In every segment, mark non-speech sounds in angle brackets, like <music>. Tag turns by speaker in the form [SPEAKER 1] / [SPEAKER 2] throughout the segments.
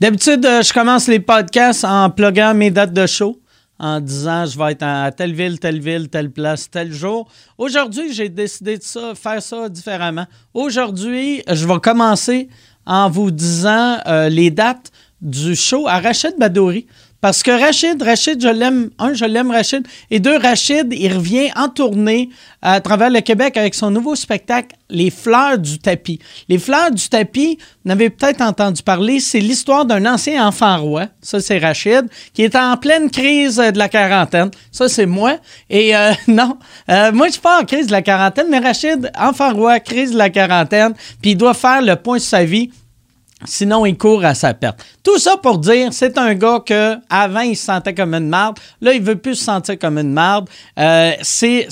[SPEAKER 1] D'habitude, euh, je commence les podcasts en pluguant mes dates de show, en disant je vais être à telle ville, telle ville, telle place, tel jour. Aujourd'hui, j'ai décidé de ça, faire ça différemment. Aujourd'hui, je vais commencer en vous disant euh, les dates du show à Rachid Badouri. Parce que Rachid, Rachid, je l'aime. Un, je l'aime, Rachid. Et deux, Rachid, il revient en tournée à travers le Québec avec son nouveau spectacle, Les Fleurs du Tapis. Les Fleurs du Tapis, vous avez peut-être entendu parler, c'est l'histoire d'un ancien enfant roi. Ça, c'est Rachid, qui est en pleine crise de la quarantaine. Ça, c'est moi. Et euh, <laughs> non, euh, moi, je suis pas en crise de la quarantaine, mais Rachid, enfant roi, crise de la quarantaine, puis il doit faire le point sur sa vie Sinon, il court à sa perte. Tout ça pour dire, c'est un gars que avant il se sentait comme une marde. Là, il veut plus se sentir comme une marde. Euh, c'est,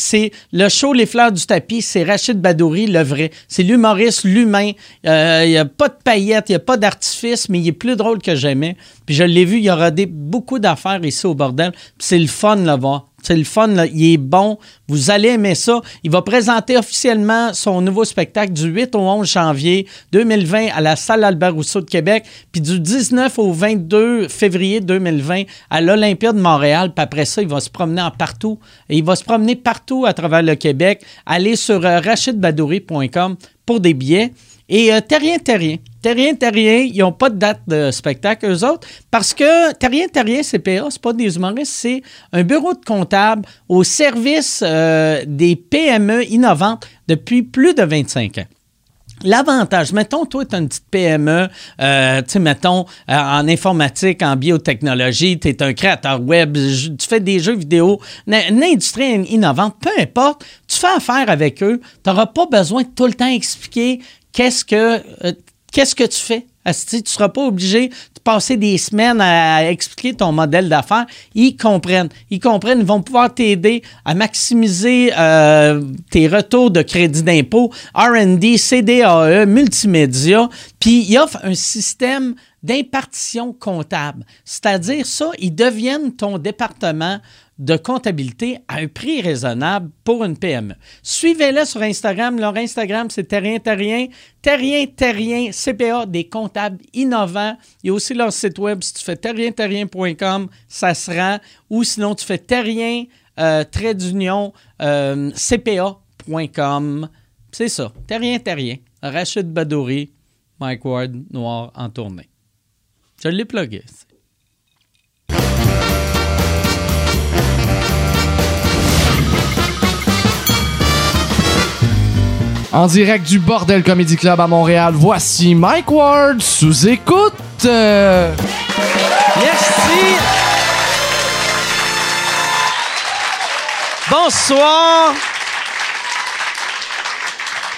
[SPEAKER 1] le show Les Fleurs du Tapis, c'est Rachid Badouri, le vrai. C'est l'humoriste, l'humain. Euh, il n'y a pas de paillettes, il n'y a pas d'artifice, mais il est plus drôle que jamais. Puis je l'ai vu, il y aura des, beaucoup d'affaires ici au bordel. C'est le fun de le voir. C'est le fun, il est bon. Vous allez aimer ça. Il va présenter officiellement son nouveau spectacle du 8 au 11 janvier 2020 à la salle Albert Rousseau de Québec, puis du 19 au 22 février 2020 à l'Olympia de Montréal. Puis après ça, il va se promener en partout. Il va se promener partout à travers le Québec. Allez sur euh, rachidbadouri.com pour des billets. Et euh, Terrien Terrien. Terrien Terrien, ils n'ont pas de date de spectacle, eux autres, parce que Terrien Terrien CPA, c'est pas des humoristes, c'est un bureau de comptable au service euh, des PME innovantes depuis plus de 25 ans. L'avantage, mettons, toi, tu as une petite PME, euh, tu sais, mettons, en informatique, en biotechnologie, tu es un créateur web, tu fais des jeux vidéo, une industrie innovante, peu importe, tu fais affaire avec eux, tu n'auras pas besoin de tout le temps expliquer qu'est-ce que, euh, qu'est-ce que tu fais? Tu ne seras pas obligé de passer des semaines à expliquer ton modèle d'affaires. Ils comprennent. Ils comprennent. Ils vont pouvoir t'aider à maximiser euh, tes retours de crédit d'impôt, RD, CDAE, multimédia. Puis ils offrent un système d'impartition comptable. C'est-à-dire ça, ils deviennent ton département de comptabilité à un prix raisonnable pour une PME. Suivez-les sur Instagram. Leur Instagram, c'est Terrien Terrien. Terrien Terrien, CPA, des comptables innovants. Il y a aussi leur site web. Si tu fais terrienterrien.com, ça se rend. Ou sinon, tu fais terrien, euh, trait euh, CPA.com. C'est ça. Terrien Terrien. Rachid Badouri, Mike Ward, Noir en tournée. Je l'ai plugué.
[SPEAKER 2] En direct du Bordel Comedy Club à Montréal, voici Mike Ward sous écoute.
[SPEAKER 1] Merci. Bonsoir.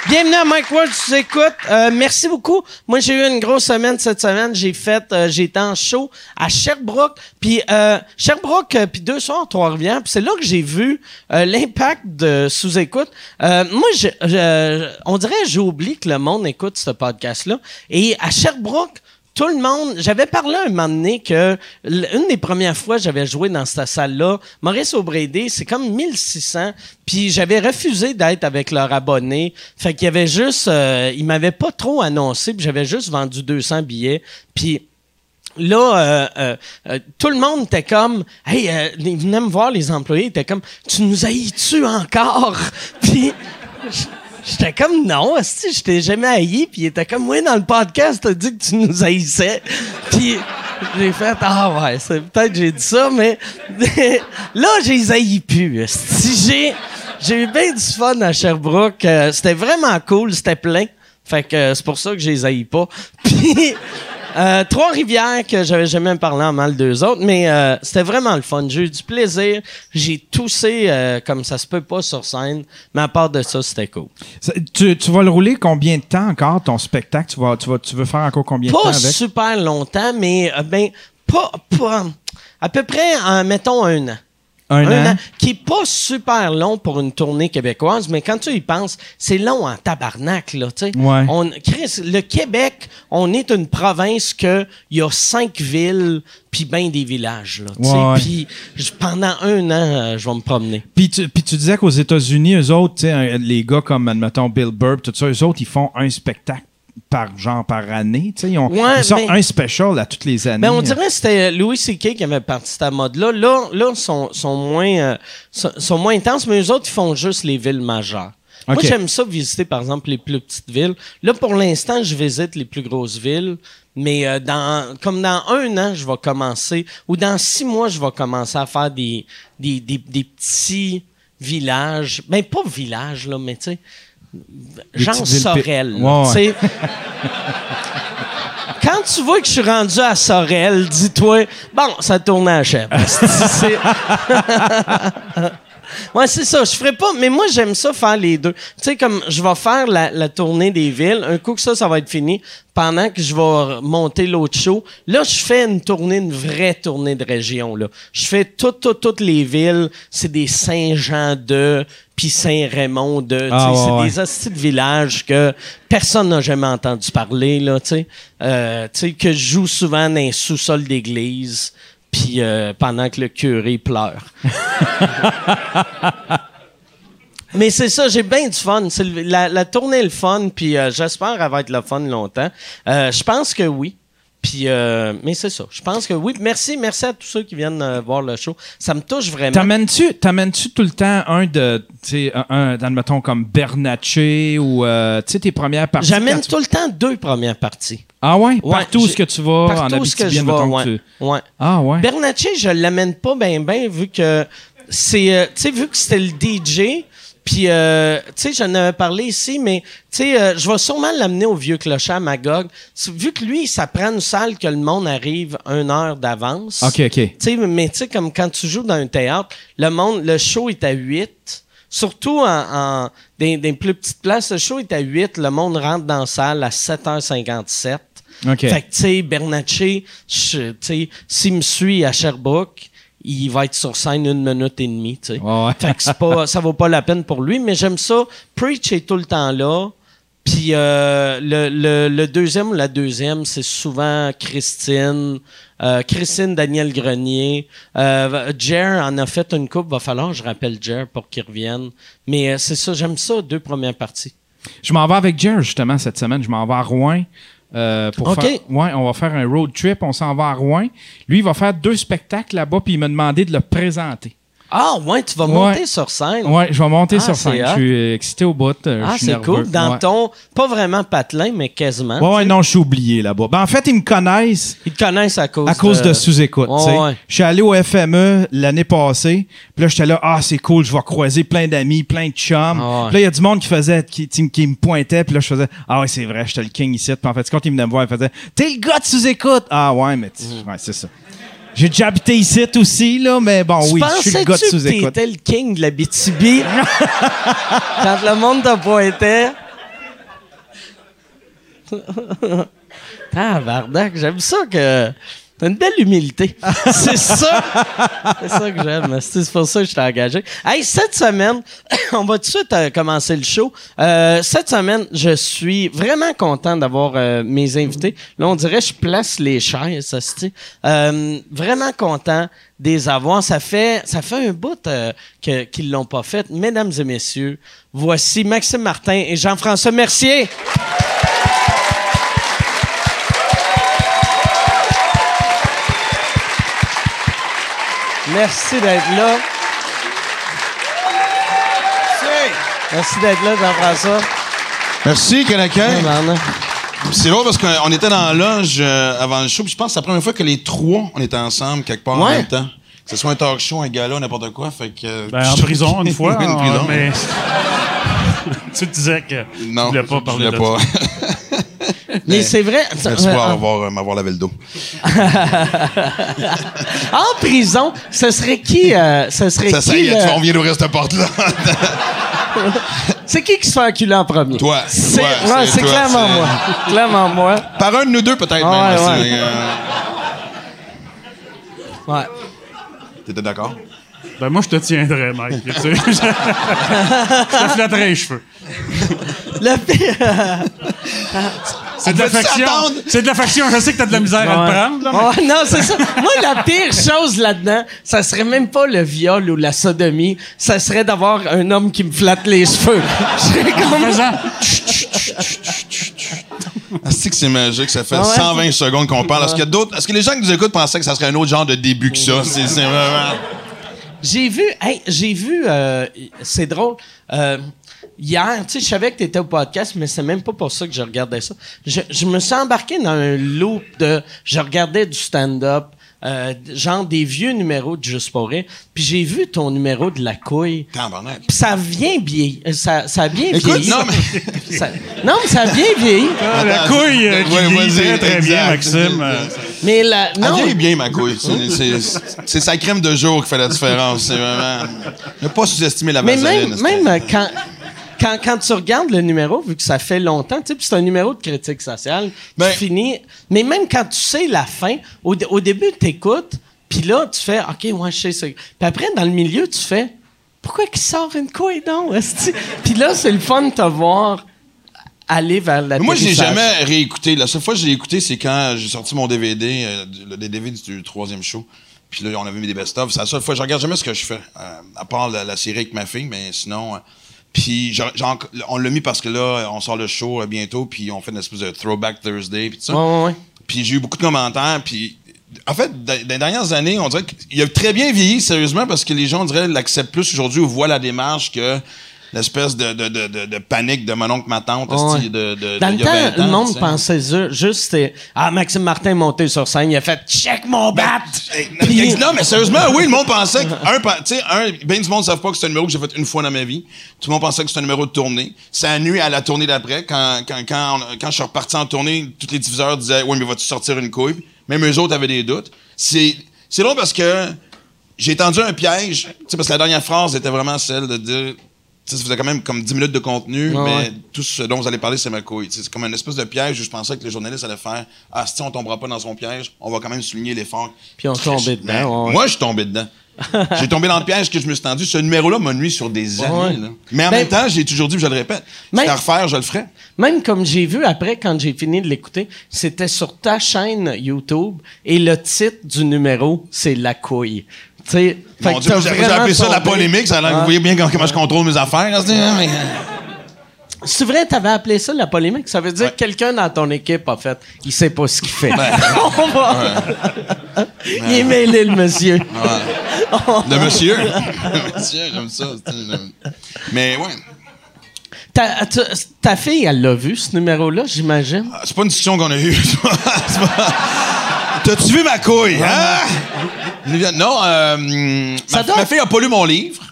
[SPEAKER 1] Bienvenue à Mike Ward, tu écoutes. Euh, merci beaucoup. Moi, j'ai eu une grosse semaine cette semaine. J'ai fait, euh, j'ai été en show à Sherbrooke, puis euh, Sherbrooke, euh, puis deux soirs Trois-Rivières. Puis c'est là que j'ai vu euh, l'impact de sous-écoute. Euh, moi, je, je- on dirait j'oublie que le monde écoute ce podcast-là. Et à Sherbrooke, tout le monde, j'avais parlé un moment donné que une des premières fois que j'avais joué dans cette salle-là, Maurice Aubrédé, c'est comme 1600, puis j'avais refusé d'être avec leur abonné. Fait qu'il y avait juste, euh, ils m'avaient pas trop annoncé, puis j'avais juste vendu 200 billets, puis là, euh, euh, tout le monde était comme, hey, ils venaient me voir, les employés, étaient comme, tu nous haïs-tu encore? Puis J'étais comme non, si je t'ai jamais haï, puis il était comme oui dans le podcast, t'as dit que tu nous haïssais. <laughs> Puis j'ai fait ah ouais, c'est peut-être que j'ai dit ça, mais <laughs> là j'ai haïs plus. Si j'ai j'ai eu bien du fun à Sherbrooke, euh, c'était vraiment cool, c'était plein. Fait que euh, c'est pour ça que je les haïs pas. <laughs> Puis euh, Trois-Rivières, que j'avais jamais parlé en mal d'eux autres, mais euh, c'était vraiment le fun. J'ai eu du plaisir. J'ai toussé euh, comme ça se peut pas sur scène, mais à part de ça, c'était cool.
[SPEAKER 3] Ça- Tu, tu vas le rouler combien de temps encore, ton spectacle? Tu, vas, tu, vas, tu veux faire encore combien de temps
[SPEAKER 1] Pas super longtemps, mais ben, pas, pas- à peu près, en, mettons, un an.
[SPEAKER 3] Un, an?
[SPEAKER 1] Qui est pas super long pour une tournée québécoise, mais quand tu y penses, c'est long en tabarnak, là, tu sais.
[SPEAKER 3] Ouais.
[SPEAKER 1] On, Chris, le Québec, on est une province que il y a cinq villes puis ben des villages, là, tu sais. Puis pendant un an, euh, je vais me promener.
[SPEAKER 3] Puis tu, tu disais qu'aux États-Unis, eux autres, tu sais, un- les gars comme, admettons, Bill Burr, tout ça, eux autres, ils font un spectacle par genre par année. Ils, ont,
[SPEAKER 4] Ouais,
[SPEAKER 3] ils sortent
[SPEAKER 4] mais-
[SPEAKER 3] un special à toutes les années.
[SPEAKER 4] Ben, on dirait que c'était Louis C.K. qui avait parti cette mode-là. Là, là, sont, sont moins, euh, sont, sont moins intenses, mais eux autres, ils font juste les villes majeures. Moi, j'aime ça visiter, par exemple, les plus petites villes. Là, pour l'instant, je visite les plus grosses villes, mais euh, dans, comme dans un an, je vais commencer, ou dans six mois, je vais commencer à faire des, des, des, des petits villages. Ben, pas villages, là, mais tu sais,
[SPEAKER 3] villes
[SPEAKER 4] Sorel.
[SPEAKER 3] Ouais. <laughs>
[SPEAKER 4] Quand tu vois que je suis rendu à Sorel, dis-toi, bon, ça tourne à la. <laughs> C'est- <laughs> Ouais, c'est ça. Je ferai pas. Mais moi, j'aime ça faire les deux. Tu sais, comme je vais faire la, la tournée des villes. Un coup que ça, ça va être fini. Pendant que je vais monter l'autre show. Là, je fais une tournée, une vraie tournée de région, là. Je fais toutes, toutes, toutes les villes. C'est des Saint-Jean de, puis Saint-Raymond de.
[SPEAKER 3] Ah, ouais,
[SPEAKER 4] c'est
[SPEAKER 3] ouais.
[SPEAKER 4] des hosties de villages que personne n'a jamais entendu parler, là, tu sais. Euh, que je joue souvent dans un sous-sol d'église. Puis euh, pendant que le curé pleure. <laughs> Mais c'est ça, j'ai bien du fun. Le- la, la tournée est le fun, puis euh, j'espère qu'elle va être le fun longtemps. Euh, je pense que oui. Puis, euh, mais c'est ça. Je pense que oui. Merci, merci à tous ceux qui viennent euh, voir le show. Ça me touche vraiment.
[SPEAKER 3] T'amènes-tu, t'amènes-tu tout le temps un de, tu sais, un, un admettons, comme Bernatchez ou, euh, tu sais, tes premières parties?
[SPEAKER 4] J'amène
[SPEAKER 3] tu-
[SPEAKER 4] tout le temps deux premières parties.
[SPEAKER 3] Ah ouais?
[SPEAKER 4] Ouais,
[SPEAKER 3] Partout où ce que tu vas, en
[SPEAKER 4] Partout où ce que je vais, ouais.
[SPEAKER 3] tu-
[SPEAKER 4] ouais.
[SPEAKER 3] Ah ouais?
[SPEAKER 4] Bernatchez, je l'amène pas bien, bien, vu que c'est. euh, tu sais, vu que c'était le DJ, puis, euh, tu sais, j'en avais parlé ici, mais, tu sais, euh, je vais sûrement l'amener au vieux clocher à Magog. Vu que lui, ça prend une salle que le monde arrive une heure d'avance.
[SPEAKER 3] OK, OK.
[SPEAKER 4] Tu sais, mais tu sais, comme quand tu joues dans un théâtre, le monde, le show est à 8. Surtout en, en des, des plus petites places, le show est à 8. Le monde rentre dans la salle à 7h57.
[SPEAKER 3] OK.
[SPEAKER 4] Fait que, tu sais, sais, s'il me suit à Sherbrooke, il va être sur scène une minute et demie, tu sais.
[SPEAKER 3] Ouais, ouais.
[SPEAKER 4] Fait que pas, ça vaut pas la peine pour lui, mais j'aime ça. Preach est tout le temps là. Puis euh, le, le- le deuxième ou la deuxième, c'est souvent Christine. Euh, Christine Daniel Grenier. Euh, Jer en a fait une coupe. Va falloir que je rappelle Jer pour qu'il revienne. Mais c'est ça, j'aime ça, deux premières parties.
[SPEAKER 3] Je m'en vais avec Jer, justement, cette semaine. Je m'en vais à Rouen. Euh, pour faire, ouais, on va faire un road trip. On s'en va à Rouen. Lui, il va faire deux spectacles là-bas, puis il m'a demandé de le présenter.
[SPEAKER 4] Ah, ouais, tu vas
[SPEAKER 3] Ouais.
[SPEAKER 4] monter sur scène.
[SPEAKER 3] Ouais, je vais monter
[SPEAKER 4] Ah,
[SPEAKER 3] sur scène. Je suis excité au bout. euh,
[SPEAKER 4] Ah, c'est cool. Dans
[SPEAKER 3] Ouais.
[SPEAKER 4] ton, pas vraiment patelin, mais quasiment.
[SPEAKER 3] Ouais, ouais, non, je suis oublié là-bas. Ben, en fait, ils me connaissent
[SPEAKER 4] Ils te connaissent à cause
[SPEAKER 3] à cause de, sous-écoute. Je suis allé au FME l'année passée. Puis là, j'étais là, ah, c'est cool, je vais croiser plein d'amis, plein de chums.
[SPEAKER 4] Ah.
[SPEAKER 3] Puis là, il y a du monde qui faisait, qui, qui, me pointait. Puis là, je faisais, ah ouais, c'est vrai, j'étais le king ici. Puis en fait, quand ils venaient me voir, ils faisaient, t'es le gars de sous-écoute. Ah ouais, mais
[SPEAKER 4] Mm.
[SPEAKER 3] ouais, c'est ça. J'ai déjà habité ici aussi, là, mais bon,
[SPEAKER 4] Tu
[SPEAKER 3] oui, je suis le gars de sous-écoute.
[SPEAKER 4] t'étais le king de la BTB <laughs> quand le monde te pointait? Tabarnak, j'aime ça que... T'as une belle humilité. <laughs> C'est ça. C'est ça que j'aime. C'est pour ça que je t'ai engagé. Hey, cette semaine, <coughs> on va tout de suite euh, commencer le show. Euh, cette semaine, je suis vraiment content d'avoir euh, mes invités. Là, on dirait que je place les chaises, ça se dit. Euh, vraiment content de les avoir. Ça fait, ça fait un bout euh, que- qu'ils l'ont pas fait. Mesdames et messieurs, voici Maxime Martin et Jean-François Mercier. Merci d'être là. Merci d'être là, Jean-François.
[SPEAKER 5] Merci.
[SPEAKER 4] Tabarnak.
[SPEAKER 5] C'est drôle parce qu'on était dans la loge euh, avant le show, puis je pense que c'est la première fois que les trois, on était ensemble quelque part en même temps. Que ce soit un talk show, un gala, n'importe quoi, fait que... euh,
[SPEAKER 6] Ben, en prison, une fois. <laughs>
[SPEAKER 5] Une
[SPEAKER 6] hein,
[SPEAKER 5] prison.
[SPEAKER 6] mais... <laughs> tu disais que
[SPEAKER 5] Non,
[SPEAKER 6] tu voulais pas
[SPEAKER 5] je
[SPEAKER 6] parler
[SPEAKER 5] voulais
[SPEAKER 6] de
[SPEAKER 5] pas.
[SPEAKER 6] ça. <laughs>
[SPEAKER 4] Mais c'est vrai.
[SPEAKER 5] Merci pour
[SPEAKER 4] euh,
[SPEAKER 5] avoir, euh, m'avoir lavé le dos. <laughs>
[SPEAKER 4] en prison, ce serait qui euh, Ce serait
[SPEAKER 5] Ça, ça
[SPEAKER 4] qui
[SPEAKER 5] y est,
[SPEAKER 4] le-
[SPEAKER 5] tu vas, on vient d'ouvrir cette porte-là. <laughs>
[SPEAKER 4] C'est qui qui se fait enculer en premier?
[SPEAKER 5] Toi.
[SPEAKER 4] C'est
[SPEAKER 5] Ouais,
[SPEAKER 4] ouais,
[SPEAKER 5] c'est
[SPEAKER 4] clairement
[SPEAKER 5] c'est-
[SPEAKER 4] moi. Clairement moi.
[SPEAKER 5] Par un de nous deux, peut-être,
[SPEAKER 4] Ah,
[SPEAKER 5] même.
[SPEAKER 4] ouais,
[SPEAKER 5] euh,
[SPEAKER 4] Ouais.
[SPEAKER 5] T'étais d'accord?
[SPEAKER 6] Ben, moi, je te tiendrais, sais. <laughs> je te flatterais les cheveux.
[SPEAKER 4] Le pire.
[SPEAKER 6] C'est de l'affection.
[SPEAKER 5] attendre?
[SPEAKER 6] C'est de l'affection. Je sais que t'as de la misère à te prendre, là, mais-
[SPEAKER 4] Ouais, non, c'est ça. Moi, la pire chose là-dedans, ça serait même pas le viol ou la sodomie, ça serait d'avoir un homme qui me flatte les cheveux. Je serais comme.
[SPEAKER 5] Est-ce que c'est magique? Ça fait
[SPEAKER 4] Ah ouais?
[SPEAKER 5] 120 secondes qu'on parle. Est-ce que d'autres, est-ce que les gens qui nous écoutent pensaient que ça serait un autre genre de début que ça? C'est c'est vraiment.
[SPEAKER 4] J'ai vu, hey, j'ai vu, euh, c'est drôle. euh, hier, tu sais, je savais que tu étais au podcast, mais c'est même pas pour ça que je regardais ça. Je, je me suis embarqué dans un loop de. Je regardais du stand-up, euh, genre des vieux numéros de Juste pour rire, puis j'ai vu ton numéro de la couille. Puis ça vient bien. Ça, ça a bien
[SPEAKER 5] Écoute,
[SPEAKER 4] vieilli.
[SPEAKER 5] non, mais. <laughs>
[SPEAKER 4] Ça- non, mais ça a bien vieilli.
[SPEAKER 6] Ah, la
[SPEAKER 5] Attends,
[SPEAKER 6] couille euh, qui
[SPEAKER 5] ouais,
[SPEAKER 6] vieillit très, très bien. Maxime. euh,
[SPEAKER 4] Mais la,
[SPEAKER 5] Elle
[SPEAKER 4] non,
[SPEAKER 5] vieillit bien, ma couille. C'est- sa crème de jour qui fait la différence. C'est vraiment. Ne pas sous-estimer la
[SPEAKER 4] Mais
[SPEAKER 5] vaseline.
[SPEAKER 4] même, même euh, quand, quand, quand tu regardes le numéro, vu que ça fait longtemps, tu sais, c'est un numéro de critique sociale
[SPEAKER 5] Ben-
[SPEAKER 4] qui finit. Mais même quand tu sais la fin, au, dé- au début, tu écoutes, puis là, tu fais OK, ouais, je sais ça. Puis après, dans le milieu, tu fais Pourquoi qu'il sort une couille, donc? Puis là, c'est le fun de te voir aller vers la
[SPEAKER 5] Moi, je l'ai jamais réécouté. La seule fois que je l'ai écouté, c'est quand j'ai sorti mon DVD, euh, le DVD du troisième show. Puis là, on avait mis des best-of. C'est la seule fois. Je regarde jamais ce que je fais, euh, à part la, la série avec ma fille, mais sinon. euh, puis enc- on l'a mis parce que là, on sort le show euh, bientôt, puis on fait une espèce de throwback Thursday, puis tout ça.
[SPEAKER 4] Ouais, ouais, ouais.
[SPEAKER 5] Puis j'ai eu beaucoup de commentaires. Puis en fait, dans dans les dernières années, on dirait qu'il a très bien vieilli, sérieusement, parce que les gens, on dirait, l'acceptent plus aujourd'hui ou voient la démarche que l'espèce de, de, de, de, panique de mon oncle, ma tante,
[SPEAKER 4] Ouais.
[SPEAKER 5] de,
[SPEAKER 4] Dans le
[SPEAKER 5] il y a 20
[SPEAKER 4] temps, le monde pensait ju- juste Ah, Maxime Martin est monté sur scène, il a fait Check mon bat! Puis-
[SPEAKER 5] il a dit, non, mais sérieusement, oui, le monde pensait que, un, pa- tu sais, un, ben du monde ne savent pas que c'est un numéro que j'ai fait une fois dans ma vie. Tout le monde pensait que c'était un numéro de tournée. Ça nuit à la tournée d'après. Quand, quand, quand, on- quand je suis reparti en tournée, tous les diffuseurs disaient, oui, mais vas-tu sortir une couille? Même eux autres avaient des doutes. C'est, c'est drôle parce que j'ai tendu un piège. Tu sais, parce que la dernière phrase était vraiment celle de dire, ça faisait quand même comme 10 minutes de contenu, mais
[SPEAKER 4] ouais.
[SPEAKER 5] tout ce dont vous allez parler, c'est ma couille. C'est comme une espèce de piège où je pensais que les journalistes allaient faire Ah, si on tombera pas dans son piège, on va quand même souligner l'effort.
[SPEAKER 4] Puis on tombait dedans, ouais.
[SPEAKER 5] Moi, je suis tombé dedans. <laughs> j'ai tombé dans le piège que je me suis tendu. Ce numéro-là m'a nuit sur des années.
[SPEAKER 4] Ouais.
[SPEAKER 5] là. Mais en
[SPEAKER 4] Ben-
[SPEAKER 5] même temps, j'ai toujours dit, je le répète, si
[SPEAKER 4] Même-
[SPEAKER 5] c'est à refaire, je le ferai.
[SPEAKER 4] Même comme j'ai vu après, quand j'ai fini de l'écouter, c'était sur ta chaîne YouTube et le titre du numéro, c'est La couille. Tu sais, fait
[SPEAKER 5] Mon
[SPEAKER 4] que
[SPEAKER 5] Dieu,
[SPEAKER 4] t'as
[SPEAKER 5] j'ai appelé ça la polémique. Ça a l'air que
[SPEAKER 4] Ah.
[SPEAKER 5] vous voyez bien comment, comment je contrôle mes affaires. hein, c'est- mais-
[SPEAKER 4] C'est vrai, t'avais appelé ça la polémique? Ça veut dire
[SPEAKER 5] Ouais.
[SPEAKER 4] que quelqu'un dans ton équipe, en fait, il sait pas ce qu'il fait.
[SPEAKER 5] Ben, <laughs>
[SPEAKER 4] On va- il est mêlé, le monsieur.
[SPEAKER 5] Le monsieur. Le monsieur, j'aime ça. Mais ouais.
[SPEAKER 4] Ta, ta- ta fille, elle l'a vu, ce numéro-là, j'imagine?
[SPEAKER 5] Ah, C'est pas une discussion qu'on a eue. <laughs> Pas- T'as-tu vu ma couille, hein? Non, euh,
[SPEAKER 4] Ça
[SPEAKER 5] ma, ma fille a pas lu mon livre.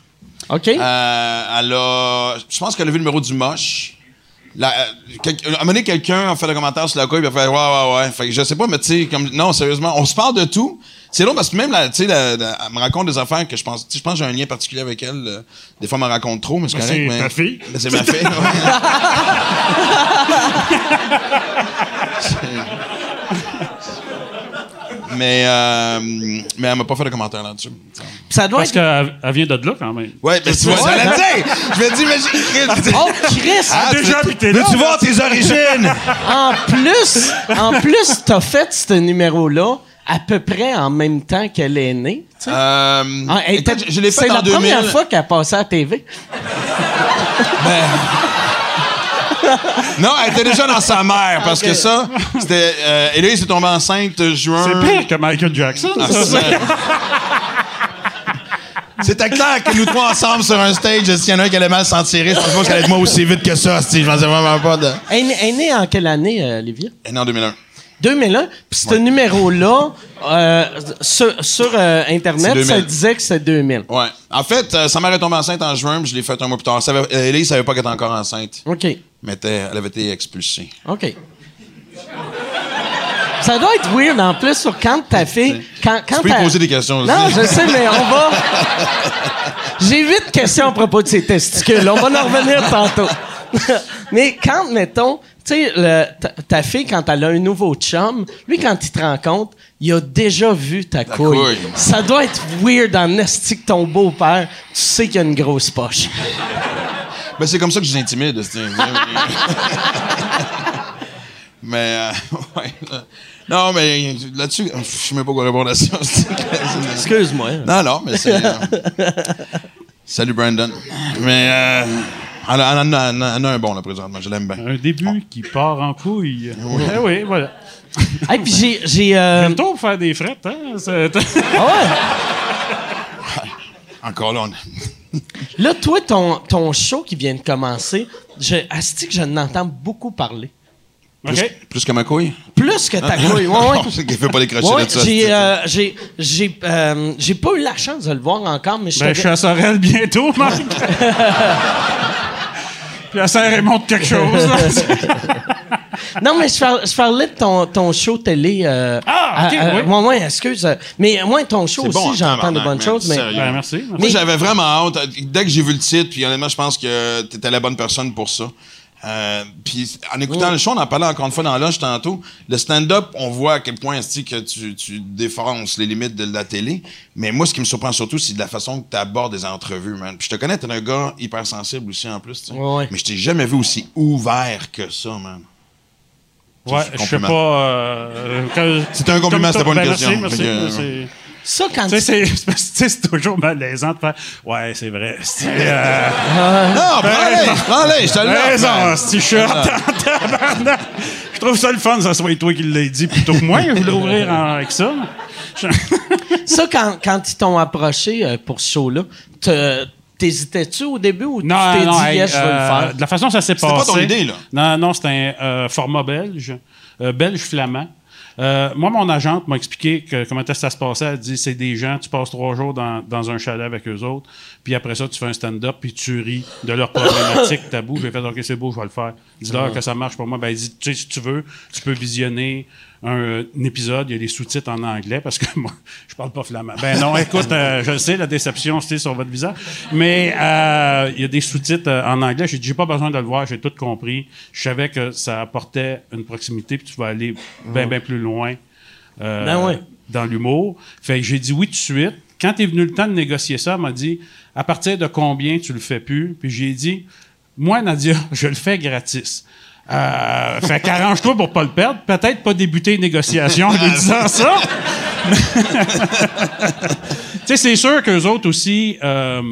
[SPEAKER 4] OK?
[SPEAKER 5] Euh, elle a. Je pense qu'elle a vu le numéro du moche. La, euh, quel- à un moment donné, quelqu'un a fait un commentaire sur la couille, puis a fait Ouais, ouais, ouais. Fait que je sais pas, mais tu sais, comme. Non, sérieusement, on se parle de tout. C'est long parce que même, la- tu sais, elle me raconte des affaires que je pense. tu sais, Je pense que j'ai un lien particulier avec elle. euh, Des fois, elle me raconte trop, mais c'est
[SPEAKER 6] Ben,
[SPEAKER 5] correct.
[SPEAKER 6] c'est
[SPEAKER 5] mais-
[SPEAKER 6] ta fille.
[SPEAKER 5] Ben, c'est ma fille, ouais. <laughs> <laughs> <laughs> mais, euh, mais elle m'a pas fait de commentaire là-dessus.
[SPEAKER 4] ça doit
[SPEAKER 6] Parce
[SPEAKER 4] être...
[SPEAKER 6] qu'elle elle vient de là, quand même.
[SPEAKER 5] Ouais, mais tu vois, j'allais le dire! Je me dis, mais j'ai.
[SPEAKER 4] Oh, Chris!
[SPEAKER 5] Ah,
[SPEAKER 6] déjà,
[SPEAKER 5] tu-
[SPEAKER 6] puis t'es là,
[SPEAKER 5] Veux-tu
[SPEAKER 6] là.
[SPEAKER 5] voir tes origines?
[SPEAKER 4] En plus, en plus, t'as fait ce numéro-là à peu près en même temps qu'elle est née. tu.
[SPEAKER 5] Euh,
[SPEAKER 4] Ah,
[SPEAKER 5] je l'ai fait
[SPEAKER 4] C'est la
[SPEAKER 5] 2000.
[SPEAKER 4] première fois qu'elle passait à la TV. <laughs>
[SPEAKER 5] Non, elle était déjà dans sa mère parce que ça, c'était. Euh, Héloïse est tombée enceinte juin.
[SPEAKER 6] C'est pire que Michael Jackson.
[SPEAKER 5] Ah,
[SPEAKER 6] ça.
[SPEAKER 5] c'est- C'était clair que nous trois ensemble sur un stage, s'il y en a un qui allait mal s'en tirer, je pense qu'elle allait être moi aussi vite que ça. si, Je m'en sais vraiment pas de.
[SPEAKER 4] Elle, est née- elle est née en quelle année, euh, Olivia?
[SPEAKER 5] Elle est née en 2001.
[SPEAKER 4] 2001. Puis ce numéro-là, euh, sur, sur, euh, Internet,
[SPEAKER 5] C'est 2000.
[SPEAKER 4] ça disait que c'est 2000.
[SPEAKER 5] Ouais. En fait, euh, sa mère est tombée enceinte en juin, puis je l'ai fait un mois plus tard. Euh, Héloïse savait pas qu'elle était encore enceinte,
[SPEAKER 4] OK.
[SPEAKER 5] mais elle avait été expulsée.
[SPEAKER 4] OK. Ça doit être weird en plus sur quand ta fille. Quand, quand
[SPEAKER 5] Tu peux lui poser des questions aussi.
[SPEAKER 4] Non, je sais, mais on va. <laughs> J'ai huit questions à propos de ses testicules. On va en revenir tantôt. <laughs> mais quand, mettons, tu sais, le- ta, fille, quand elle a un nouveau chum, lui, quand il te rencontre, il a déjà vu ta couille.
[SPEAKER 5] couille.
[SPEAKER 4] Ça doit être weird en esti que ton beau-père, tu sais qu'il a une grosse poche.
[SPEAKER 5] Ben, c'est comme ça que je les intimide. mais, euh, <laughs> ouais. Non, mais là-dessus, je sais même pas quoi répondre à ça.
[SPEAKER 4] Excuse-moi.
[SPEAKER 5] non, non, mais c'est. euh, Salut, Brandon. Mais, euh, Elle, en a- un bon, là, présentement. Je l'aime bien.
[SPEAKER 6] Un début qui part en couille. <laughs> Eh oui, voilà. <laughs>
[SPEAKER 1] Hey, puis j'ai. j'ai euh,
[SPEAKER 6] pour faire des frettes, hein? C'est-
[SPEAKER 1] ah ouais? <laughs>
[SPEAKER 5] Encore là, on...
[SPEAKER 1] Là, toi, ton, ton show qui vient de commencer, je, asti que je n'entends beaucoup parler.
[SPEAKER 5] plus,
[SPEAKER 6] OK.
[SPEAKER 5] plus que ma couille?
[SPEAKER 1] Plus que ta couille. Ouais.
[SPEAKER 5] C'est qu'il fait pas les crochets
[SPEAKER 1] Ouais,
[SPEAKER 5] de ça.
[SPEAKER 1] j'ai, euh, j'ai, j'ai, euh, j'ai pas eu la chance de le voir encore, mais je
[SPEAKER 6] Ben, je suis à Sorel bientôt, Mike. La serre, elle montre quelque chose. <laughs>
[SPEAKER 1] Non, mais je, par- je parlais de ton, ton show télé. euh,
[SPEAKER 6] Ah, ok,
[SPEAKER 1] euh,
[SPEAKER 6] oui.
[SPEAKER 1] ouais, ouais, excuse. Mais moi, ton show
[SPEAKER 5] C'est
[SPEAKER 1] aussi,
[SPEAKER 5] bon,
[SPEAKER 1] j'entends de bonnes choses. Mais.
[SPEAKER 6] Ben, merci. merci.
[SPEAKER 5] Moi, j'avais vraiment hâte. Dès que j'ai vu le titre, puis honnêtement, je pense que t'étais la bonne personne pour ça. Euh, puis en écoutant le show, on en parlait encore une fois dans l'âge tantôt. Le stand-up, on voit à quel point que tu, tu défonces les limites de la télé. Mais moi, ce qui me surprend surtout, c'est de la façon que tu abordes des entrevues, man. Puis je te connais, t'es un gars hyper sensible aussi en plus.
[SPEAKER 1] Ouais, ouais.
[SPEAKER 5] Mais je t'ai jamais vu aussi ouvert que ça, man.
[SPEAKER 6] Ouais,
[SPEAKER 5] c'est
[SPEAKER 6] je sais pas. euh, que-
[SPEAKER 5] C'était un compliment, c'était pas une
[SPEAKER 6] ben,
[SPEAKER 5] question.
[SPEAKER 6] Merci,
[SPEAKER 5] Fait que,
[SPEAKER 6] merci.
[SPEAKER 5] Euh,
[SPEAKER 6] c'est-
[SPEAKER 1] ça, quand
[SPEAKER 6] Tu sais, c'est- <laughs> tu toujours malaisant de faire. Ouais, c'est vrai. C'est, euh,
[SPEAKER 5] Non, prends-les, prends-les, je te le
[SPEAKER 6] raison, ce t-shirt. tabarnak. Je trouve ça le fun, ça soit toi qui l'as dit plutôt que moi. Je voulais ouvrir en- avec ça. <laughs>
[SPEAKER 1] Ça, quand, quand ils t'ont approché euh, pour ce show-là, t'hésitais-tu au début ou tu t'es dit,
[SPEAKER 6] hey,
[SPEAKER 1] yes, je veux le
[SPEAKER 6] euh,
[SPEAKER 1] faire?
[SPEAKER 6] De la façon dont ça s'est
[SPEAKER 5] C'était
[SPEAKER 6] passé.
[SPEAKER 5] pas ton idée, là.
[SPEAKER 6] Non, non, c'était un euh, format belge, euh, belge-flamand. Euh, moi, mon agente m'a expliqué que, comment ça se passait. Elle dit c'est des gens, tu passes trois jours dans, dans un chalet avec eux autres, puis après ça, tu fais un stand-up, puis tu ris de leurs problématiques tabous. J'ai fait OK, c'est beau, je vais le faire. Dis-leur que ça marche pour moi. Ben, dit tu sais, si tu veux, tu peux visionner un, un épisode, il y a des sous-titres en anglais, parce que <laughs> moi, je parle pas flamand. Ben non, écoute, euh, je le sais, la déception, c'est sur votre visage, mais euh, il y a des sous-titres euh, en anglais. J'ai dit, j'ai pas besoin de le voir, j'ai tout compris. Je savais que ça apportait une proximité, puis tu vas aller bien, bien plus loin euh,
[SPEAKER 1] Ben ouais.
[SPEAKER 6] dans l'humour. Fait que j'ai dit oui tout de suite. Quand est venu le temps de négocier ça, elle m'a dit, à partir de combien tu le fais plus? Puis j'ai dit, moi, Nadia, <laughs> je le fais gratis. Euh, fait qu'arrange-toi pour pas le perdre. Peut-être pas débuter une négociation en lui disant <laughs> ça. <laughs> tu sais, c'est sûr qu'eux autres aussi, euh,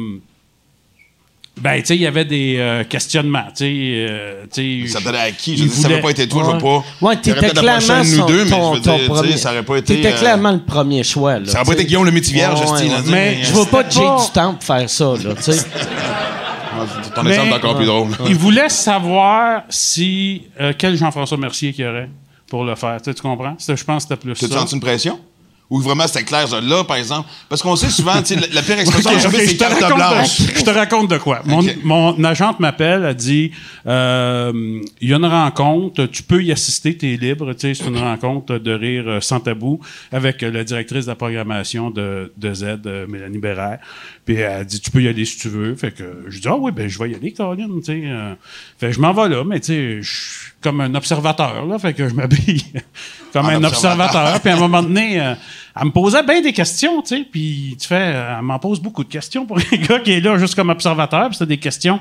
[SPEAKER 6] ben, tu sais, il y avait des euh, questionnements. Tu sais, euh, tu sais,
[SPEAKER 5] Ça t'allait à qui? Je veux dire, ça n'avait pas été toi, je veux pas.
[SPEAKER 1] Ouais, t'étais clairement
[SPEAKER 5] nous deux, mais je veux dire,
[SPEAKER 1] premier-
[SPEAKER 5] ça aurait pas été.
[SPEAKER 1] T'étais
[SPEAKER 5] euh,
[SPEAKER 1] clairement le premier choix. Là,
[SPEAKER 5] Ça aurait pas été Guillaume le métier vierge,
[SPEAKER 1] Ouais, ouais.
[SPEAKER 5] sais,
[SPEAKER 6] Mais
[SPEAKER 1] Je vois pas
[SPEAKER 6] pas-
[SPEAKER 1] du Temple faire ça, là, tu sais. <laughs>
[SPEAKER 5] Ton
[SPEAKER 6] Mais-
[SPEAKER 5] exemple est encore plus drôle.
[SPEAKER 6] Il voulait savoir si euh, quel Jean-François Mercier qu'il y aurait pour le faire. Tu, sais, tu comprends? Je pense que c'était plus
[SPEAKER 5] T'as-tu
[SPEAKER 6] ça.
[SPEAKER 5] senti une pression? Ou vraiment c'était clair, là, par exemple? Parce qu'on sait souvent, tu sais, la, la pire <laughs> expression
[SPEAKER 6] Ok,
[SPEAKER 5] que je
[SPEAKER 6] ok,
[SPEAKER 5] fais,
[SPEAKER 6] je,
[SPEAKER 5] c'est
[SPEAKER 6] te
[SPEAKER 5] carte
[SPEAKER 6] raconte
[SPEAKER 5] blanche.
[SPEAKER 6] de, je te raconte de quoi. Mon,
[SPEAKER 5] Ok.
[SPEAKER 6] mon agente m'appelle, elle dit euh, il y a une rencontre, tu peux y assister, tu es libre. Tu sais, c'est une rencontre de rire euh, sans tabou avec la directrice de la programmation de, de Z, euh, Mélanie Bérère. Puis elle dit tu peux y aller si tu veux. Fait que je dis ah oui, ben je vais y aller, Caroline. Tu sais, euh. fait que je m'en vais là, mais tu sais, je comme un observateur, là. Fait que je m'habille <laughs> comme
[SPEAKER 5] En
[SPEAKER 6] un
[SPEAKER 5] observateur.
[SPEAKER 6] observateur. Puis à un moment donné, euh, elle me posait bien des questions, tu sais. Puis tu fais, euh, elle m'en pose beaucoup de questions pour <laughs> un gars qui est là juste comme observateur. Puis c'est des questions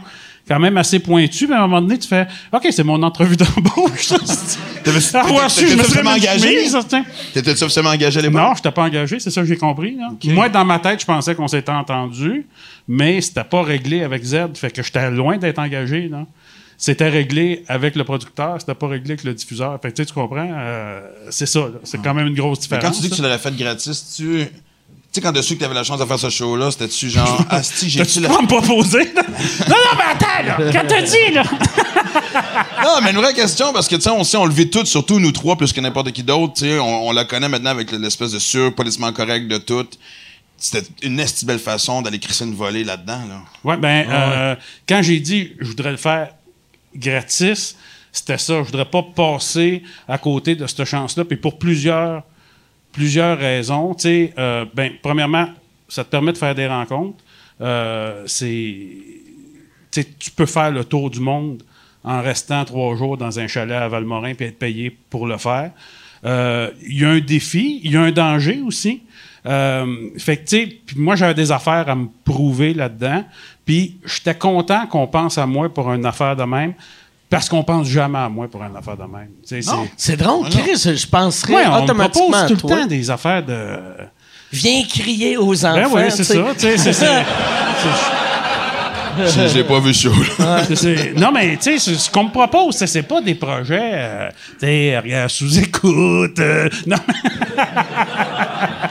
[SPEAKER 6] quand même assez pointues. Mais à un moment donné, tu fais, OK, c'est mon entrevue d'embauche. Avoir su, je me
[SPEAKER 5] t'étais
[SPEAKER 6] serais
[SPEAKER 5] engagé? T'étais-tu officiellement engagé à l'époque?
[SPEAKER 6] Non, je n'étais pas engagé, c'est ça que j'ai compris. là. Moi, dans ma tête, je pensais qu'on s'était entendu, mais c'était pas réglé avec Z. Fait que j'étais loin d'être engagé. là. C'était réglé avec le producteur, c'était pas réglé avec le diffuseur. Fait que, tu sais, tu comprends? euh, c'est ça. là. C'est quand même une grosse
[SPEAKER 5] Mais
[SPEAKER 6] différence.
[SPEAKER 5] quand tu dis que tu l'aurais fait gratis, tu. Tu sais, quand dessus que t'avais la chance de faire ce show-là, c'était-tu genre, <laughs> Asti, j'ai-tu
[SPEAKER 6] T'as-tu
[SPEAKER 5] la.
[SPEAKER 6] pas me proposer? <laughs> non, non, mais attends, là! Quand t'as dit, là! <laughs>
[SPEAKER 5] Non, mais une vraie question, parce que, tu sais, on sait, on le vit tous, surtout nous trois, plus que n'importe qui d'autre, tu sais, on, on la connaît maintenant avec l'espèce de sur-polissement correct de tout. C'était une esti belle façon d'aller crisser une volée là-dedans, là.
[SPEAKER 6] Ouais, ben, euh, quand j'ai dit je voudrais le faire gratis, c'était ça. Je voudrais pas passer à côté de cette chance-là. Puis pour plusieurs, raisons. Euh, ben, premièrement, ça te permet de faire des rencontres. Euh, c'est, tu peux faire le tour du monde en restant trois jours dans un chalet à Valmorin puis être payé pour le faire. Euh, Il y a un défi, il y a un danger aussi. Euh, fait que, tu sais, moi, j'avais des affaires à me prouver là-dedans. Puis, j'étais content qu'on pense à moi pour une affaire de même, parce qu'on pense jamais à moi pour une affaire de même.
[SPEAKER 5] Non.
[SPEAKER 6] c'est-
[SPEAKER 1] drôle, Chris, je penserais
[SPEAKER 6] Ouais, on me
[SPEAKER 1] automatiquement
[SPEAKER 6] propose
[SPEAKER 1] à
[SPEAKER 6] tout le
[SPEAKER 1] toi.
[SPEAKER 6] temps des affaires de...
[SPEAKER 1] Viens crier aux enfants.
[SPEAKER 6] Ben oui, c'est ça. <laughs> c'est- c'est-
[SPEAKER 5] l'ai pas vu chaud. là.
[SPEAKER 6] C'est- c'est- non, mais tu sais, ce ce qu'on me propose, c'est- c'est pas des projets, euh, tu sais, regarde, sous-écoute. euh, non. <laughs>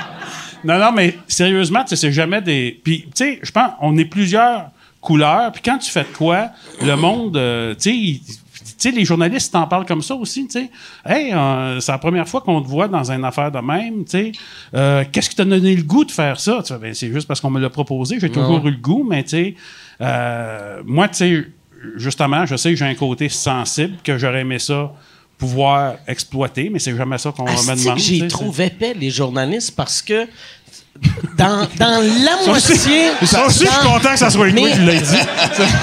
[SPEAKER 6] non, non, mais sérieusement, tu sais, c'est jamais des. Puis, tu sais, je pense, on est plusieurs couleurs. Puis quand tu fais de quoi, le monde, euh, tu sais, les journalistes t'en parlent comme ça aussi, tu sais. Hey, euh, c'est la première fois qu'on te voit dans une affaire de même, tu sais. Euh, Qu'est-ce qui t'a donné le goût de faire ça? Tu Ben, c'est juste parce qu'on me l'a proposé. J'ai toujours eu le goût, mais tu sais, euh, moi, tu sais, justement, je sais que j'ai un côté sensible, que j'aurais aimé ça pouvoir exploiter, mais c'est jamais ça qu'on me demande.
[SPEAKER 4] j'ai
[SPEAKER 6] c'est-
[SPEAKER 4] épais, les journalistes, parce que dans, dans la moitié...
[SPEAKER 6] Ça aussi, je suis content que ça soit toi
[SPEAKER 4] Mais-
[SPEAKER 6] qui l'ait dit.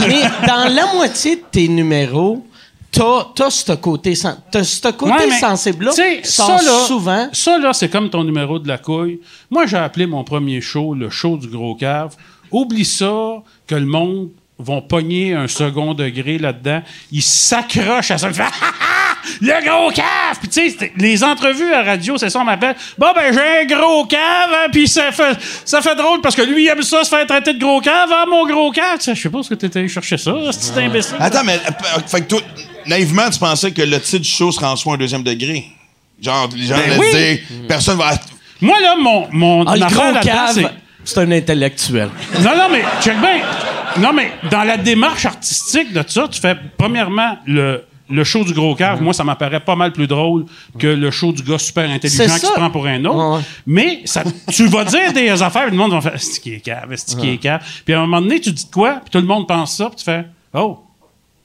[SPEAKER 4] Mais dans la moitié de tes numéros, t'as, ce côté, ce côté
[SPEAKER 6] Ouais,
[SPEAKER 4] sensible-là
[SPEAKER 6] ça, là,
[SPEAKER 4] souvent.
[SPEAKER 6] Ça, là, c'est comme ton numéro de la couille. Moi, j'ai appelé mon premier show le show du gros cave. Oublie ça que le monde vont pogner un second degré là-dedans. Ils s'accrochent à ça. <laughs> Le gros cave! Puis, tu sais, les entrevues à radio, c'est ça, on m'appelle. Bon, ben, j'ai un gros cave, hein, puis ça fait, ça fait drôle parce que lui, il aime ça, se faire traiter de gros cave. Ah, mon gros cave! Tu sais, Je sais pas ce que t'étais allé chercher ça, c'est imbécile.
[SPEAKER 5] Attends, mais euh, fait que toi, naïvement, tu pensais que le titre du show serait en soi un deuxième degré. Genre, les gens
[SPEAKER 6] Ben oui.
[SPEAKER 5] dire, personne va.
[SPEAKER 6] Moi, là, mon, mon
[SPEAKER 4] Ah, le
[SPEAKER 6] affaire
[SPEAKER 4] gros
[SPEAKER 6] là-dedans, c'est
[SPEAKER 4] un intellectuel.
[SPEAKER 6] Non, non, mais check bien. Non, mais dans la démarche artistique de ça, tu fais, premièrement, le, le show du gros cave, moi, ça m'apparaît pas mal plus drôle que le show du gars super intelligent qui se prend pour un autre.
[SPEAKER 4] Ouais, ouais.
[SPEAKER 6] Mais ça, tu vas dire des <laughs> affaires, et le monde va faire c'est qui est cave, c'est qui est cave? Puis à un moment donné, tu dis de quoi, puis tout le monde pense ça, puis tu fais Oh,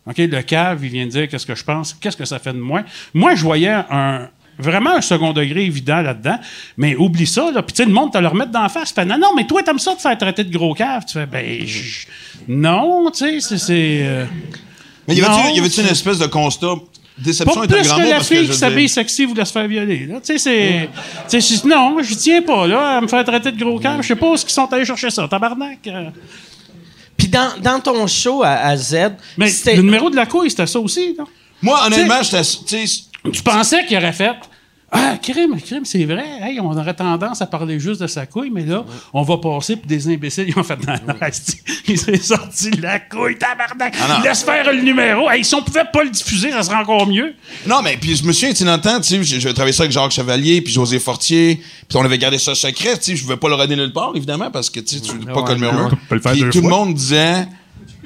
[SPEAKER 6] OK, le cave, il vient de dire qu'est-ce que je pense, qu'est-ce que ça fait de moi? Moi, je voyais un. Vraiment un second degré évident là-dedans, mais oublie ça, là. Puis tu sais, le monde te le remettre d'en face. Fait, non, non, mais toi, t'aimes ça de faire traiter de gros cave? Tu fais, ben, non, tu sais, c'est. c'est, euh,
[SPEAKER 5] Mais y avait-tu
[SPEAKER 6] Non,
[SPEAKER 5] y avait-tu une espèce de constat? Déception
[SPEAKER 6] pas
[SPEAKER 5] est un
[SPEAKER 6] plus que la
[SPEAKER 5] que
[SPEAKER 6] fille qui s'habille sexy voulait se faire violer. Là. Tu sais, c'est. tu sais, je- non, je tiens pas, là, à me faire traiter de gros cave. Je sais pas où ils sont allés chercher ça, tabarnak. euh.
[SPEAKER 4] Puis dans, dans ton show à, à Z,
[SPEAKER 6] Mais le numéro de la couille, c'était ça aussi, non?
[SPEAKER 5] Moi, honnêtement, j'étais. Tu
[SPEAKER 6] pensais qu'il aurait fait? Ah, crime, crime, c'est vrai. Hey, on aurait tendance à parler juste de sa couille, mais là, on va passer pour des imbéciles. Ils ont fait. Non, non, <laughs> il s'est sorti de la couille, tabarnak.
[SPEAKER 5] Ah non.
[SPEAKER 6] Laisse faire le numéro. Hey, si on pouvait pas le diffuser, ça serait encore mieux.
[SPEAKER 5] Non, mais puis je me souviens, tu sais, tu sais, j'ai- j'ai travaillé ça avec Jacques Chevalier, puis José Fortier, puis on avait gardé ça secret, tu sais, je pouvais pas le redonner nulle part, évidemment, parce que, tu sais, tu veux pas que le murmure.
[SPEAKER 6] Tu peux le faire
[SPEAKER 5] Puis tout le monde disait,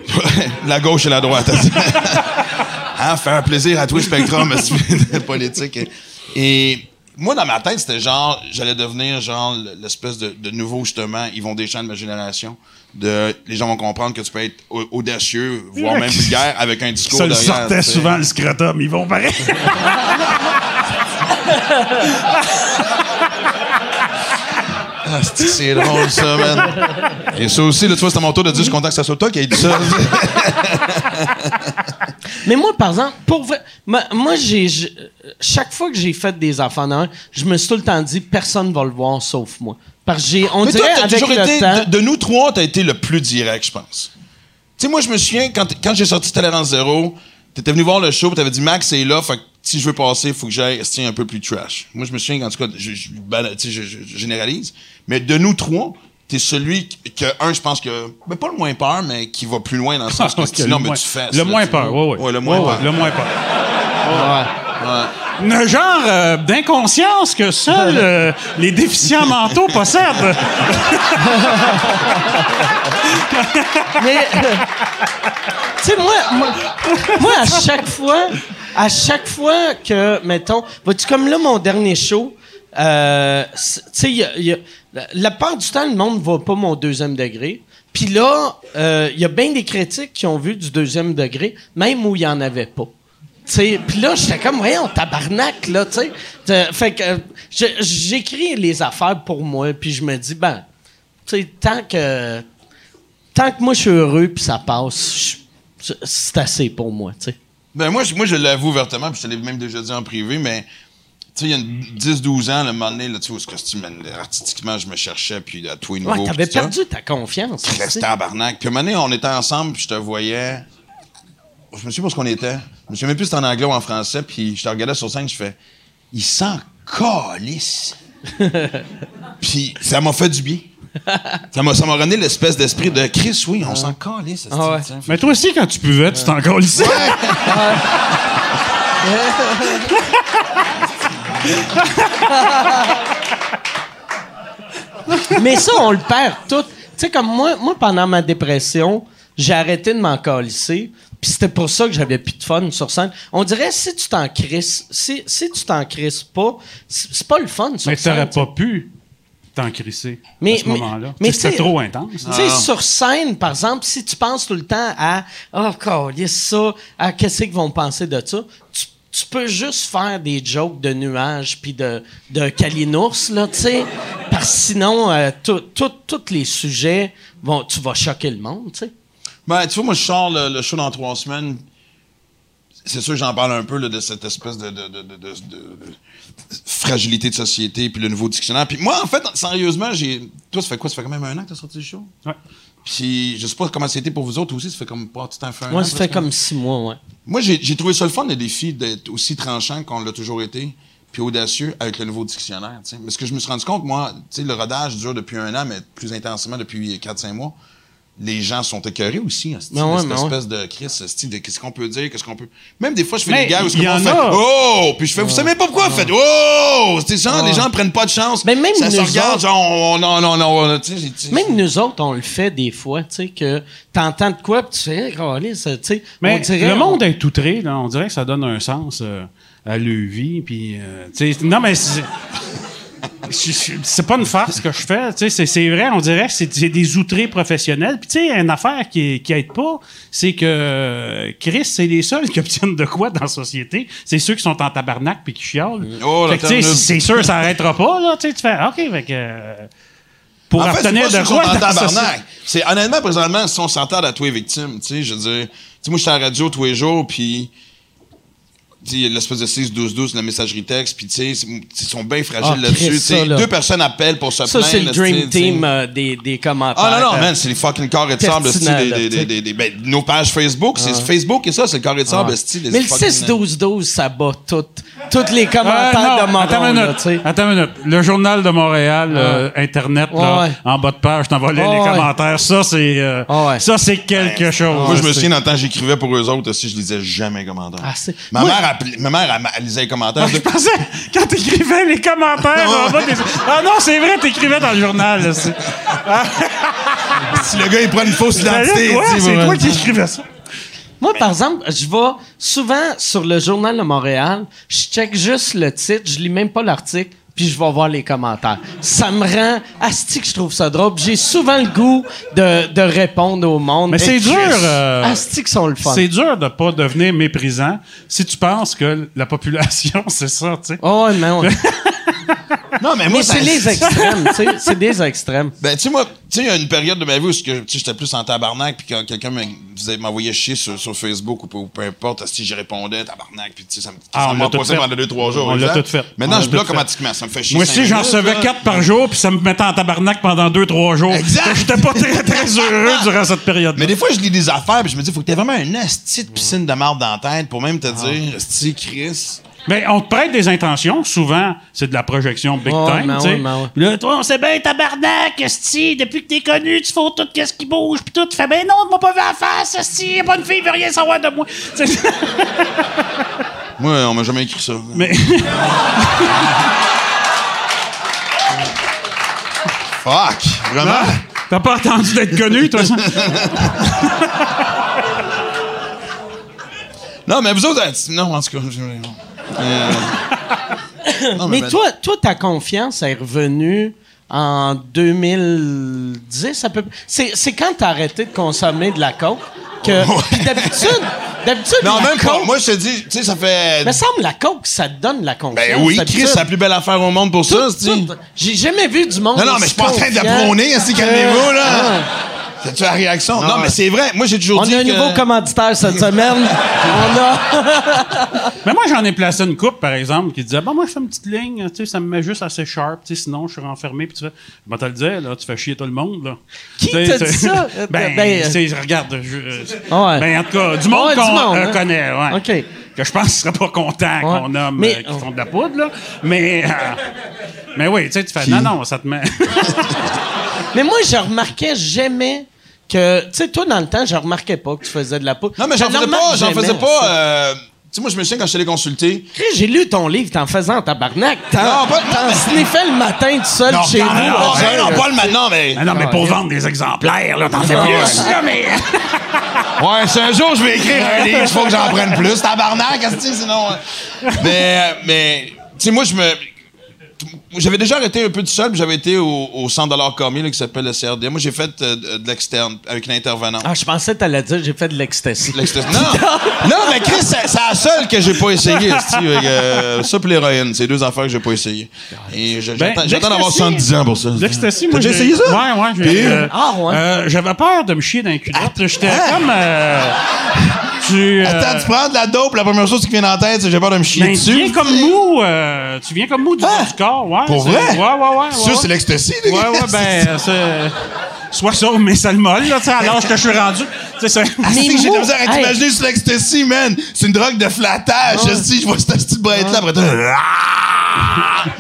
[SPEAKER 5] <laughs> la gauche et la droite. hein, <laughs> faire plaisir à tout le spectrum de politique. Et moi, dans ma tête, c'était genre, j'allais devenir genre l'espèce de, de nouveau, justement, ils vont Deschamps de ma génération. De, les gens vont comprendre que tu peux être au- audacieux, voire même vulgaire, avec un discours
[SPEAKER 6] Ça le
[SPEAKER 5] derrière.
[SPEAKER 6] sortait souvent, le scrotum. Ils vont pareil. <laughs>
[SPEAKER 5] Ah, c'est drôle, ça, man. Et ça aussi, là, tu vois, c'est à mon tour de dire, je suis content que ça soit toi qui ait dit ça. <laughs>
[SPEAKER 4] Mais moi, par exemple, pour vrai- moi, moi, j'ai, chaque fois que j'ai fait des enfants dans un, je me suis tout le temps dit, personne va le voir sauf moi. Parce que j'ai, on
[SPEAKER 5] Mais toi,
[SPEAKER 4] dirait
[SPEAKER 5] t'as
[SPEAKER 4] avec
[SPEAKER 5] toujours
[SPEAKER 4] le
[SPEAKER 5] été,
[SPEAKER 4] temps.
[SPEAKER 5] de, de nous trois, t'as été le plus direct, je pense. Tu sais, moi, je me souviens, quand, quand j'ai sorti Tolérance Zéro, t'étais venu voir le show, t'avais dit, Max, c'est là, fait que si je veux passer, faut que j'aille un peu plus trash. Moi, je me souviens, en tout cas, je, sais, je- je- je généralise, mais de nous trois, t'es celui que, un, je pense que, ben, pas le moins peur, mais qui va plus loin dans le sens <laughs> que sinon,
[SPEAKER 6] le
[SPEAKER 5] mais
[SPEAKER 6] moins-
[SPEAKER 5] tu fais.
[SPEAKER 6] Le moins peur, oui, oui.
[SPEAKER 5] Ouais, le moins peur.
[SPEAKER 6] Le moins peur.
[SPEAKER 5] Ouais.
[SPEAKER 6] Un genre euh, d'inconscience que seuls euh, les déficients mentaux possèdent. <laughs>
[SPEAKER 4] Mais, tu sais, moi, moi, à chaque fois, à chaque fois que, mettons, vois-tu, comme là, mon dernier show, euh, tu sais, la- la part du temps, le monde ne voit pas mon deuxième degré. Puis là, euh, il y a bien des critiques qui ont vu du deuxième degré, même où il n'y en avait pas. Puis là, j'étais comme, voyons, tabarnak, là, tu sais. Fait que euh, j'écris les affaires pour moi, puis je me dis, ben, tu sais, tant que tant que moi je suis heureux puis ça passe, c'est assez pour moi, tu sais.
[SPEAKER 5] Ben moi, je, moi, je l'avoue ouvertement, puis je te l'ai même déjà dit en privé, mais tu sais, il y a une 10-12 ans, le moment donné, là, tu que c'est, man, artistiquement, je me cherchais, puis à tout et nouveau.
[SPEAKER 4] Ouais, t'avais
[SPEAKER 5] ça.
[SPEAKER 4] perdu ta confiance.
[SPEAKER 5] Restais tabarnak. Puis un moment donné, on était ensemble, puis je te voyais. Je me souviens pas ce qu'on était. Je me souviens même plus si c'était en anglais ou en français, puis je te regardais sur scène, je fais. Il sent calisse. <laughs> puis ça m'a fait du bien. ça m'a ça m'a donné l'espèce d'esprit de Chris, oui, on s'en calait, ça
[SPEAKER 4] Ah ouais.
[SPEAKER 6] Mais toi aussi, quand tu buvais, tu t'en colissais. <laughs>
[SPEAKER 4] Mais ça, on le perd tout. Tu sais, comme moi, moi, pendant ma dépression, j'ai arrêté de m'en calisser. Puis c'était pour ça que j'avais plus de fun sur scène. On dirait si tu t'en crisses, si, si tu t'en crisses pas, c'est pas le fun sur
[SPEAKER 6] Mais
[SPEAKER 4] scène.
[SPEAKER 6] t'aurais
[SPEAKER 4] tu sais.
[SPEAKER 6] pas pu t'en crisser
[SPEAKER 4] Mais-
[SPEAKER 6] à ce
[SPEAKER 4] mais-
[SPEAKER 6] moment-là.
[SPEAKER 4] mais
[SPEAKER 6] C'était trop intense.
[SPEAKER 4] Tu sais, sur scène, par exemple, si tu penses tout le temps à Oh, câlisse ça, à qu'est-ce qu'ils vont penser de ça, tu, tu peux juste faire des jokes de nuages puis de, de calinours, là, tu sais. Parce que sinon, euh, tous les sujets, vont, tu vas choquer le monde, tu sais.
[SPEAKER 5] Ben, tu vois, moi, je sors le, le show dans trois semaines. C'est sûr que j'en parle un peu là, de cette espèce de, de, de, de- de- de fragilité de société, puis le nouveau dictionnaire. Puis moi, en fait, sérieusement, j'ai. Toi, ça fait quoi? Ça fait quand même un an que t'as sorti le show?
[SPEAKER 6] Ouais.
[SPEAKER 5] Puis je sais pas comment c'était pour vous autres aussi. Ça fait comme pas tout un fait un
[SPEAKER 4] Moi,
[SPEAKER 5] an,
[SPEAKER 4] ça fait comme six mois, ouais.
[SPEAKER 5] Moi, j'ai trouvé ça le fun, le défi d'être aussi tranchant qu'on l'a toujours été, puis audacieux avec le nouveau dictionnaire. tu sais. Mais ce que je me suis rendu compte, moi, tu sais, le rodage dure depuis un an, mais plus intensément depuis 4-5 mois. Les gens sont écœurés aussi, hein,
[SPEAKER 4] Ben ouais,
[SPEAKER 5] cette
[SPEAKER 4] ben ouais.
[SPEAKER 5] espèce de crise, esti, de qu'est-ce qu'on peut dire, qu'est-ce qu'on peut. Même des fois, je fais
[SPEAKER 6] Mais
[SPEAKER 5] des gars où on
[SPEAKER 6] en
[SPEAKER 5] fait. Oh! Puis je fais, vous savez pas pourquoi? Vous faites Oh! C'est genre, les gens prennent pas de chance.
[SPEAKER 4] Mais même
[SPEAKER 5] ça se
[SPEAKER 4] nous
[SPEAKER 5] regarde,
[SPEAKER 4] autres-
[SPEAKER 5] genre, on- non, non, non,
[SPEAKER 4] Même nous autres, on le fait des fois, tu sais, que t'entends de quoi, puis tu fais, câlisse, tu sais.
[SPEAKER 6] Mais
[SPEAKER 4] on dirait-
[SPEAKER 6] le monde est outré, là. On dirait que ça donne un sens euh, à leur vie. Puis, euh, tu sais, non, mais c'est, pas une farce que je fais. tu sais, C'est, vrai, on dirait que c'est, des outrés professionnels. Puis, tu sais, une affaire qui, qui aide pas, c'est que Chris, c'est les seuls qui obtiennent de quoi dans la société. C'est ceux qui sont en tabarnak puis qui chiolent.
[SPEAKER 5] Oh,
[SPEAKER 6] c'est sûr, ça arrêtera pas, là. Tu fais, OK, fait que. euh, pour
[SPEAKER 5] En fait,
[SPEAKER 6] obtenir de quoi dans
[SPEAKER 5] tabarnak. C'est honnêtement présentement si on s'entend à tous les victimes, tu sais, je veux dire, tu sais moi je suis à la radio tous les jours puis tu sais, il y a l'espèce de 6 12 12 la messagerie texte puis tu sais ils sont bien fragiles
[SPEAKER 4] Ah,
[SPEAKER 5] là-dessus,
[SPEAKER 4] ça, là.
[SPEAKER 5] deux personnes appellent pour se
[SPEAKER 4] Ça,
[SPEAKER 5] plaindre.
[SPEAKER 4] c'est le Dream. Team euh, des, des commentaires.
[SPEAKER 5] Ah non, non,
[SPEAKER 4] Euh,
[SPEAKER 5] man, c'est les fucking carrés de sable, ben, nos pages Facebook, c'est Facebook et ça, c'est le carré de sable, les
[SPEAKER 4] Mais le
[SPEAKER 5] fucking-
[SPEAKER 4] 6-12-12, ça bat tout. Tous les commentaires de
[SPEAKER 6] non, attends
[SPEAKER 4] Moron, là,
[SPEAKER 6] minute. Attends une minute. Le journal de Montréal, euh, Internet, là,
[SPEAKER 4] Ouais.
[SPEAKER 6] en bas de page, t'envoie les,
[SPEAKER 4] Ouais,
[SPEAKER 6] les
[SPEAKER 4] ouais.
[SPEAKER 6] commentaires. Ça, c'est euh,
[SPEAKER 4] Ouais.
[SPEAKER 6] ça, c'est quelque chose.
[SPEAKER 5] Moi, je me souviens, dans le temps, j'écrivais pour eux autres aussi, je lisais jamais les commentaires.
[SPEAKER 4] Ah,
[SPEAKER 5] ma,
[SPEAKER 4] Moi-
[SPEAKER 5] mère appelait- ma mère, elle, elle lisait les commentaires.
[SPEAKER 6] Ah, je pensais, quand t'écrivais les commentaires en bas des... Ah non, c'est vrai, t'écrivais dans le journal. là, <laughs>
[SPEAKER 5] si le gars, il prend une fausse identité,
[SPEAKER 6] c'est toi qui écrivais ça.
[SPEAKER 4] Moi, par exemple, je vais souvent sur le Journal de Montréal, je check juste le titre, je lis même pas l'article, puis je vais voir les commentaires. Ça me rend asti que je trouve ça drôle. J'ai souvent le goût de, de répondre au monde.
[SPEAKER 6] Mais c'est dur, euh,
[SPEAKER 4] sont le fun.
[SPEAKER 6] C'est dur de pas devenir méprisant si tu penses que la population, <laughs> c'est ça, tu sais.
[SPEAKER 4] Oh, ouais, mais, on- <laughs>
[SPEAKER 5] Non, mais moi,
[SPEAKER 4] c'est les extrêmes. C'est des extrêmes.
[SPEAKER 5] Ben, tu sais, moi, tu sais, il y a une période de ma vie où j'étais plus en tabarnak, puis quand quelqu'un me- vous avez- m'envoyait chier sur, sur Facebook ou peu, ou peu importe, si j'y répondais, tabarnak, puis tu sais, ça me
[SPEAKER 6] Ah, on
[SPEAKER 5] passé
[SPEAKER 6] fait.
[SPEAKER 5] pendant deux, trois jours.
[SPEAKER 6] On l'a tout fait.
[SPEAKER 5] Maintenant,
[SPEAKER 6] On
[SPEAKER 5] je bloque automatiquement, ça me fait chier.
[SPEAKER 6] Moi aussi, j'en recevais
[SPEAKER 5] là.
[SPEAKER 6] quatre par jour, puis ça me mettait en tabarnak pendant deux, trois jours.
[SPEAKER 5] Exact.
[SPEAKER 6] J'étais pas très, très <laughs> heureux durant cette période.
[SPEAKER 5] Mais des fois, je lis des affaires, puis je me dis, faut que t'aies vraiment un asti de piscine de marde dans la tête pour même te dire, asti, Chris.
[SPEAKER 6] Mais on te prête des intentions. Souvent, c'est de la projection big
[SPEAKER 4] Ouais,
[SPEAKER 6] time,
[SPEAKER 4] mais
[SPEAKER 6] tu sais. Puis là, toi, on sait bien, tabarnak, esti, depuis que t'es connu, tu fais tout qu'est-ce qui bouge, puis tout. Tu fais, ben non, tu m'as pas vu en face, esti, y a pas une fille, veut rien savoir de moi. <laughs>
[SPEAKER 5] Moi, on m'a jamais écrit ça.
[SPEAKER 6] Mais, <laughs>
[SPEAKER 5] Fuck! Vraiment?
[SPEAKER 6] Ah, t'as pas attendu d'être connu, toi, ça? <laughs>
[SPEAKER 5] Non, mais vous autres, euh, non, en tout cas, je- euh, non,
[SPEAKER 4] Mais
[SPEAKER 5] ben-
[SPEAKER 4] toi, toi, ta confiance est revenue en 2010 à peu près. C'est, quand t'as arrêté de consommer de la coke que. Puis d'habitude, d'habitude,
[SPEAKER 5] Non,
[SPEAKER 4] la
[SPEAKER 5] même pas.
[SPEAKER 4] coke.
[SPEAKER 5] Moi, je te dis, tu sais, ça fait.
[SPEAKER 4] me semble la coke, ça te donne la confiance.
[SPEAKER 5] Ben oui. Chris, c'est la plus belle affaire au monde pour ça,
[SPEAKER 4] Tout- J'ai jamais vu du monde.
[SPEAKER 5] Non, non, mais je suis pas en train de prôner, ainsi,
[SPEAKER 4] que-
[SPEAKER 5] calmez-vous, là.
[SPEAKER 4] Ah.
[SPEAKER 5] C'est-tu la réaction? Non, mais c'est vrai. Moi, j'ai toujours
[SPEAKER 4] On
[SPEAKER 5] dit
[SPEAKER 4] a un
[SPEAKER 5] que...
[SPEAKER 4] nouveau commanditaire cette <laughs> semaine. On a. <laughs>
[SPEAKER 6] Mais moi, j'en ai placé une coupe, par exemple, qui disait, bon, moi, je fais une petite ligne, tu sais, ça me met juste assez sharp, tu sais, sinon, je suis renfermé, puis tu fais, je vais te le dire, là, tu fais chier tout le monde, là.
[SPEAKER 4] Qui t'a dit ça? <laughs>
[SPEAKER 6] Ben,
[SPEAKER 4] Ben,
[SPEAKER 6] tu sais, regarde, je, euh,
[SPEAKER 4] Ouais.
[SPEAKER 6] ben, en tout cas, du monde qu'on euh,
[SPEAKER 4] hein.
[SPEAKER 6] connaît, ouais.
[SPEAKER 4] OK.
[SPEAKER 6] Que je pense qu'il serait pas content qu'on nomme
[SPEAKER 4] Mais-
[SPEAKER 6] euh, qui font de la poudre, là. Mais, euh, mais oui, tu sais, tu fais, non, non, ça te met. <laughs>
[SPEAKER 4] Mais moi, je remarquais jamais que. Tu sais, toi, dans le temps, je remarquais pas que tu faisais de la poudre.
[SPEAKER 5] Non, mais
[SPEAKER 4] Je
[SPEAKER 5] j'en faisais
[SPEAKER 4] remarque
[SPEAKER 5] pas, j'en faisais pas. euh, tu sais, moi, je me souviens quand je suis allé consulter.
[SPEAKER 4] Chris, J'ai lu ton livre, t'en faisais en tabarnak. T'en,
[SPEAKER 5] Non, pas-
[SPEAKER 4] t'en sniffais le matin tout seul
[SPEAKER 5] Non,
[SPEAKER 4] chez
[SPEAKER 5] non,
[SPEAKER 4] vous.
[SPEAKER 5] non, non, pas le maintenant, mais.
[SPEAKER 6] Ah non, mais pour vendre des exemplaires, là, t'en fais plus. mais... <laughs>
[SPEAKER 5] Ouais, si un jour je vais écrire un livre, il faut que j'en prenne plus. Tabarnak, c'est, sinon. hein? Mais, euh, mais, tu sais, moi, je me. J'avais déjà arrêté un peu tout seul, puis j'avais été au, au 100 commis, là, qui s'appelle le CRD. Moi, j'ai fait euh, de, l'externe avec une intervenante.
[SPEAKER 4] Ah, je pensais que t'allais dire j'ai fait de l'ecstasy.
[SPEAKER 5] L'ecstasy. <laughs> Non, non, mais Chris, c'est la seule que j'ai pas essayé. <laughs> euh, ça puis l'héroïne, c'est deux affaires que j'ai pas essayé. Et
[SPEAKER 6] Ben,
[SPEAKER 5] j'attends d'avoir
[SPEAKER 6] l'ecstasy-
[SPEAKER 5] 70 ans pour ça.
[SPEAKER 6] L'ecstasy,
[SPEAKER 5] T'as
[SPEAKER 6] moi. j'ai-
[SPEAKER 5] essayé ça?
[SPEAKER 6] Ouais, ouais. euh,
[SPEAKER 4] Ah, ouais.
[SPEAKER 6] euh, J'avais peur de me chier dans les culottes. J'étais comme. <laughs> euh, tu. euh,
[SPEAKER 5] Attends, tu prends de la dope, la première chose qui vient la tête, c'est j'ai peur de me chier
[SPEAKER 6] ben, tu
[SPEAKER 5] dessus.
[SPEAKER 6] viens comme mou. euh, tu viens comme mou du
[SPEAKER 5] Ah!
[SPEAKER 6] du corps. Ouais,
[SPEAKER 5] Pour
[SPEAKER 6] c'est-
[SPEAKER 5] vrai?
[SPEAKER 6] Ouais, ouais, ouais.
[SPEAKER 5] Ça,
[SPEAKER 6] ouais.
[SPEAKER 5] c'est l'ecstasy, les
[SPEAKER 6] Ouais,
[SPEAKER 5] gars.
[SPEAKER 6] ouais, ben, euh, c'est. Soit ça ou mes salmoles, là, tu sais, à l'âge que je suis rendu. Tu sais, c'est.
[SPEAKER 5] Ah, c'est que j'ai de la misère à t'imaginer sur l'ecstasy, man. C'est une drogue de flattage. Si je vois cette petite brette-là, après, Ah! <laughs>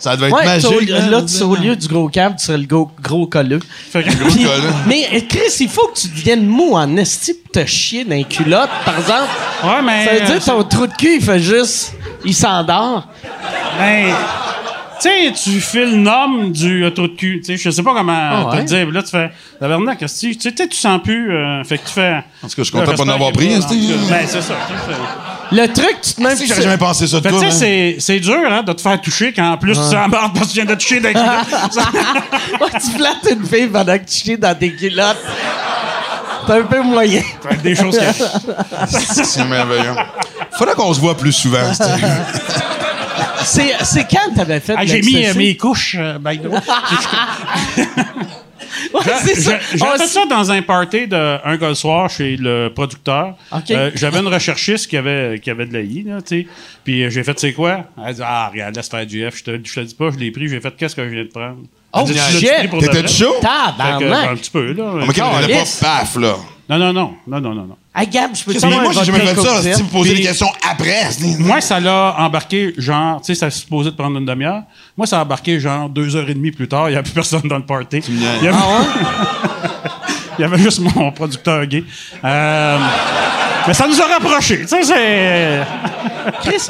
[SPEAKER 5] ça devait être
[SPEAKER 4] Ouais,
[SPEAKER 5] magique.
[SPEAKER 4] tu-
[SPEAKER 5] man.
[SPEAKER 4] là, tu- au lieu du gros câble, tu serais le gros, gros colleux.
[SPEAKER 6] Fait que-
[SPEAKER 4] Puis-
[SPEAKER 5] colleux.
[SPEAKER 4] mais euh, Chris, il faut que tu deviennes mou en esti pour te chier dans les culottes, par exemple.
[SPEAKER 6] Ouais, mais.
[SPEAKER 4] Ça veut dire
[SPEAKER 6] euh,
[SPEAKER 4] que ton trou de cul, il fait juste... Il s'endort.
[SPEAKER 6] Ben, tu sais, tu fais le nom du euh, trou de cul. Tu sais, je sais pas comment
[SPEAKER 4] Ah
[SPEAKER 6] te
[SPEAKER 4] ouais?
[SPEAKER 6] dire. Là, tu fais, tabarnak, qu'est-ce que tu tu sais, tu sens plus. euh, fait que tu fais.
[SPEAKER 5] En tout cas, je suis content de pas en avoir pris,
[SPEAKER 6] hein, Ben, c'est ça. tu sais, c'est-
[SPEAKER 4] Le truc, tu te mets...
[SPEAKER 5] Que j'aurais jamais pensé ça de
[SPEAKER 6] Fait que,
[SPEAKER 5] toi.
[SPEAKER 6] tu sais, c'est- c'est dur, hein, de te faire toucher quand en plus tu sens mort parce que tu viens de te toucher d'un <laughs>
[SPEAKER 4] Ouais, tu flattes une fille pendant que tu chies dans tes culottes. C'est un peu moyen.
[SPEAKER 6] Des choses qui.
[SPEAKER 5] C'est merveilleux. Faudrait qu'on se voit plus souvent. <laughs> c'est-
[SPEAKER 4] C'est c'est quand t'avais fait
[SPEAKER 6] Ah, J'ai mis euh, mes couches, euh, by the way. <laughs>
[SPEAKER 4] Ouais, c'est ça.
[SPEAKER 6] J'ai
[SPEAKER 4] Ah,
[SPEAKER 6] fait ça dans un party de un gars le soir chez le producteur. Euh, J'avais une recherchiste qui avait, qui avait de l'AI, là, tu sais. Puis euh, j'ai fait, c'est quoi? Elle dit, ah, regarde, laisse faire GF. Je te, je te dis pas, je l'ai pris. J'ai fait, qu'est-ce que je viens de prendre?
[SPEAKER 4] Oh,
[SPEAKER 6] dit,
[SPEAKER 4] shit!
[SPEAKER 5] T'étais chaud?
[SPEAKER 6] Que, ben,
[SPEAKER 4] Tabarnak!
[SPEAKER 6] un petit peu, là.
[SPEAKER 5] Mais qu'elle n'était
[SPEAKER 4] Calisse.
[SPEAKER 5] pas paf, là.
[SPEAKER 6] Non, non, non. Non, non, non, non.
[SPEAKER 4] Hey, Gab, je peux te
[SPEAKER 5] moi, j'ai jamais fait ça. Si vous posez des questions après. c'est-
[SPEAKER 6] Moi, ça l'a embarqué, genre, tu sais, ça se supposait de prendre une demi-heure. Moi, ça a embarqué, genre, deux heures et demie plus tard. Il n'y avait plus personne dans le party. Il y avait, <laughs> Il y avait juste mon producteur gay. Euh, mais ça nous a rapprochés. Tu sais, c'est.
[SPEAKER 4] Chris,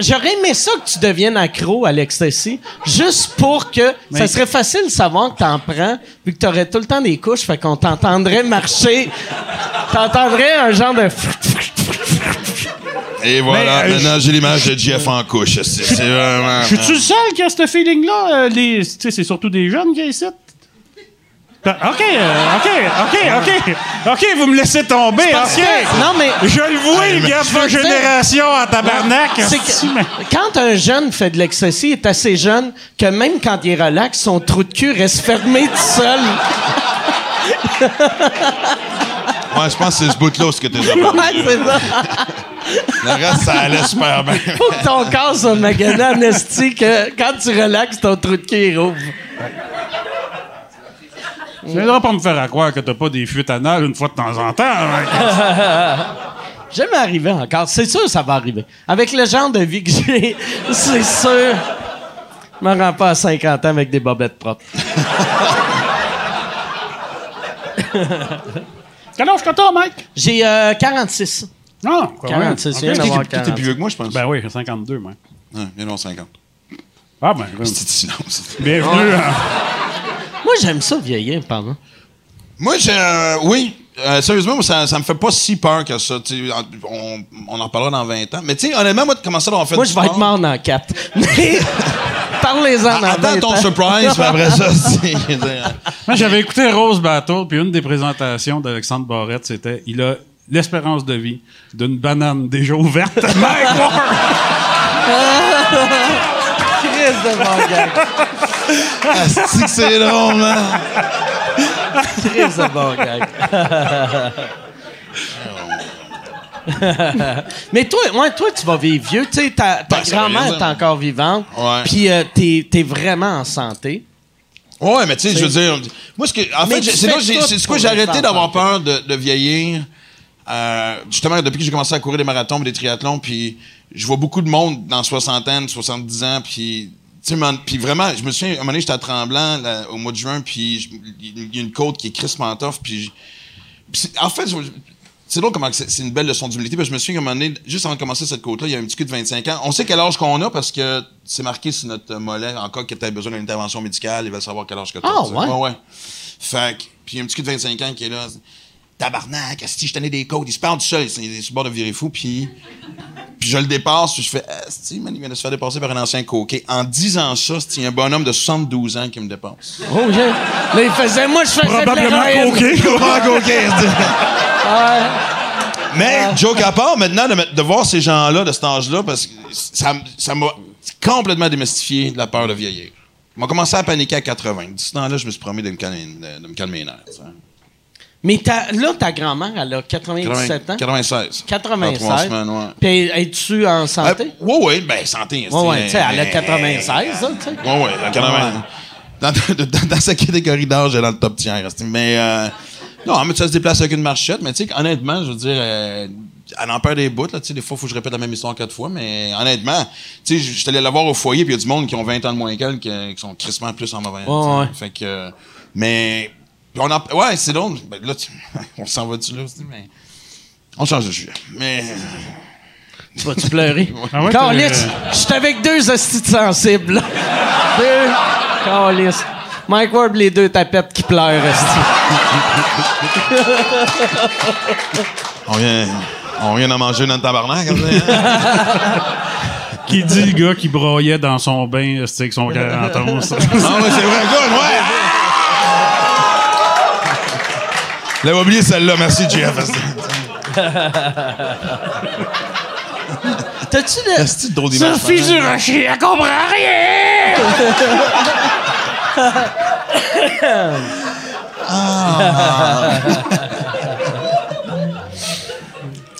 [SPEAKER 4] j'aurais aimé ça que tu deviennes accro à l'ecstasy, juste pour que
[SPEAKER 6] Mais-
[SPEAKER 4] ça serait facile de savoir que t'en prends, vu que t'aurais tout le temps des couches, fait qu'on t'entendrait marcher. T'entendrais un genre de...
[SPEAKER 5] Et voilà,
[SPEAKER 6] Mais, euh,
[SPEAKER 5] maintenant j'ai l'image de Jeff en couche. C'est c'est vraiment.
[SPEAKER 6] Je suis-tu le seul qui a ce feeling-là? Euh, les- c'est surtout des jeunes qui ici. OK, euh, OK, OK, OK. OK, vous me laissez tomber.
[SPEAKER 4] parce
[SPEAKER 6] OK.
[SPEAKER 4] que- non, mais-
[SPEAKER 6] Je le vois, il y a pas
[SPEAKER 4] dire-
[SPEAKER 6] génération en tabarnak.
[SPEAKER 4] C'est que quand un jeune fait de l'ecstasy, il est assez jeune que même quand il est relax, son trou de cul reste fermé tout seul.
[SPEAKER 5] Ouais, je pense que c'est ce bout-là où ce que t'es <laughs>
[SPEAKER 4] Ouais, c'est ça.
[SPEAKER 5] Le reste, ça allait super bien.
[SPEAKER 4] Faut que ton corps soit magané en que quand tu relaxes, ton trou de cul il rouvre.
[SPEAKER 6] Tu viendras pas me faire à croire que t'as pas des fuites anales une fois de temps en temps. hein. <laughs>
[SPEAKER 4] Jamais arrivé encore. C'est sûr que ça va arriver. Avec le genre de vie que j'ai, <laughs> c'est sûr. Je me rends pas à 50 ans avec des bobettes propres. <laughs>
[SPEAKER 6] Quel âge que t'as, Mike?
[SPEAKER 4] J'ai euh, 46.
[SPEAKER 6] Non, quoi,
[SPEAKER 4] 46,
[SPEAKER 6] ouais.
[SPEAKER 4] je viens
[SPEAKER 5] T'es
[SPEAKER 4] d'avoir
[SPEAKER 5] t'es plus
[SPEAKER 4] 46.
[SPEAKER 5] vieux que moi, je pense.
[SPEAKER 6] Ben oui, j'ai 52, moi.
[SPEAKER 5] Ouais, viens donc 50.
[SPEAKER 6] Ah, ben, euh,
[SPEAKER 5] Petit silence.
[SPEAKER 6] bienvenue. Hein.
[SPEAKER 4] Moi, j'aime ça vieillir, pardon.
[SPEAKER 5] Moi, j'ai. euh, oui. Euh, sérieusement, moi, ça, ça me fait pas si peur que ça. On, on en parlera dans 20 ans. Mais tu sais, honnêtement, moi, de commencer à avoir fait
[SPEAKER 4] Moi, je vais être mort dans 4. Mais <laughs> parlez-en dans
[SPEAKER 5] Ah, Attends
[SPEAKER 4] 20
[SPEAKER 5] ton
[SPEAKER 4] ans.
[SPEAKER 5] surprise, mais après ça, <laughs> c'est. dire,
[SPEAKER 6] Moi, j'avais écouté Rose Battle, puis une des présentations d'Alexandre Barrette, c'était il a l'espérance de vie d'une banane déjà ouverte. Mike <laughs>
[SPEAKER 4] De bon gag.
[SPEAKER 5] Asti que c'est drôle, hein?
[SPEAKER 4] Chris de bon gag. Mais toi, ouais, toi, tu vas vivre vieux. Tu sais, ta, ta
[SPEAKER 5] Ben,
[SPEAKER 4] grand-mère est encore vivante.
[SPEAKER 5] Ouais.
[SPEAKER 4] Puis euh, t'es, t'es vraiment en santé.
[SPEAKER 5] Ouais, mais tu sais, je veux dire, moi, ce que, en
[SPEAKER 4] Mais
[SPEAKER 5] fait, c'est j'ai-
[SPEAKER 4] tout
[SPEAKER 5] c'est ce que
[SPEAKER 4] pour
[SPEAKER 5] j'ai arrêté d'avoir peur de, de vieillir. Euh, justement, depuis que j'ai commencé à courir des marathons, et des triathlons, puis je vois beaucoup de monde dans soixantaine, 70 ans, puis man, puis vraiment, je me souviens, à un moment donné, j'étais à Tremblant là, au mois de juin, puis il y a une côte qui est crissement tough, puis en fait, c'est drôle comment c'est une belle leçon d'humilité, parce que je me souviens qu'à un moment donné, juste avant de commencer cette côte-là, il y a un petit cul de 25 ans. On sait quel âge qu'on a parce que c'est marqué sur notre mollet, en cas que tu besoin d'une intervention médicale, ils veulent savoir quel âge que tu as.
[SPEAKER 4] Ah, ouais?
[SPEAKER 5] Ouais, ouais. Fait que, puis il y a un petit cul de 25 ans qui est là. Tabarnak, si je tenais des côtes, il se parle du seul, il est sur le bord de virer fou, puis puis je le dépasse, puis je fais, Asti, man, il vient de se faire dépasser par un ancien coquet. En disant ça, c'est un bonhomme de 72 ans qui me dépasse.
[SPEAKER 4] Oh, yeah. Là, il faisait, moi, je faisais <laughs>
[SPEAKER 6] Probablement coquet.
[SPEAKER 5] Comment coquet? Mais, joke à part, maintenant, de, voir ces gens-là, de cet âge-là, parce que ça m'a complètement démystifié de la peur de vieillir. On m'a commencé à paniquer à 80. De ce temps-là, je me suis promis de me calmer, de, de me calmer les nerfs. sais.
[SPEAKER 4] Mais ta- là, ta grand-mère, elle a 97 ans?
[SPEAKER 5] 96.
[SPEAKER 4] 96.
[SPEAKER 5] Dans trois semaines, ouais.
[SPEAKER 4] Puis es-tu en santé?
[SPEAKER 5] oui, oui, ben santé.
[SPEAKER 4] Ouais, ouais, tu sais, elle a
[SPEAKER 5] mais-
[SPEAKER 4] 96, ça, tu sais.
[SPEAKER 5] Oui, oui, dans, 80. Dans, dans- dans sa catégorie d'âge, elle est dans le top tiers. Mais, euh, non, mais ça se déplace avec une marchette. Mais, tu sais, honnêtement, je veux dire, euh, elle en perd des bouts. Là, tu sais, des fois, il faut que je répète la même histoire quatre fois. Mais, honnêtement, tu sais, je suis allé la voir au foyer, puis il y a du monde qui ont 20 ans de moins qu'elle, qui, qui sont crissement plus en mauvais.
[SPEAKER 4] Ouais, ouais.
[SPEAKER 5] Fait que, euh, mais, puis on en, ouais, c'est drôle. Ben, là, tu- <laughs> on s'en va dessus là, esti, mais. On change de sujet. Mais.
[SPEAKER 4] Tu vas-tu pleurer? <laughs>
[SPEAKER 6] Ah ouais,
[SPEAKER 4] Calice,
[SPEAKER 6] t'as-
[SPEAKER 4] je suis avec deux hosties sensibles. là. deux. Calice. Mike Ward, les deux tapettes qui pleurent.
[SPEAKER 5] On vient, on vient d'en manger notre tabarnak. comme ça, hein?
[SPEAKER 6] Qui dit le gars qui broyait dans son bain, c'est avec son <laughs> 41. ça.
[SPEAKER 5] Ah ouais, c'est vrai, good, ouais! L'avais oublié celle-là, merci Jeff. <laughs>
[SPEAKER 4] T'as-tu le.
[SPEAKER 5] C'est drôle d'image.
[SPEAKER 4] Sophie du Rocher, elle comprend rien!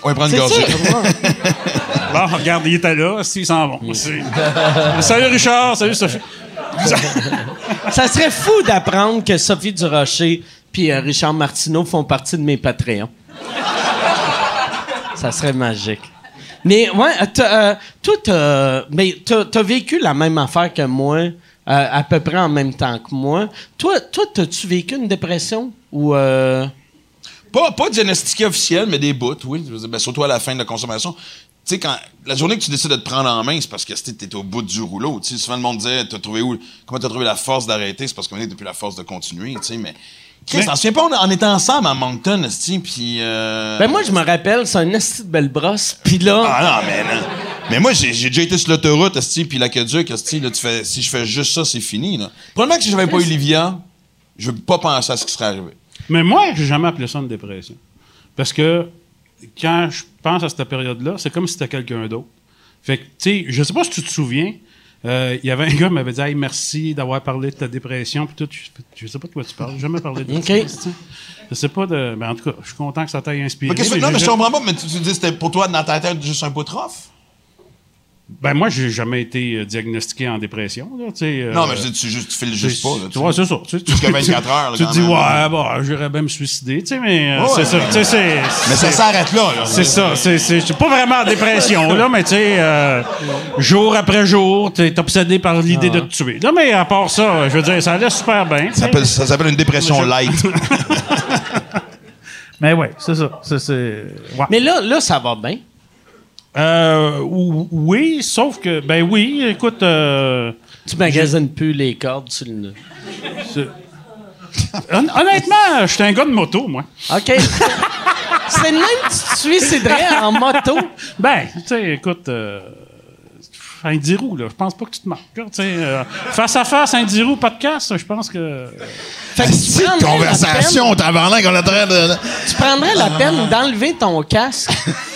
[SPEAKER 5] On va prendre une gorgée. <laughs>
[SPEAKER 6] Bon, regarde, il était là, s'ils s'en vont. Salut Richard, salut Sophie.
[SPEAKER 4] Ça serait fou d'apprendre que Sophie Durocher puis euh, Richard Martineau font partie de mes Patreons. Ça serait magique. Mais ouais, euh, euh, toi, t'as, mais t'as, vécu la même affaire que moi, à peu près en même temps que moi. Toi, toi, t'as-tu vécu une dépression ou
[SPEAKER 5] Pas, pas diagnostiqué officiel, mais des bouts, oui. Ben, surtout à la fin de la consommation. Tu sais, quand la journée que tu décides de te prendre en main, c'est parce que tu es au bout du rouleau. Tu sais, souvent, le monde disait t'as trouvé où, comment t'as trouvé la force d'arrêter? C'est parce qu'on est depuis la force de continuer. Tu sais, mais. Chris, t'en souviens pas, on, on était ensemble à Moncton, esti, puis. Euh...
[SPEAKER 4] Ben moi, je me rappelle, c'est un esti de belle brosse. Puis là,
[SPEAKER 5] Ah non, mais non. Mais moi, j'ai j'ai déjà été sur l'autoroute, esti, puis l'aqueduc, esti, là, tu fais, si je fais juste ça, c'est fini, là. Probablement que si j'avais pas eu Livia, je veux pas penser à ce qui serait arrivé.
[SPEAKER 6] Mais moi, j'ai jamais appelé ça une dépression. Parce que quand je pense à cette période-là, c'est comme si c'était quelqu'un d'autre. Fait que, tu sais, je sais pas si tu te souviens, euh, il y avait un <laughs> gars qui m'avait dit Hey, merci d'avoir parlé de ta dépression. Puis tout, je, je sais pas de quoi tu parles. J'ai jamais parlé de
[SPEAKER 4] OK.
[SPEAKER 6] ça. Je sais pas de. Ben, en tout cas, je suis content que ça t'aille inspiré.
[SPEAKER 5] Mais
[SPEAKER 6] mais
[SPEAKER 5] non, mais je comprends pas, mais tu, tu dis que c'était pour toi, dans ta tête, juste un peu trop?
[SPEAKER 6] Ben, moi, j'ai jamais été euh, diagnostiqué en dépression. Là, tu euh,
[SPEAKER 5] Non, mais je dis, tu, juste, tu files juste pas, là.
[SPEAKER 6] Tu vois, c'est ça. Tu, tu-
[SPEAKER 5] Jusqu'à <laughs> 24 heures, là,
[SPEAKER 6] Tu te dis, ouais, bon, j'irais bien me suicider, tu sais, mais euh,
[SPEAKER 5] Ouais,
[SPEAKER 6] c'est ça. Tu c'est.
[SPEAKER 5] Mais ça s'arrête là, là.
[SPEAKER 6] C'est ça. C'est, c'est, pas vraiment en dépression, là, mais tu sais, euh, jour après jour, t'es obsédé par l'idée de te tuer. Là, mais à part ça, je veux dire, ça allait super bien. tu
[SPEAKER 5] Ça Ça s'appelle une dépression light. <laughs>
[SPEAKER 6] Mais ouais, c'est ça. C'est, c'est, ouais.
[SPEAKER 4] mais là, là, ça va bien.
[SPEAKER 6] Euh, ou- oui, sauf que, ben oui, écoute, euh,
[SPEAKER 4] Tu magasines plus les cordes sur le.
[SPEAKER 6] Hon- honnêtement, je suis un gars de moto, moi.
[SPEAKER 4] OK. c'est le même que tu te suiciderais en moto.
[SPEAKER 6] Ben, tu sais, écoute, euh, un 10 roues, là, je pense pas que tu te marques. là, tu sais, euh, face à face, un 10 roues podcast, je pense que.
[SPEAKER 4] Fait que tu prendrais,
[SPEAKER 5] conversation, tabarnak, on est en train de.
[SPEAKER 4] la peine, tu prendrais la peine d'enlever ton casque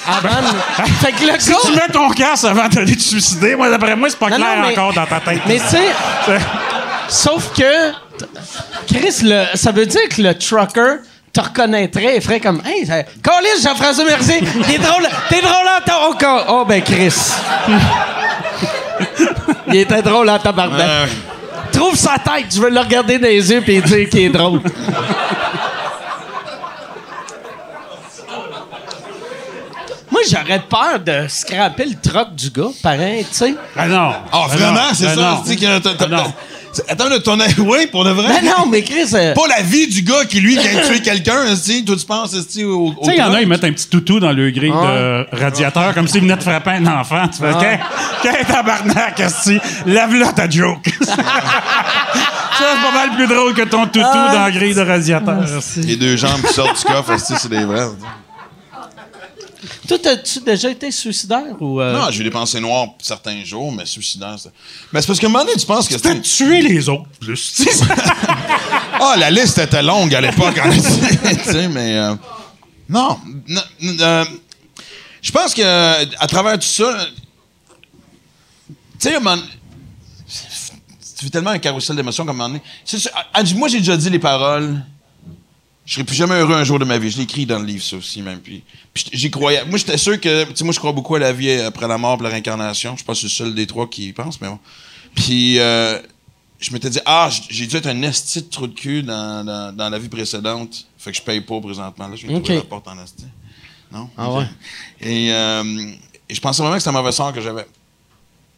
[SPEAKER 4] avant de... <laughs> Fait que le
[SPEAKER 6] Si
[SPEAKER 4] gars...
[SPEAKER 6] tu mets ton casque avant d'aller te suicider, moi, d'après moi, c'est pas
[SPEAKER 4] Non,
[SPEAKER 6] clair
[SPEAKER 4] non, mais-
[SPEAKER 6] encore dans ta tête.
[SPEAKER 4] Mais tu sais, sauf que... Chris, le, ça veut dire que le trucker te reconnaîtrait et ferait comme Hey, Calisse, Jean-François Mercier, il est drôle, t'es drôle en ta... Ca- oh, ben Chris. Il était drôle en tabarnak?
[SPEAKER 5] Ouais, ouais.
[SPEAKER 4] Trouve sa tête, je veux le regarder dans les yeux et dire qu'il est drôle. Moi, j'aurais peur de scraper le troc du gars, pareil, tu sais.
[SPEAKER 6] Ah non.
[SPEAKER 5] Ah, vraiment,
[SPEAKER 6] non.
[SPEAKER 5] c'est ça?
[SPEAKER 6] non.
[SPEAKER 5] que t'as- t'as-
[SPEAKER 6] Ben non.
[SPEAKER 5] Attends, là, ton <laughs> oui, pour de vrai?
[SPEAKER 4] Ben non, mais Chris. euh,
[SPEAKER 5] Pas la vie du gars qui, lui, vient de tuer quelqu'un, esti. Toi, tu penses, esti, au. au
[SPEAKER 6] Tu sais, il y en a, ils mettent un petit toutou dans le grille de radiateur, comme s'ils venaient de frapper un enfant. Tu fais, qu'un qu'un tabarnak, esti, lave-la ta joke. <laughs> ça, c'est pas mal plus drôle que ton toutou dans la grille de radiateur.
[SPEAKER 5] Les deux jambes qui sortent du coffre, esti, c'est des vrais.
[SPEAKER 4] Toi, as-tu déjà été suicidaire ou. euh,
[SPEAKER 5] Non, j'ai eu des pensées noires certains jours, mais suicidaire, c'est. Mais c'est parce qu'à un moment donné, tu penses que
[SPEAKER 6] C'était
[SPEAKER 5] c'était.
[SPEAKER 6] de tuer les autres, plus. <laughs> tu sais.
[SPEAKER 5] Ah, la liste était longue à l'époque, <laughs> tu sais, mais. euh, non. euh, je pense que à travers tout ça. Tu sais, à un moment- tu fais tellement un carrousel d'émotions comme un moment donné. Ah, ah, moi, j'ai déjà dit les paroles. Je serai plus jamais heureux un jour de ma vie. Je l'ai écrit dans le livre, ça aussi, même. Puis, puis j'y croyais. Moi, j'étais sûr que. Tu sais, moi, je crois beaucoup à la vie après la mort, et la réincarnation. Je suis pas le seul des trois qui y pense, mais bon. Puis, euh, je m'étais dit, ah, j'ai dû être un esti de trou de cul dans, dans, dans la vie précédente. Fait que je paye pas présentement. Là, je vais
[SPEAKER 4] Ok.
[SPEAKER 5] trouver la porte en esti. Non?
[SPEAKER 4] Ah ouais.
[SPEAKER 5] Et, euh, et je pensais vraiment que c'était un mauvais sort que j'avais.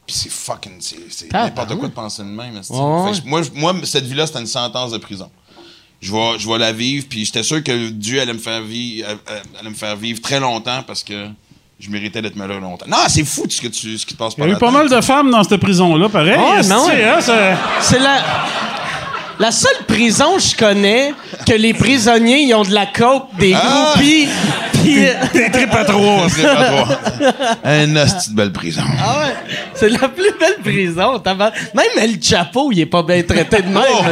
[SPEAKER 5] Puis c'est fucking. C'est, n'importe quoi de penser de même. esti.
[SPEAKER 4] Ouais,
[SPEAKER 5] moi, moi, cette vie-là, c'était une sentence de prison. Je vais, je vais la vivre, puis j'étais sûr que Dieu allait me faire vivre, euh, allait me faire vivre très longtemps parce que je méritais d'être malheureux longtemps. Non, c'est fou ce que tu, ce qui te passe
[SPEAKER 6] Il y a eu pas mal de femmes dans cette prison-là, pareil. Esti,
[SPEAKER 4] non,
[SPEAKER 6] hein,
[SPEAKER 4] C'est la. La seule prison que je connais que les prisonniers ils ont de la coke, des
[SPEAKER 5] Ah!
[SPEAKER 4] groupies, puis euh,
[SPEAKER 6] Des tripes à trois.
[SPEAKER 5] Une hostie de belle prison.
[SPEAKER 4] ah ouais, c'est la plus belle prison. Même El Chapeau, il est pas bien traité de même.
[SPEAKER 5] Oh!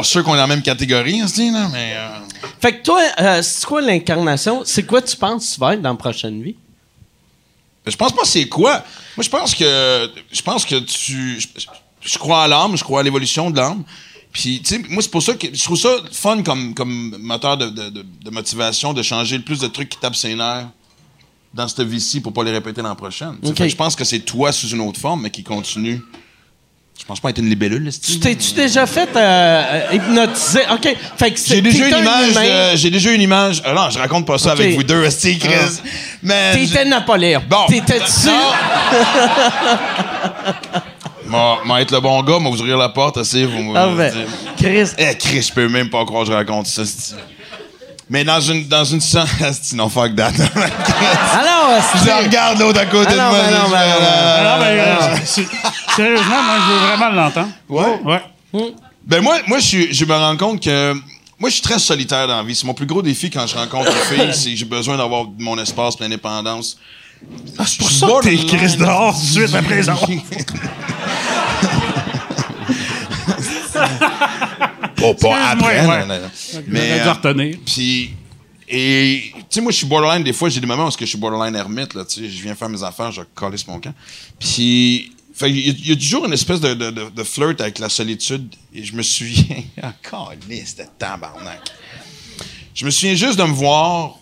[SPEAKER 5] Pas sûr qu'on est en même catégorie, hostie, là, mais. euh,
[SPEAKER 4] Fait que toi, euh, c'est quoi l'incarnation? C'est quoi tu penses que tu vas être dans la prochaine vie?
[SPEAKER 5] Je pense pas c'est quoi. Moi, je pense que. Je pense que tu. Je, je crois à l'âme, je crois à l'évolution de l'âme. Puis, tu sais, moi, c'est pour ça que je trouve ça fun comme, comme moteur de, de- de- de motivation de changer le plus de trucs qui tapent ses nerfs dans cette vie-ci pour pas les répéter l'an prochain. Tu sais,
[SPEAKER 4] Ok.
[SPEAKER 5] fait que Je pense que c'est toi sous une autre forme, mais qui continue. Je pense pas être une libellule,
[SPEAKER 4] Tu t'es-tu déjà fait euh, euh, hypnotiser? OK. Fait que c'est-
[SPEAKER 5] J'ai déjà une
[SPEAKER 4] un
[SPEAKER 5] image. J'ai déjà une image. Ah non, je raconte pas ça avec vous deux, esti, Chris. Mais.
[SPEAKER 4] T'étais Napoléon.
[SPEAKER 5] Bon.
[SPEAKER 4] T'étais-tu? <laughs>
[SPEAKER 5] Moi, moi, être le bon gars, moi, vous ouvrir la porte, assez, vous me
[SPEAKER 4] Ah ben, Chris.
[SPEAKER 5] Eh, Chris, je peux même pas croire que je raconte ça. Mais dans une, dans une sens. <laughs> esti, non, fuck that.
[SPEAKER 4] Alors,
[SPEAKER 5] je regarde l'autre à côté
[SPEAKER 4] Ah
[SPEAKER 5] de moi.
[SPEAKER 4] ben non,
[SPEAKER 5] je
[SPEAKER 4] ben non,
[SPEAKER 6] Ah, ben, euh, c'est- sérieusement, moi, je veux vraiment l'entendre.
[SPEAKER 5] Ouais?
[SPEAKER 6] Ouais.
[SPEAKER 5] Ben moi, moi je, suis- je me rends compte que moi, je suis très solitaire dans la vie. C'est mon plus gros défi quand je rencontre une fille, c'est que j'ai besoin d'avoir mon espace, mon indépendance.
[SPEAKER 6] Ah, c'est pour ça que t'es Chris dehors suite les autres. <laughs>
[SPEAKER 5] Pas, pas après.
[SPEAKER 6] Excuse-moi, ouais.
[SPEAKER 5] non, non, non.
[SPEAKER 6] Mais,
[SPEAKER 5] euh. Puis, et, tu sais, moi, je suis borderline. Des fois, j'ai des moments où je suis borderline ermite, là, tu sais. Je viens faire mes affaires, je calisse mon camp. Puis, fait, il y, a- il y a toujours une espèce de, de, de- de flirt avec la solitude. Et je me souviens. <laughs> Ah, calisse de tabarnak. Je me souviens juste de me voir.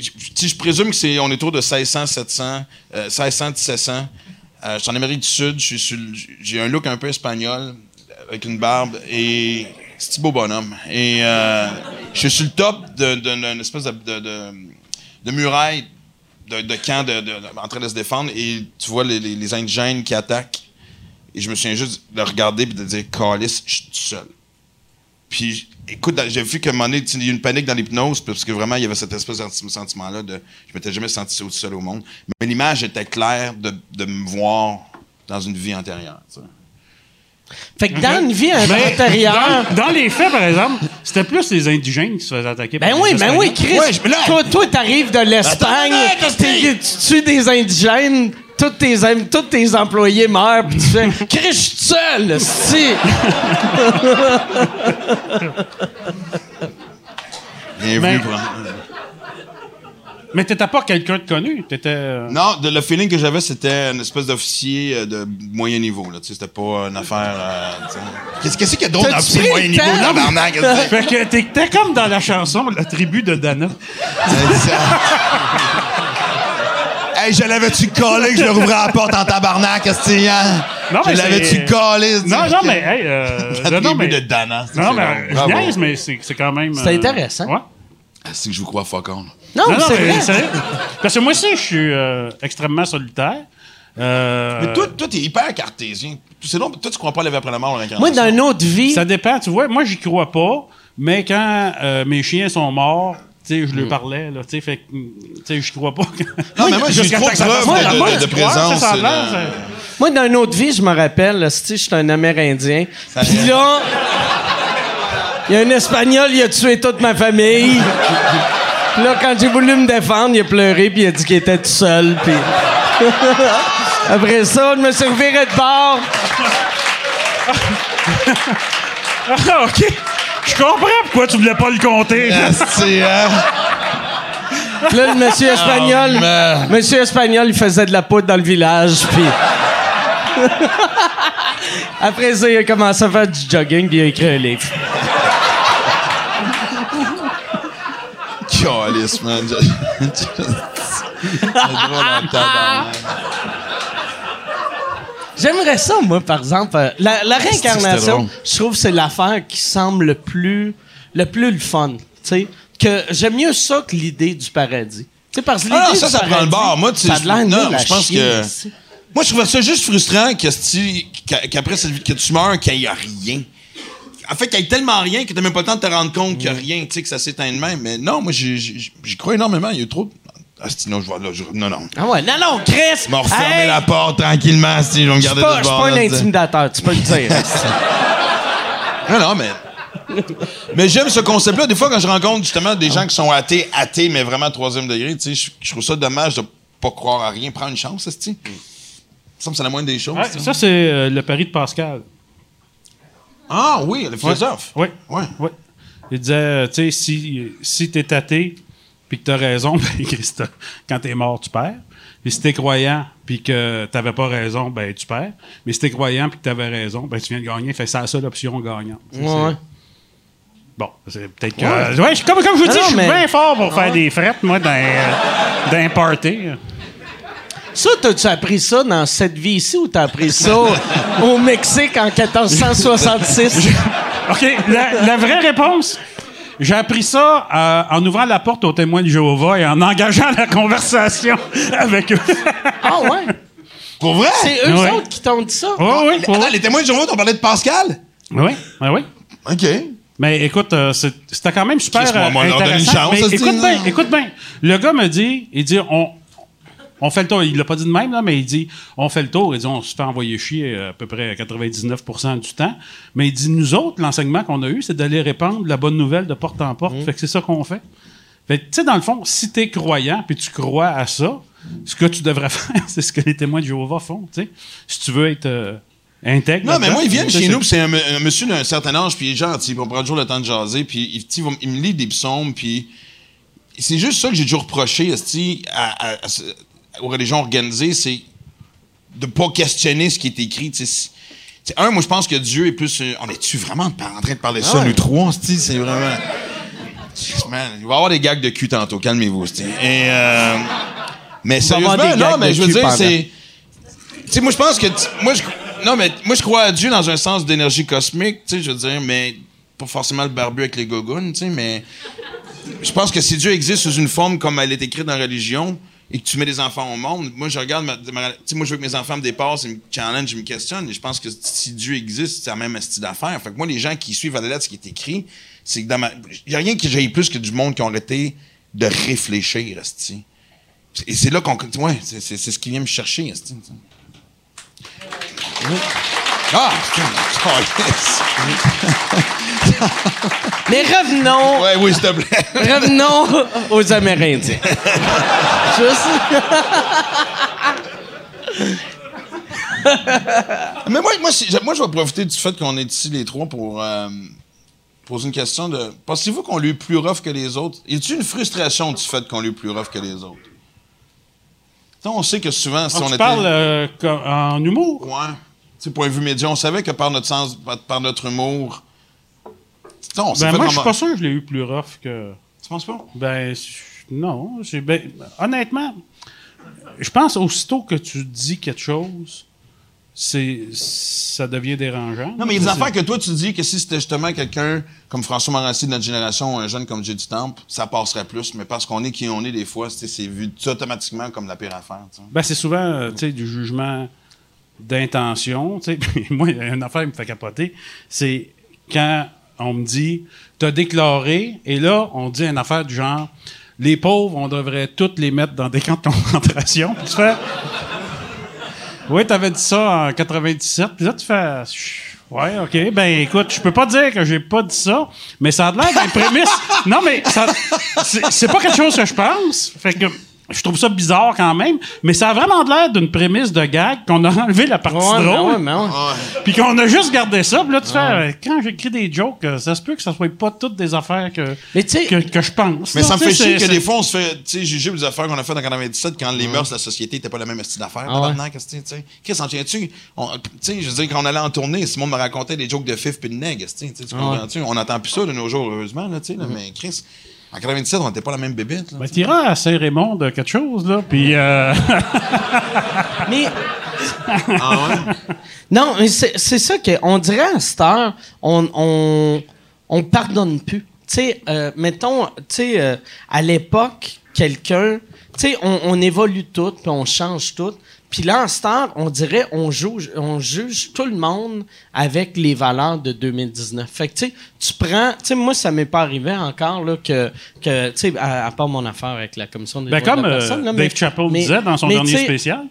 [SPEAKER 5] Je, je présume que c'est, on est autour de 1600, 700, euh, 1600, 1700. Euh, je suis en Amérique du Sud. J'ai un look un peu espagnol, avec une barbe et c'est beau bonhomme. Et euh, je suis sur le top d'une espèce de, muraille de, camp en train de se défendre et tu vois les, indigènes qui attaquent. Et je me souviens juste de regarder et de dire Calice, je suis tout seul. Puis, écoute, j'ai vu qu'à un moment donné, il y a eu une panique dans l'hypnose, parce que vraiment, il y avait cette espèce de sentiment-là de je m'étais jamais senti aussi seul au monde. Mais l'image était claire de, me voir dans une vie antérieure.
[SPEAKER 4] Fait que dans une vie
[SPEAKER 6] Mais
[SPEAKER 4] intérieure.
[SPEAKER 6] dans, dans les faits, par exemple, c'était plus les indigènes qui se faisaient attaquer
[SPEAKER 4] Ben
[SPEAKER 6] par
[SPEAKER 4] oui, ben oui. Chris.
[SPEAKER 5] Ouais, je-
[SPEAKER 4] toi, toi, t'arrives de l'Espagne, tu tues des indigènes, tous tes, tous tes employés meurent, puis tu fais <laughs> Chris, je suis tout seul, si.
[SPEAKER 5] Bienvenue
[SPEAKER 6] Mais t'étais pas quelqu'un de connu. T'étais. euh,
[SPEAKER 5] Non, de- le feeling que j'avais, c'était une espèce d'officier euh, de moyen niveau. Là, tu sais, c'était pas une affaire. euh, tu sais. Qu'est-ce qu'est-ce qu'il y a d'autre
[SPEAKER 4] T'as-tu
[SPEAKER 5] dans moyen niveau,
[SPEAKER 4] temps?
[SPEAKER 5] tabarnak? qu'est-ce que
[SPEAKER 6] Fait que t'étais comme dans la chanson La tribu de Dana.
[SPEAKER 5] c'est? Hey, je l'avais-tu collé que je le rouvrais à la porte en tabarnak, c'est, hein?
[SPEAKER 6] Non,
[SPEAKER 5] Je
[SPEAKER 6] mais
[SPEAKER 5] l'avais-tu
[SPEAKER 6] c'est-
[SPEAKER 5] collé?
[SPEAKER 6] Non, non, mais, hey, euh, <laughs>
[SPEAKER 5] La
[SPEAKER 6] non, non,
[SPEAKER 5] tribu
[SPEAKER 6] mais.
[SPEAKER 5] de Dana.
[SPEAKER 6] Non, mais je niaise, mais c'est c'est quand même.
[SPEAKER 4] C'est
[SPEAKER 6] euh,
[SPEAKER 4] intéressant.
[SPEAKER 6] Ouais.
[SPEAKER 5] Ah, C'est que je vous crois fuck on.
[SPEAKER 4] Non, c'est vrai.
[SPEAKER 6] sérieux. Parce que moi aussi, je suis euh, extrêmement solitaire. Euh,
[SPEAKER 5] Mais toi, toi, t'es hyper cartésien. C'est long, toi, tu crois pas à la vie après la mort,
[SPEAKER 4] Moi,
[SPEAKER 5] l'incarnation.
[SPEAKER 4] dans une autre vie,
[SPEAKER 6] Ça dépend, tu vois. Moi, j'y crois pas, mais quand euh, mes chiens sont morts, tu sais, je
[SPEAKER 4] Mm.
[SPEAKER 6] leur parlais, là, tu sais, fait que, tu sais, je crois pas. que-
[SPEAKER 5] Non, mais moi, j'ai trop de- de-
[SPEAKER 6] Moi,
[SPEAKER 5] de
[SPEAKER 6] crois,
[SPEAKER 5] présence,
[SPEAKER 4] moi, dans une autre vie, je me rappelle, là, si j'étais un Amérindien. Puis là, il y a un Espagnol, il a tué toute ma famille. Puis là, quand j'ai voulu me défendre, il a pleuré, puis il a dit qu'il était tout seul. Puis <laughs> après ça, je me suis reviré de bord.
[SPEAKER 6] Ah, OK. Je comprends pourquoi tu voulais pas le compter.
[SPEAKER 5] Hein?
[SPEAKER 4] Puis là, le monsieur espagnol,
[SPEAKER 5] Oh, man.
[SPEAKER 4] monsieur espagnol, il faisait de la poudre dans le village, puis... <laughs> Après ça, il a commencé à faire du jogging, puis il a écrit un livre. <laughs> J'aimerais ça, moi, par exemple. euh, La, réincarnation, je trouve que c'est l'affaire qui semble le plus le plus le fun. Que j'aime mieux ça que l'idée du paradis. Parce que
[SPEAKER 5] Ah non, ça, ça prend le bord. Moi, tu
[SPEAKER 4] ça de
[SPEAKER 5] non, je pense
[SPEAKER 4] chier,
[SPEAKER 5] que-. Moi, je trouvais ça juste frustrant que qu'après cette vie que tu meurs, qu'il n'y a rien. En fait, qu'il y ait tellement rien que tu n'as même pas le temps de te rendre compte qu'il n'y a rien, tu sais, que ça s'éteint de même. Mais non, moi, j'y- crois énormément. Il y a eu trop. de- Ah, c'est- non, je vois là. je- Non, non.
[SPEAKER 4] Ah ouais, non, non, Chris!
[SPEAKER 5] Je vais refermer
[SPEAKER 4] hey,
[SPEAKER 5] la porte tranquillement, si je vais me
[SPEAKER 4] Je
[SPEAKER 5] garder
[SPEAKER 4] pas,
[SPEAKER 5] de
[SPEAKER 4] je
[SPEAKER 5] ce
[SPEAKER 4] suis pas un intimidateur, tu peux le dire. <laughs>
[SPEAKER 5] Non, non, mais. mais j'aime ce concept-là. Des fois, quand je rencontre justement des gens qui sont athées, athées, mais vraiment troisième degré, tu sais, je, je trouve ça dommage de pas croire à rien. Prends une chance, tu sais. Ça me semble que c'est la moindre des choses.
[SPEAKER 6] Ouais, ça, c'est euh, le pari de Pascal.
[SPEAKER 5] Ah oui, le philosophe.
[SPEAKER 6] Oui.
[SPEAKER 5] Ouais.
[SPEAKER 6] Oui. Il disait, euh, tu sais, si, si t'es athée, puis que t'as raison, <laughs> ben, Christ, quand t'es mort, tu perds. Puis si t'es croyant, puis que t'avais pas raison, ben, tu perds. Mais si t'es croyant, puis que t'avais raison, ben, tu viens de gagner. Fait que c'est la seule option gagnante.
[SPEAKER 4] Ouais.
[SPEAKER 6] Bon, c'est peut-être que. Ouais, je- comme, comme je vous dis, je suis
[SPEAKER 4] mais-
[SPEAKER 6] bien fort pour faire des frettes, moi, dans, euh, dans un party.
[SPEAKER 4] Ça, t'as-tu appris ça dans cette vie ici ou t'as appris ça au Mexique en 1466?
[SPEAKER 6] OK, la, la vraie réponse, j'ai appris ça euh, en ouvrant la porte aux témoins de Jéhovah et en engageant la conversation avec eux.
[SPEAKER 4] Ah ouais?
[SPEAKER 5] Pour vrai?
[SPEAKER 4] C'est eux
[SPEAKER 6] Ouais.
[SPEAKER 4] autres qui t'ont dit ça?
[SPEAKER 6] Oui, oui,
[SPEAKER 5] Les- Attends, les témoins de Jéhovah, t'ont parlé de Pascal?
[SPEAKER 6] oui, oui, oui.
[SPEAKER 5] OK.
[SPEAKER 6] Mais écoute, euh, c'est- c'était quand même super
[SPEAKER 5] moi,
[SPEAKER 6] euh,
[SPEAKER 5] moi, leur donne une
[SPEAKER 6] intéressant.
[SPEAKER 5] chance,
[SPEAKER 6] Mais écoute bien, écoute bien. Le gars me dit, il dit, on, on fait le tour. Il l'a pas dit de même, là, mais il dit, on fait le tour. Il dit, on se fait envoyer chier à peu près 99% du temps. Mais il dit, nous autres, l'enseignement qu'on a eu, c'est d'aller répandre la bonne nouvelle de porte en
[SPEAKER 5] Mmh.
[SPEAKER 6] porte. Fait que c'est ça qu'on fait. Fait tu sais, dans le fond, si t'es croyant puis tu crois à ça, ce que tu devrais <laughs> faire, c'est ce que les témoins de Jéhovah font, tu sais. Si tu veux être euh, intègre.
[SPEAKER 5] Non, mais moi, ils viennent
[SPEAKER 6] tu
[SPEAKER 5] chez nous, c'est un, un monsieur d'un certain âge, puis il est gentil, puis on prend toujours le temps de jaser, puis il, tu me lit des psaumes, puis c'est juste ça que j'ai toujours reproché à, à- à aux religions organisées, c'est de pas questionner ce qui est écrit. un, moi, je pense que Dieu est plus... euh, On est-tu vraiment en train de parler de ça, nous trois? C'est vraiment... Man, il va y avoir des gags de cul tantôt, calmez-vous. Et... euh, mais sérieusement, non, mais je veux dire, c'est... Tu sais, moi, je pense que. Moi, je, non, mais moi, je crois à Dieu dans un sens d'énergie cosmique, tu sais, je veux dire, mais pas forcément le barbu avec les gogounes, tu sais, mais. Je pense que si Dieu existe sous une forme comme elle est écrite dans la religion et que tu mets des enfants au monde, moi, je regarde. Ma, ma- moi, je veux que mes enfants me dépassent, ils me challenge, ils me questionnent, et je pense que si Dieu existe, c'est la même style d'affaires. Fait que moi, les gens qui suivent à la lettre ce qui est écrit, c'est que dans ma. Il y a rien qui j'aille plus que du monde qui ont arrêté de réfléchir, esti. Et c'est là qu'on. Ouais, c'est, ce qui vient me chercher, esti. Ah! yes. <laughs>
[SPEAKER 4] Mais revenons,
[SPEAKER 5] Ouais, oui, s'il te plaît. <laughs>
[SPEAKER 4] revenons aux Amérindiens. <laughs> Juste...
[SPEAKER 5] Mais moi, moi, moi, je vais profiter du fait qu'on est ici les trois pour euh, poser une question de. Pensez-vous qu'on lui est plus rough que les autres? Y a-t-il une frustration du fait qu'on lui est plus rough que les autres? On sait que souvent, si
[SPEAKER 6] Ah,
[SPEAKER 5] on
[SPEAKER 6] tu
[SPEAKER 5] était.
[SPEAKER 6] parles euh, en humour?
[SPEAKER 5] Ouais. Tu sais, point de vue média, on savait que par notre sens, par, notre humour. Tu sais, on s'est
[SPEAKER 6] Ben, moi, je suis pas sûr que je l'ai eu plus rough que.
[SPEAKER 5] Tu penses pas?
[SPEAKER 6] Ben, non. Ben, honnêtement, je pense aussitôt que tu dis quelque chose, c'est ça devient dérangeant.
[SPEAKER 5] Non, mais il y a des affaires que toi, tu dis que si c'était justement quelqu'un comme François Morancy de notre génération, un jeune comme Jay du Temple, ça passerait plus. Mais parce qu'on est qui on est, des fois, c'est vu automatiquement comme la pire affaire.
[SPEAKER 6] Ben, c'est souvent euh, tu sais, du jugement d'intention. <laughs> Moi, une affaire qui me fait capoter. C'est quand on me dit T'as déclaré, et là, on dit une affaire du genre Les pauvres, on devrait toutes les mettre dans des camps de concentration. Puis tu fais Oui, t'avais dit ça en 97. Puis là, tu fais Ouais, OK. Ben, écoute, je peux pas dire que j'ai pas dit ça, mais ça a l'air d'une prémisse. Non, mais ça- c'est c'est pas quelque chose que je pense. Fait que je trouve ça bizarre quand même, mais ça a vraiment l'air d'une prémisse de gag qu'on a <laughs> enlevé la partie
[SPEAKER 4] Ouais, mais
[SPEAKER 6] drôle.
[SPEAKER 4] ouais, ouais.
[SPEAKER 6] Puis qu'on a juste gardé ça. Puis là, tu fais, euh, quand j'écris des jokes, euh, ça se peut que ça soit pas toutes des affaires que,
[SPEAKER 4] Mais
[SPEAKER 6] que, que je pense.
[SPEAKER 5] Mais
[SPEAKER 6] là.
[SPEAKER 5] ça me fait chier que des fois, on se fait tu sais, juger les affaires qu'on a faites en 97 quand les mœurs de la société n'étaient pas la même style d'affaires.
[SPEAKER 4] Ah ouais.
[SPEAKER 5] Tabarnak, qu'est-ce que tu sais. Chris, en tiens-tu? On- Tu sais, je veux dire, quand on allait en tournée, Simon me racontait des jokes de fif puis de nègre, tu
[SPEAKER 4] Ah
[SPEAKER 5] comprends-tu? On n'entend plus ça de nos jours, heureusement, là, tu sais, là, mais Chris, en 97, on n'était pas la même bébête. là.
[SPEAKER 6] Ben, t'iras à Saint-Raymond de quelque chose, là, puis... euh, <laughs>
[SPEAKER 4] Mais
[SPEAKER 5] Ah
[SPEAKER 4] non, mais c'est c'est ça qu'on dirait à cette heure, on, on, on pardonne plus. Tu sais, euh, mettons, tu sais, euh, à l'époque, quelqu'un, tu sais, on, on évolue tout, puis on change tout. Puis là, en heure, on dirait, on juge, on juge tout le monde avec les valeurs de 2019. Fait que, tu sais, tu prends, tu sais, moi, ça m'est pas arrivé encore, là, que, que tu sais, à, à part mon affaire avec la commission des
[SPEAKER 6] Ben,
[SPEAKER 4] droits de
[SPEAKER 6] comme
[SPEAKER 4] la
[SPEAKER 6] euh,
[SPEAKER 4] personne, là,
[SPEAKER 6] Dave
[SPEAKER 4] mais-
[SPEAKER 6] Chappelle
[SPEAKER 4] mais-
[SPEAKER 6] disait dans son dernier spécial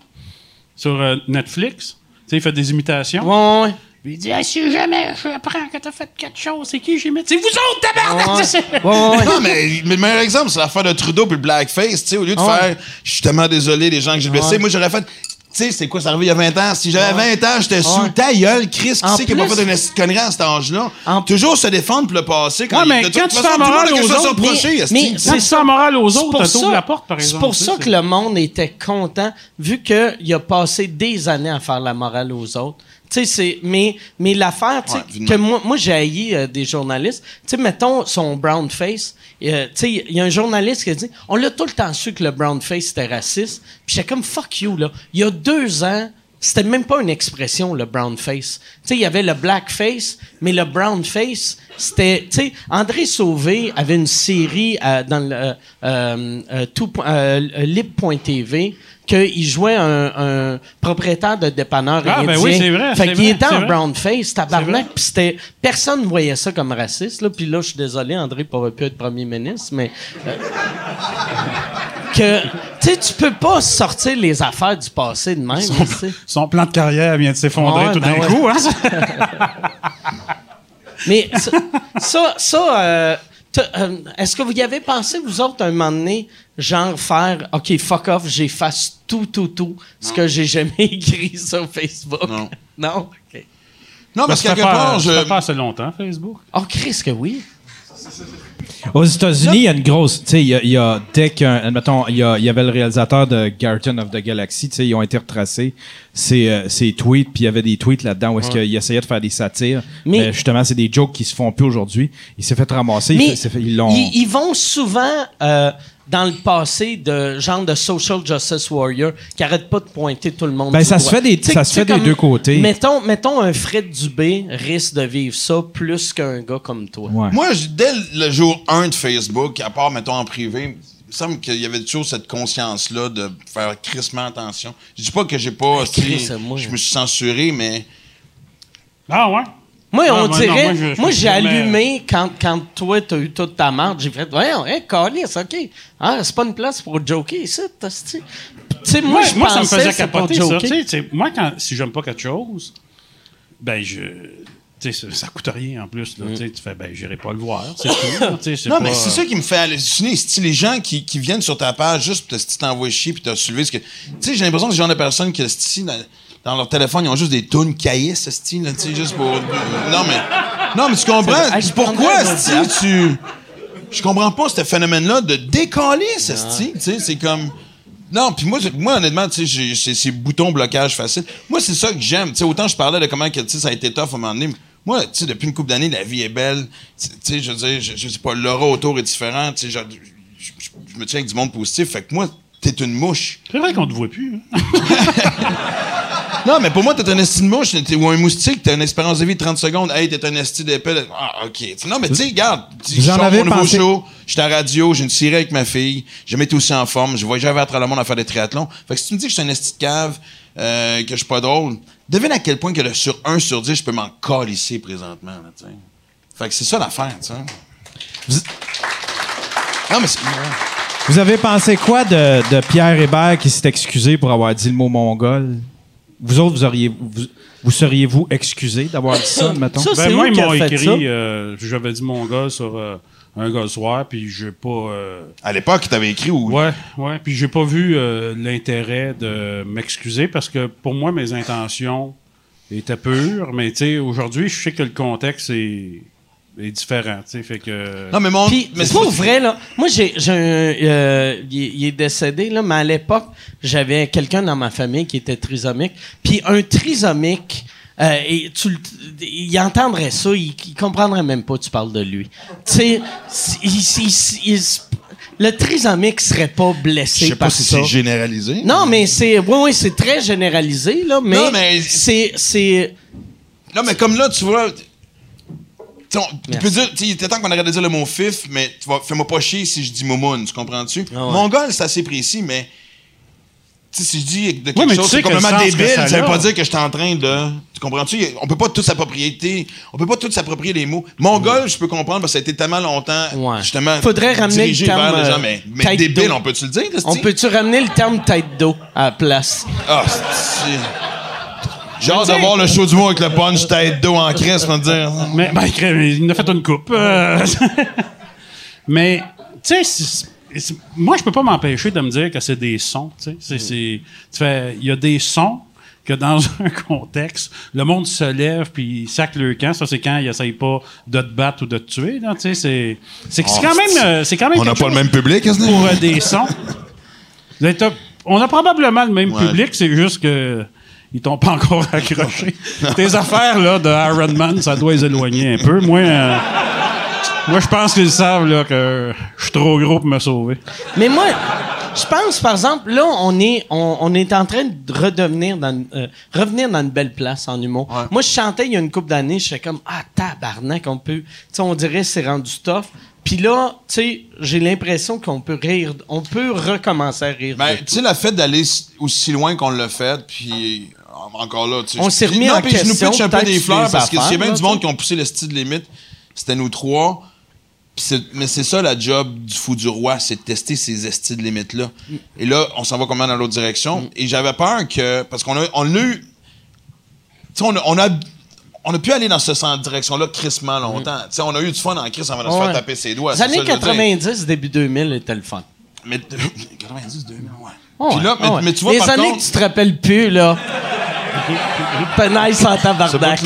[SPEAKER 6] sur euh, Netflix, tu sais, il fait des imitations.
[SPEAKER 4] Ouais, ouais.
[SPEAKER 6] Puis il dit Hey, si jamais je apprends que t'as fait quelque chose, c'est qui j'imite C'est vous autres, tabarnak!
[SPEAKER 4] Ouais,
[SPEAKER 6] C'est- <laughs>
[SPEAKER 4] ouais, ouais.
[SPEAKER 5] Non, mais, mais le meilleur exemple, c'est l'affaire de Trudeau puis le blackface. Tu sais, au lieu de
[SPEAKER 4] Ouais.
[SPEAKER 5] faire Je suis tellement désolé des gens que j'ai blessés,
[SPEAKER 4] Ouais.
[SPEAKER 5] moi j'aurais fait. Tu sais, c'est quoi, ça arrivé il y a 20 ans? Si j'avais 20 ans, j'étais sous ta gueule, Chris, qui
[SPEAKER 4] En
[SPEAKER 5] sait qui a pas
[SPEAKER 4] plus-
[SPEAKER 5] fait une connerie à cet âge-là?
[SPEAKER 4] En-
[SPEAKER 5] Toujours se défendre pour le passé quand
[SPEAKER 6] Ouais,
[SPEAKER 5] il
[SPEAKER 6] mais
[SPEAKER 5] de
[SPEAKER 6] quand tu
[SPEAKER 5] façon,
[SPEAKER 6] fais
[SPEAKER 5] tout le monde
[SPEAKER 6] moral
[SPEAKER 5] a quelque
[SPEAKER 6] aux autres,
[SPEAKER 4] mais- c'est
[SPEAKER 6] tu sens moral aux autres,
[SPEAKER 4] pour
[SPEAKER 6] t'ouvres
[SPEAKER 4] ça-
[SPEAKER 6] la porte, par
[SPEAKER 4] C'est pour ça que le monde était content, vu qu'il a passé des années à faire la morale aux autres. C'est. Mais, mais l'affaire,
[SPEAKER 5] Ouais,
[SPEAKER 4] que moi, moi j'ai haï euh, des journalistes. Tu sais, mettons son brown face. euh, tu sais, il y a un journaliste qui a dit On l'a tout le temps su que le brown face était raciste. Puis j'étais comme fuck you, là. Il y a deux ans, c'était même pas une expression, le brown face. Tu sais, il y avait le black face, mais le brown face, c'était. Tu sais, André Sauvé avait une série euh, dans le euh, euh, tout, lib.tv qu'il jouait un, un propriétaire de dépanneur
[SPEAKER 6] Ah, ben oui, c'est vrai,
[SPEAKER 4] Fait qu'il était en brown face,
[SPEAKER 6] C'est
[SPEAKER 4] tabarnak, puis c'était... Personne ne voyait ça comme raciste, là. Puis là, je suis désolé, André pourrait plus être premier ministre, mais... euh, que... Tu sais, tu peux pas sortir les affaires du passé de même, tu sais.
[SPEAKER 6] Son plan de carrière vient de s'effondrer
[SPEAKER 4] Ouais,
[SPEAKER 6] tout
[SPEAKER 4] ben
[SPEAKER 6] d'un
[SPEAKER 4] ouais.
[SPEAKER 6] coup. Hein? <laughs>
[SPEAKER 4] Mais ça, ça, euh, est-ce que vous y avez pensé, vous autres, un moment donné, genre faire, OK, fuck off, j'efface tout, tout, tout, ce que j'ai jamais <laughs> écrit sur Facebook?
[SPEAKER 5] Non.
[SPEAKER 4] Non? OK.
[SPEAKER 5] Non, parce
[SPEAKER 6] ça
[SPEAKER 5] quelque part,
[SPEAKER 6] ça fait
[SPEAKER 5] je.
[SPEAKER 6] pas assez longtemps, Facebook.
[SPEAKER 4] Oh, Chris, que oui.
[SPEAKER 3] Aux États-Unis, il y a une grosse. Tu sais, il y a, il y a dès qu'un. Admettons, il y, a- il y avait le réalisateur de Guardian of the Galaxy, tu sais, ils ont été retracés ses, euh, ses tweets, puis il y avait des tweets là-dedans où est-ce qu'il essayait de faire des satires.
[SPEAKER 4] Mais-
[SPEAKER 3] Mais, justement, c'est des jokes qui se font plus aujourd'hui. Il s'est fait ramasser. il
[SPEAKER 4] Mais
[SPEAKER 3] fait- s'est fait- ils l'ont.
[SPEAKER 4] ils, ils vont souvent euh, dans le passé de genre de social justice warrior qui arrête pas de pointer tout le monde.
[SPEAKER 3] Ben,
[SPEAKER 4] du
[SPEAKER 3] ça se fait des- ça se fait des deux côtés.
[SPEAKER 4] Mettons, mettons un Fred Dubé risque de vivre ça plus qu'un gars comme toi.
[SPEAKER 3] Ouais.
[SPEAKER 5] Moi, dès le jour 1 de Facebook, à part, mettons, en privé, il me semble qu'il y avait toujours cette conscience-là de faire crissement attention. Je dis pas que j'ai pas. sais,
[SPEAKER 4] Chris, moi,
[SPEAKER 5] je me suis censuré, mais.
[SPEAKER 6] Ah ouais?
[SPEAKER 4] Moi, on
[SPEAKER 6] moi,
[SPEAKER 4] dirait.
[SPEAKER 6] non,
[SPEAKER 4] moi, j'ai allumé quand, quand toi, t'as eu toute ta marde. J'ai fait, voyons, hey, calice, OK. Ah, c'est pas une place pour joker ici? Tu sais, moi,
[SPEAKER 6] Moi,
[SPEAKER 4] je
[SPEAKER 6] moi, ça me faisait
[SPEAKER 4] c'est
[SPEAKER 6] capoter, ça. moi, quand, si j'aime pas quelque chose, ben, je. Tu sais, ça, ça coûte rien en plus. Là, Tu sais, tu fais, ben, j'irai pas le voir. C'est tout. C'est
[SPEAKER 5] Non,
[SPEAKER 6] pas-
[SPEAKER 5] mais c'est ça qui me fait halluciner. C'est les gens qui, qui viennent sur ta page juste pour te si t'envoies chier puis t'as soulevé ce que. Tu sais, j'ai l'impression que ce genre de personnes qui, esti, dans, leur téléphone, ils ont juste des tunes caïsses, esti, là, tu sais, juste pour. Non, mais. Non, mais tu comprends?
[SPEAKER 4] Je
[SPEAKER 5] Pourquoi,
[SPEAKER 4] bière.
[SPEAKER 5] tu. Je comprends pas ce phénomène-là de décaler, esti. Tu sais, c'est comme. Non, puis moi, c'est- moi, honnêtement, tu sais, j'ai ces boutons blocage facile. Moi, c'est ça que j'aime. Tu sais, autant je parlais de comment que, ça a été tough à un moment donné. mais Moi, tu sais, depuis une couple d'années, la vie est belle. Tu sais, je veux dire, je, je sais pas, l'aura autour est différent. Tu sais, je, je- je- je me tiens avec du monde positif. Fait que moi, t'es une mouche.
[SPEAKER 6] C'est vrai qu'on te voit plus. hein? <laughs>
[SPEAKER 5] Non, mais pour moi, t'es un esti de mouche ou un moustique, t'as une espérance de vie de 30 secondes. Hey, t'es un esti d'épée. Ah, OK. Non, mais tu sais, regarde. Je sors mon nouveau
[SPEAKER 3] pensé-
[SPEAKER 5] show, j'étais à radio, j'ai une série avec ma fille, je m'étais aussi en forme, je voyageais à travers le monde à faire des triathlons. Fait que si tu me dis que je suis un esti de cave, euh, que je suis pas drôle, devine à quel point que le sur 1 sur 10, je peux m'en calisser présentement, là. Fait que c'est ça l'affaire, tu sais. Non, mais c'est...
[SPEAKER 3] Vous avez pensé quoi de, de Pierre Hébert qui s'est excusé pour avoir dit le mot mongol? Vous autres, vous auriez vous, vous seriez-vous excusé d'avoir dit ça, mettons?
[SPEAKER 4] Ça,
[SPEAKER 6] Ben, moi, ils m'ont écrit, euh, j'avais dit mon gars sur euh, un gars le soir, puis j'ai pas. euh,
[SPEAKER 5] À l'époque, il t'avait écrit ou...
[SPEAKER 6] Ouais, ouais. Puis j'ai pas vu euh, l'intérêt de m'excuser parce que pour moi, mes intentions étaient pures. Mais tu sais, aujourd'hui, je sais que le contexte est, est différent. Tu sais, fait que.
[SPEAKER 5] Non, mais mon...
[SPEAKER 4] Puis,
[SPEAKER 5] mais c'est pas-
[SPEAKER 4] vrai, là, moi, j'ai, j'ai un, euh, il, est- il est décédé, là, mais à l'époque, j'avais quelqu'un dans ma famille qui était trisomique. Puis un trisomique, euh, et tu, le- il entendrait ça, il, il comprendrait même pas que tu parles de lui. Tu sais, il- il- il- il- le trisomique serait pas blessé
[SPEAKER 5] Je sais
[SPEAKER 4] par
[SPEAKER 5] pas si
[SPEAKER 4] ça.
[SPEAKER 5] c'est généralisé.
[SPEAKER 4] Non, mais c'est, oui, oui, c'est très généralisé, là, mais,
[SPEAKER 5] Non, mais-
[SPEAKER 4] c'est, c'est,
[SPEAKER 5] Non, mais comme là, tu vois. Tu peux dire, il était temps qu'on arrête de dire le mot fif, mais tu vas, fais-moi pas chier si je dis momoun, tu comprends-tu?
[SPEAKER 4] Ah ouais.
[SPEAKER 5] Mongol, c'est assez précis, mais. Si je dis de quelque
[SPEAKER 6] tu
[SPEAKER 5] chose, c'est complètement débile,
[SPEAKER 6] ça
[SPEAKER 5] ça, veut pas dire que je suis en train de. Tu comprends-tu? On peut pas tout s'approprier. On peut pas tout s'approprier les mots. Mongol, je peux comprendre parce que ça a été tellement longtemps,
[SPEAKER 4] Ouais.
[SPEAKER 5] justement.
[SPEAKER 4] Faudrait ramener
[SPEAKER 5] dirigé
[SPEAKER 4] le terme,
[SPEAKER 5] vers les gens,
[SPEAKER 4] euh,
[SPEAKER 5] mais, mais
[SPEAKER 4] tête
[SPEAKER 5] débile,
[SPEAKER 4] d'eau.
[SPEAKER 5] on peut-tu le dire?
[SPEAKER 4] on peut-tu ramener le terme tête d'eau à la place?
[SPEAKER 5] Ah, c'est. J'ai hâte de voir le show du mot avec le punch tête d'eau en crèche, me dire.
[SPEAKER 6] Mais ben, il en a fait une coupe. euh. <laughs> mais, tu sais, moi, je peux pas m'empêcher de me dire que c'est des sons. Tu sais, il y a des sons que dans <laughs> un contexte, le monde se lève puis il sac le camp. Ça, c'est quand il essaye pas de te battre ou de te tuer. Tu sais, c'est, c'est quand même, euh, c'est quand même.
[SPEAKER 5] On n'a pas le même public, est-ce que-
[SPEAKER 6] pour euh, des sons. <laughs> On a probablement le même
[SPEAKER 5] Ouais.
[SPEAKER 6] public, c'est juste que ils t'ont pas encore <laughs> accroché. Tes affaires là de Iron Man, ça doit les éloigner un peu. Moi, euh, moi, je pense qu'ils savent là que je suis trop gros pour me sauver.
[SPEAKER 4] Mais moi, je pense, par exemple, là, on est, on, on est en train de redevenir dans, une- euh, revenir dans une belle place en humour. Moi, je chantais il y a une couple d'années, je fais comme, ah, tabarnak, on peut, tu sais, on dirait que c'est rendu tough. Puis là, tu sais, j'ai l'impression qu'on peut rire, on peut recommencer à rire.
[SPEAKER 5] Ben, tu sais, le fait d'aller aussi loin qu'on l'a fait, puis encore là, tu sais.
[SPEAKER 4] On s'est remis
[SPEAKER 5] non,
[SPEAKER 4] en
[SPEAKER 5] puis je nous
[SPEAKER 4] question,
[SPEAKER 5] pitch un peu des fleurs parce que s'il y a bien
[SPEAKER 4] là,
[SPEAKER 5] du monde qui ont poussé le style limite, c'était nous trois. Mais c'est ça la job du fou du roi, c'est de tester ces estis de limites-là.
[SPEAKER 4] Mm.
[SPEAKER 5] Et là, on s'en va comment dans l'autre direction? Et j'avais peur que. Parce qu'on a, on a eu. Tu sais, on a. On a on a pu aller dans ce sens direction-là crissement longtemps. Tu sais, on a eu du fun en crise avant de se
[SPEAKER 4] Mm.
[SPEAKER 5] Faire taper ses doigts.
[SPEAKER 4] Les années
[SPEAKER 5] ça que je veux dire.
[SPEAKER 4] 90, début 2000 était le fun.
[SPEAKER 5] Mais <laughs> 90, 2000, ouais.
[SPEAKER 4] Oh,
[SPEAKER 5] Puis là,
[SPEAKER 4] ouais,
[SPEAKER 5] mais,
[SPEAKER 4] ouais.
[SPEAKER 5] mais tu vois,
[SPEAKER 4] Les
[SPEAKER 5] par
[SPEAKER 4] années
[SPEAKER 5] contre,
[SPEAKER 4] que tu te rappelles plus, là. Penaille sans tabarnak.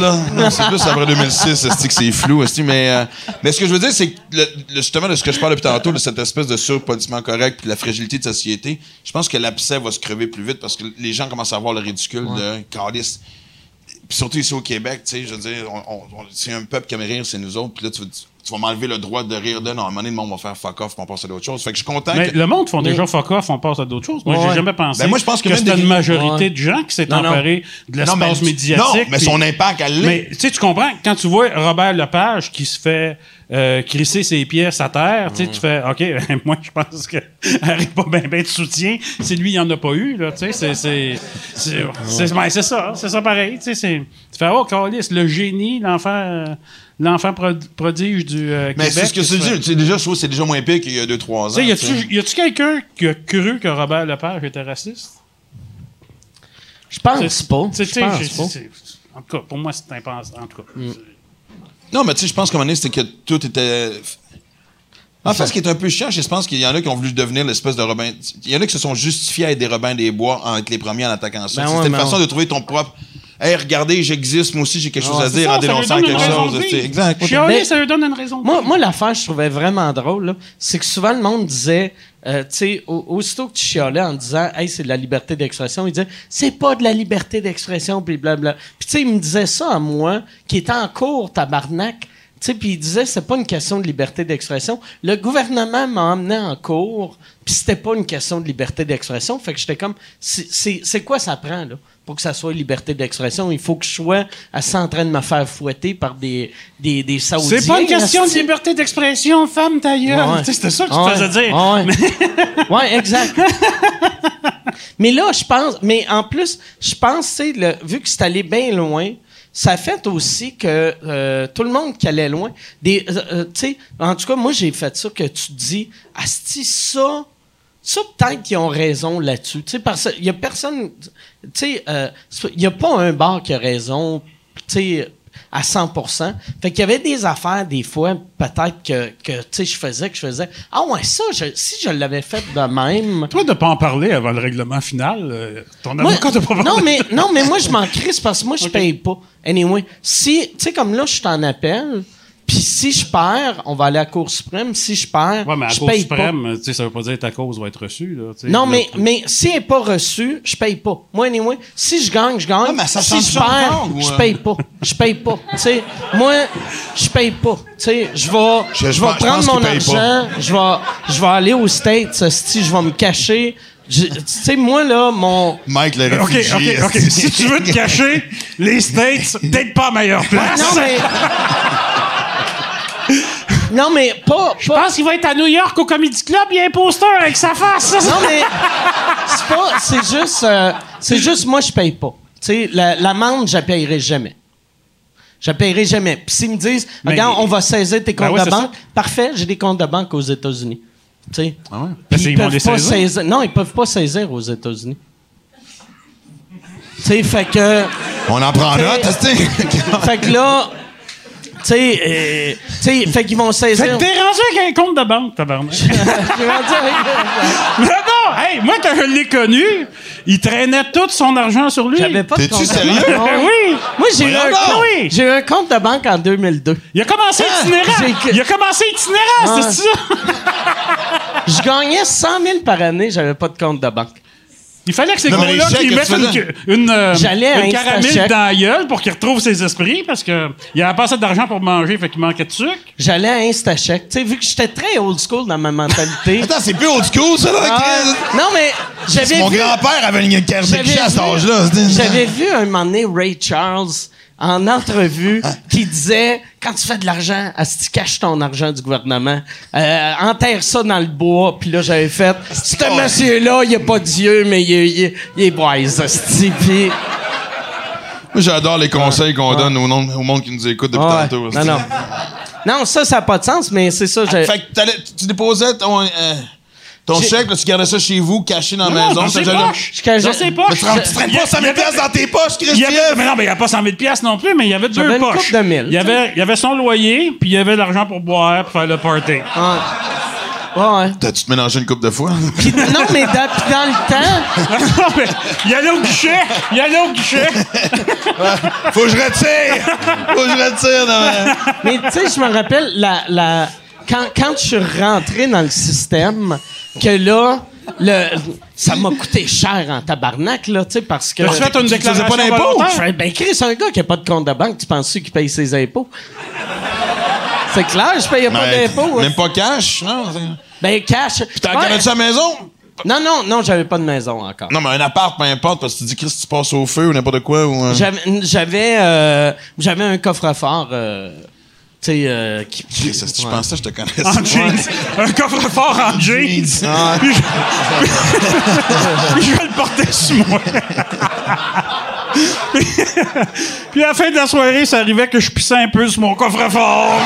[SPEAKER 5] c'est plus après 2006, c'est que c'est flou, mais, euh, mais ce que je veux dire, c'est que le- justement de ce que je parle depuis tantôt, de cette espèce de surpolissement correct puis de la fragilité de société, je pense que l'abcès va se crever plus vite parce que les gens commencent à voir le ridicule de calice. Puis surtout ici au Québec, tu sais, je veux dire, on, on- on- c'est un peuple qui aime rire, c'est nous autres. Puis là, tu, tu vas m'enlever le droit de rire de. Non, à un moment donné, le monde va faire fuck off, puis on passe à d'autres choses. Fait que je suis content
[SPEAKER 6] Mais
[SPEAKER 5] que.
[SPEAKER 6] le monde font déjà fuck off, on passe à d'autres choses. Moi,
[SPEAKER 4] Ouais.
[SPEAKER 6] j'ai jamais pensé
[SPEAKER 5] Ben, moi, je pense que
[SPEAKER 6] c'était
[SPEAKER 5] des-
[SPEAKER 6] une majorité
[SPEAKER 4] Ouais.
[SPEAKER 6] de gens qui s'est
[SPEAKER 4] Non, non.
[SPEAKER 6] emparé de
[SPEAKER 5] non, mais,
[SPEAKER 6] l'espace médiatique.
[SPEAKER 5] non, mais
[SPEAKER 6] puis-
[SPEAKER 5] son impact, elle l'est.
[SPEAKER 6] Mais tu sais, tu comprends, quand tu vois Robert Lepage qui se fait euh, crisser ses pièces à terre, tu sais, tu fais OK, <laughs> moi je pense que <laughs> n'arrive pas bien ben de soutien. Si lui, il en a pas eu, là, tu sais, c'est. C'est c'est- c'est- ben, c'est ça, c'est ça pareil. Tu sais, c'est- tu fais Oh, Carlis, le génie, l'enfant. euh, L'enfant prod- prodige du euh,
[SPEAKER 5] mais
[SPEAKER 6] Québec.
[SPEAKER 5] c'est ce que c'est sais, déjà, je trouve que c'est déjà moins pire qu'il y a 2-3 ans.
[SPEAKER 6] Y a-tu y a-tu quelqu'un qui a cru que Robert Lepage était raciste?
[SPEAKER 4] Je pense
[SPEAKER 6] C'est-
[SPEAKER 4] pas.
[SPEAKER 6] c'est- c'est- En tout cas, pour moi, c'est impensable. En tout cas.
[SPEAKER 5] Non, mais tu sais, je pense qu'à un moment donné, c'était que tout était. En fait, ce qui est un peu chiant, je pense qu'il y en a qui ont voulu devenir l'espèce de Robin. Il y en a qui se sont justifiés à être des Robins des Bois en être les premiers en attaquant ça.
[SPEAKER 4] Ben
[SPEAKER 5] C'était une
[SPEAKER 4] mais
[SPEAKER 5] façon
[SPEAKER 4] ouais.
[SPEAKER 5] de trouver ton propre. Hey, regardez, j'existe, moi aussi, j'ai quelque chose à
[SPEAKER 6] C'est
[SPEAKER 5] dire
[SPEAKER 6] ça,
[SPEAKER 5] en dénonçant quelque chose. Exact.
[SPEAKER 6] Chialer,
[SPEAKER 4] Mais-
[SPEAKER 6] ça lui donne une raison
[SPEAKER 4] Moi, moi l'affaire, je trouvais vraiment drôle, là, c'est que souvent le monde disait, euh, tu sais, au- aussitôt que tu chialais en disant, hey, c'est de la liberté d'expression, il disait, c'est pas de la liberté d'expression, puis blabla. Puis tu sais, il me disait ça à moi, qui était en cours, tabarnak. Tu sais, puis il disait c'est pas une question de liberté d'expression. Le gouvernement m'a emmené en cours, puis c'était pas une question de liberté d'expression. Fait que j'étais comme, c'est quoi ça prend là? Pour que ça soit liberté d'expression Il faut que je sois assez en train de me faire fouetter par des des, des Saoudiens.
[SPEAKER 6] C'est pas une question de liberté d'expression, femme ta gueule.
[SPEAKER 4] Ouais.
[SPEAKER 6] C'était ça que tu
[SPEAKER 4] Ouais,
[SPEAKER 6] faisais dire.
[SPEAKER 4] Ouais, <laughs> Ouais, exact. mais là, je pense, mais en plus, je pense, le- vu que c'est allé bien loin, ça fait aussi que euh, tout le monde qui allait loin, des, euh, euh, en tout cas, moi, j'ai fait ça que tu dis, asti, ça, ça, peut-être qu'ils ont raison là-dessus. Tu sais, parce qu'il y a personne, tu sais, euh, il y a pas un bar qui a raison, tu sais, à 100% Fait qu'il y avait des affaires, des fois, peut-être que, que tu sais, je faisais, que je faisais. Ah ouais, ça, je- si je l'avais fait de même.
[SPEAKER 6] Toi, de pas en parler avant le règlement final, euh, ton
[SPEAKER 4] Moi-
[SPEAKER 6] avocat t'a pas parlé.
[SPEAKER 4] non, mais, non, mais moi, je m'en crisse parce que moi, je <laughs> paye pas. Anyway, si, tu sais, comme là, je suis en appel, puis si je perds, on va aller à la Cour suprême. Si je perds,
[SPEAKER 6] Ouais, mais à
[SPEAKER 4] je
[SPEAKER 6] Cour
[SPEAKER 4] paye pas.
[SPEAKER 6] suprême, tu sais, ça veut pas dire que ta cause va être reçue. Là, tu sais.
[SPEAKER 4] Non,
[SPEAKER 6] Là,
[SPEAKER 4] mais, mais si elle n'est pas reçue, je paye pas. Moi, anyway, si je gagne, je gagne.
[SPEAKER 5] Ah, mais ça
[SPEAKER 4] si
[SPEAKER 5] change
[SPEAKER 4] je perds,
[SPEAKER 5] ou,
[SPEAKER 4] je paye pas. Je paye pas. Tu sais, moi, je paye pas. Tu sais, je vais,
[SPEAKER 5] Je-
[SPEAKER 4] prendre mon
[SPEAKER 5] pas.
[SPEAKER 4] argent, je vais, je vais aller aux States, si je vais me cacher. Tu sais, moi, là, mon...
[SPEAKER 5] Mike, le
[SPEAKER 6] OK,
[SPEAKER 5] réfugié.
[SPEAKER 6] OK, OK. si tu veux te cacher, les States, peut-être pas meilleure place.
[SPEAKER 4] Non, mais... non, mais pas...
[SPEAKER 6] Je pense qu'il va être à New York au Comedy Club, il y a un poster avec sa face.
[SPEAKER 4] Non, mais c'est pas. C'est juste. euh, c'est juste, moi, je paye pas. Tu sais, la- l'amende, je la payerai jamais. Je la payerai jamais. Puis s'ils me disent,
[SPEAKER 6] Mais-
[SPEAKER 4] regarde, on va saisir tes
[SPEAKER 6] Ben
[SPEAKER 4] comptes
[SPEAKER 6] ouais,
[SPEAKER 4] de banque, parfait, j'ai des comptes de banque aux États-Unis. Tu sais.
[SPEAKER 5] Ah ouais?
[SPEAKER 6] Parce
[SPEAKER 4] ils peuvent pas
[SPEAKER 6] saisir?
[SPEAKER 4] saisir. Non, ils peuvent pas saisir aux États-Unis. Tu sais, fait que.
[SPEAKER 5] On en prend
[SPEAKER 4] T'sais-
[SPEAKER 5] note, tu sais.
[SPEAKER 4] fait que là. Tu sais, euh, tu sais, fait qu'ils vont saisir.
[SPEAKER 6] Fait que t'es rendu avec un compte de banque, tabarnak. <laughs>
[SPEAKER 4] Rendu avec-
[SPEAKER 6] non, non, hey, moi, quand je l'ai connu, il traînait tout son argent sur lui.
[SPEAKER 4] J'avais pas de
[SPEAKER 5] T'es-tu
[SPEAKER 4] compte
[SPEAKER 5] sérieux?
[SPEAKER 4] banque.
[SPEAKER 6] Ben oui!
[SPEAKER 4] Moi, j'ai eu, un compte-
[SPEAKER 6] donc. Oui.
[SPEAKER 4] j'ai eu un compte de banque en 2002.
[SPEAKER 6] Il a commencé itinérant.
[SPEAKER 4] J'ai-
[SPEAKER 6] Il a commencé itinérant, c'est ça? <laughs>
[SPEAKER 4] Je gagnais 100 000 par année, j'avais pas de compte de banque.
[SPEAKER 6] Il fallait que ces
[SPEAKER 5] Non, mais
[SPEAKER 6] gars-là qu'ils
[SPEAKER 5] que
[SPEAKER 6] mettent
[SPEAKER 5] tu
[SPEAKER 6] une, une, euh,
[SPEAKER 4] J'allais à
[SPEAKER 6] une caramel
[SPEAKER 4] Instachèque.
[SPEAKER 6] dans la gueule pour qu'il retrouve ses esprits parce que il avait pas assez d'argent pour manger, fait qu'il manquait de sucre.
[SPEAKER 4] J'allais à Instachèque. Tu sais, vu que j'étais très old school dans ma mentalité. <laughs>
[SPEAKER 5] Attends, c'est plus old school, ça, là,
[SPEAKER 4] Ah,
[SPEAKER 5] Chris?
[SPEAKER 4] non, mais j'avais
[SPEAKER 5] Mon
[SPEAKER 4] vu...
[SPEAKER 5] grand-père avait une carte de
[SPEAKER 4] J'avais
[SPEAKER 5] à cet
[SPEAKER 4] vu-
[SPEAKER 5] âge-là.
[SPEAKER 4] J'avais vu un moment donné Ray Charles en entrevue qui disait quand tu fais de l'argent, tu caches ton argent du gouvernement, euh, enterre ça dans le bois. Puis là, j'avais fait ce monsieur-là, il a pas d'yeux, mais il, est- il il est wise. Puis
[SPEAKER 5] Moi, j'adore les conseils qu'on donne au, nom- au monde qui nous écoute depuis
[SPEAKER 4] Ouais.
[SPEAKER 5] tantôt.
[SPEAKER 4] Non, non. Non, ça, ça n'a pas de sens, mais c'est ça.
[SPEAKER 5] Fait que tu déposais ton, euh, ton chèque, là, tu gardais ça chez vous, caché dans la maison.
[SPEAKER 6] dans ses poches.
[SPEAKER 4] Je cachais-
[SPEAKER 6] Dans ses
[SPEAKER 5] Mais
[SPEAKER 6] poches.
[SPEAKER 5] tu, rem- tu traînes pas 100 000 piastres dans tes poches,
[SPEAKER 6] Il y avait,
[SPEAKER 5] Christian!
[SPEAKER 6] mais non, mais il n'y a pas 100 000 piastres non plus, mais il y avait deux
[SPEAKER 4] J'avais une
[SPEAKER 6] poches.
[SPEAKER 4] couple de mille,
[SPEAKER 6] il, y avait, il y avait son loyer, puis il y avait l'argent pour boire, pour faire le party.
[SPEAKER 4] Ah. Ouais, ouais.
[SPEAKER 5] T'as-tu te mélangé une coupe de fois?
[SPEAKER 4] Puis, <laughs> non, mais dans, puis dans le temps,
[SPEAKER 6] non, mais il allait au guichet! Il allait au guichet!
[SPEAKER 5] Faut que je retire! Faut que je retire! non, mais-
[SPEAKER 4] mais tu sais, je me rappelle, la, la, quand, quand je suis rentré dans le système, que là, le, ça m'a coûté cher en tabarnak, là, tu sais, parce que.
[SPEAKER 6] T'as-tu fait une
[SPEAKER 5] tu faisais
[SPEAKER 6] déclaration
[SPEAKER 5] pas d'impôt?
[SPEAKER 6] volontaire?
[SPEAKER 4] Je fais, ben, Chris, un gars qui a pas de compte de banque, tu penses qu'il paye ses impôts? C'est clair, je payais pas
[SPEAKER 5] Mais-
[SPEAKER 4] d'impôts. hein.
[SPEAKER 5] Même pas cash, non?
[SPEAKER 4] Ben, cash.
[SPEAKER 5] T'en
[SPEAKER 4] Ouais.
[SPEAKER 5] connais-tu la maison?
[SPEAKER 4] Non, non, non, j'avais pas de maison encore.
[SPEAKER 5] Non, mais un appart, peu importe, parce que tu dis, Chris, tu passes au feu ou n'importe quoi. Ou, euh,
[SPEAKER 4] J'avais, j'avais, euh, j'avais un coffre-fort, euh, tu sais, euh, qui.
[SPEAKER 5] Je
[SPEAKER 4] Ouais.
[SPEAKER 5] pensais que je te connaissais?
[SPEAKER 6] En jeans. <laughs> Un coffre-fort en jeans.
[SPEAKER 5] Ah.
[SPEAKER 6] Puis je... puis je le portais sur moi. puis, <laughs> puis à la fin de la soirée, ça arrivait que je pissais un peu sur mon coffre-fort.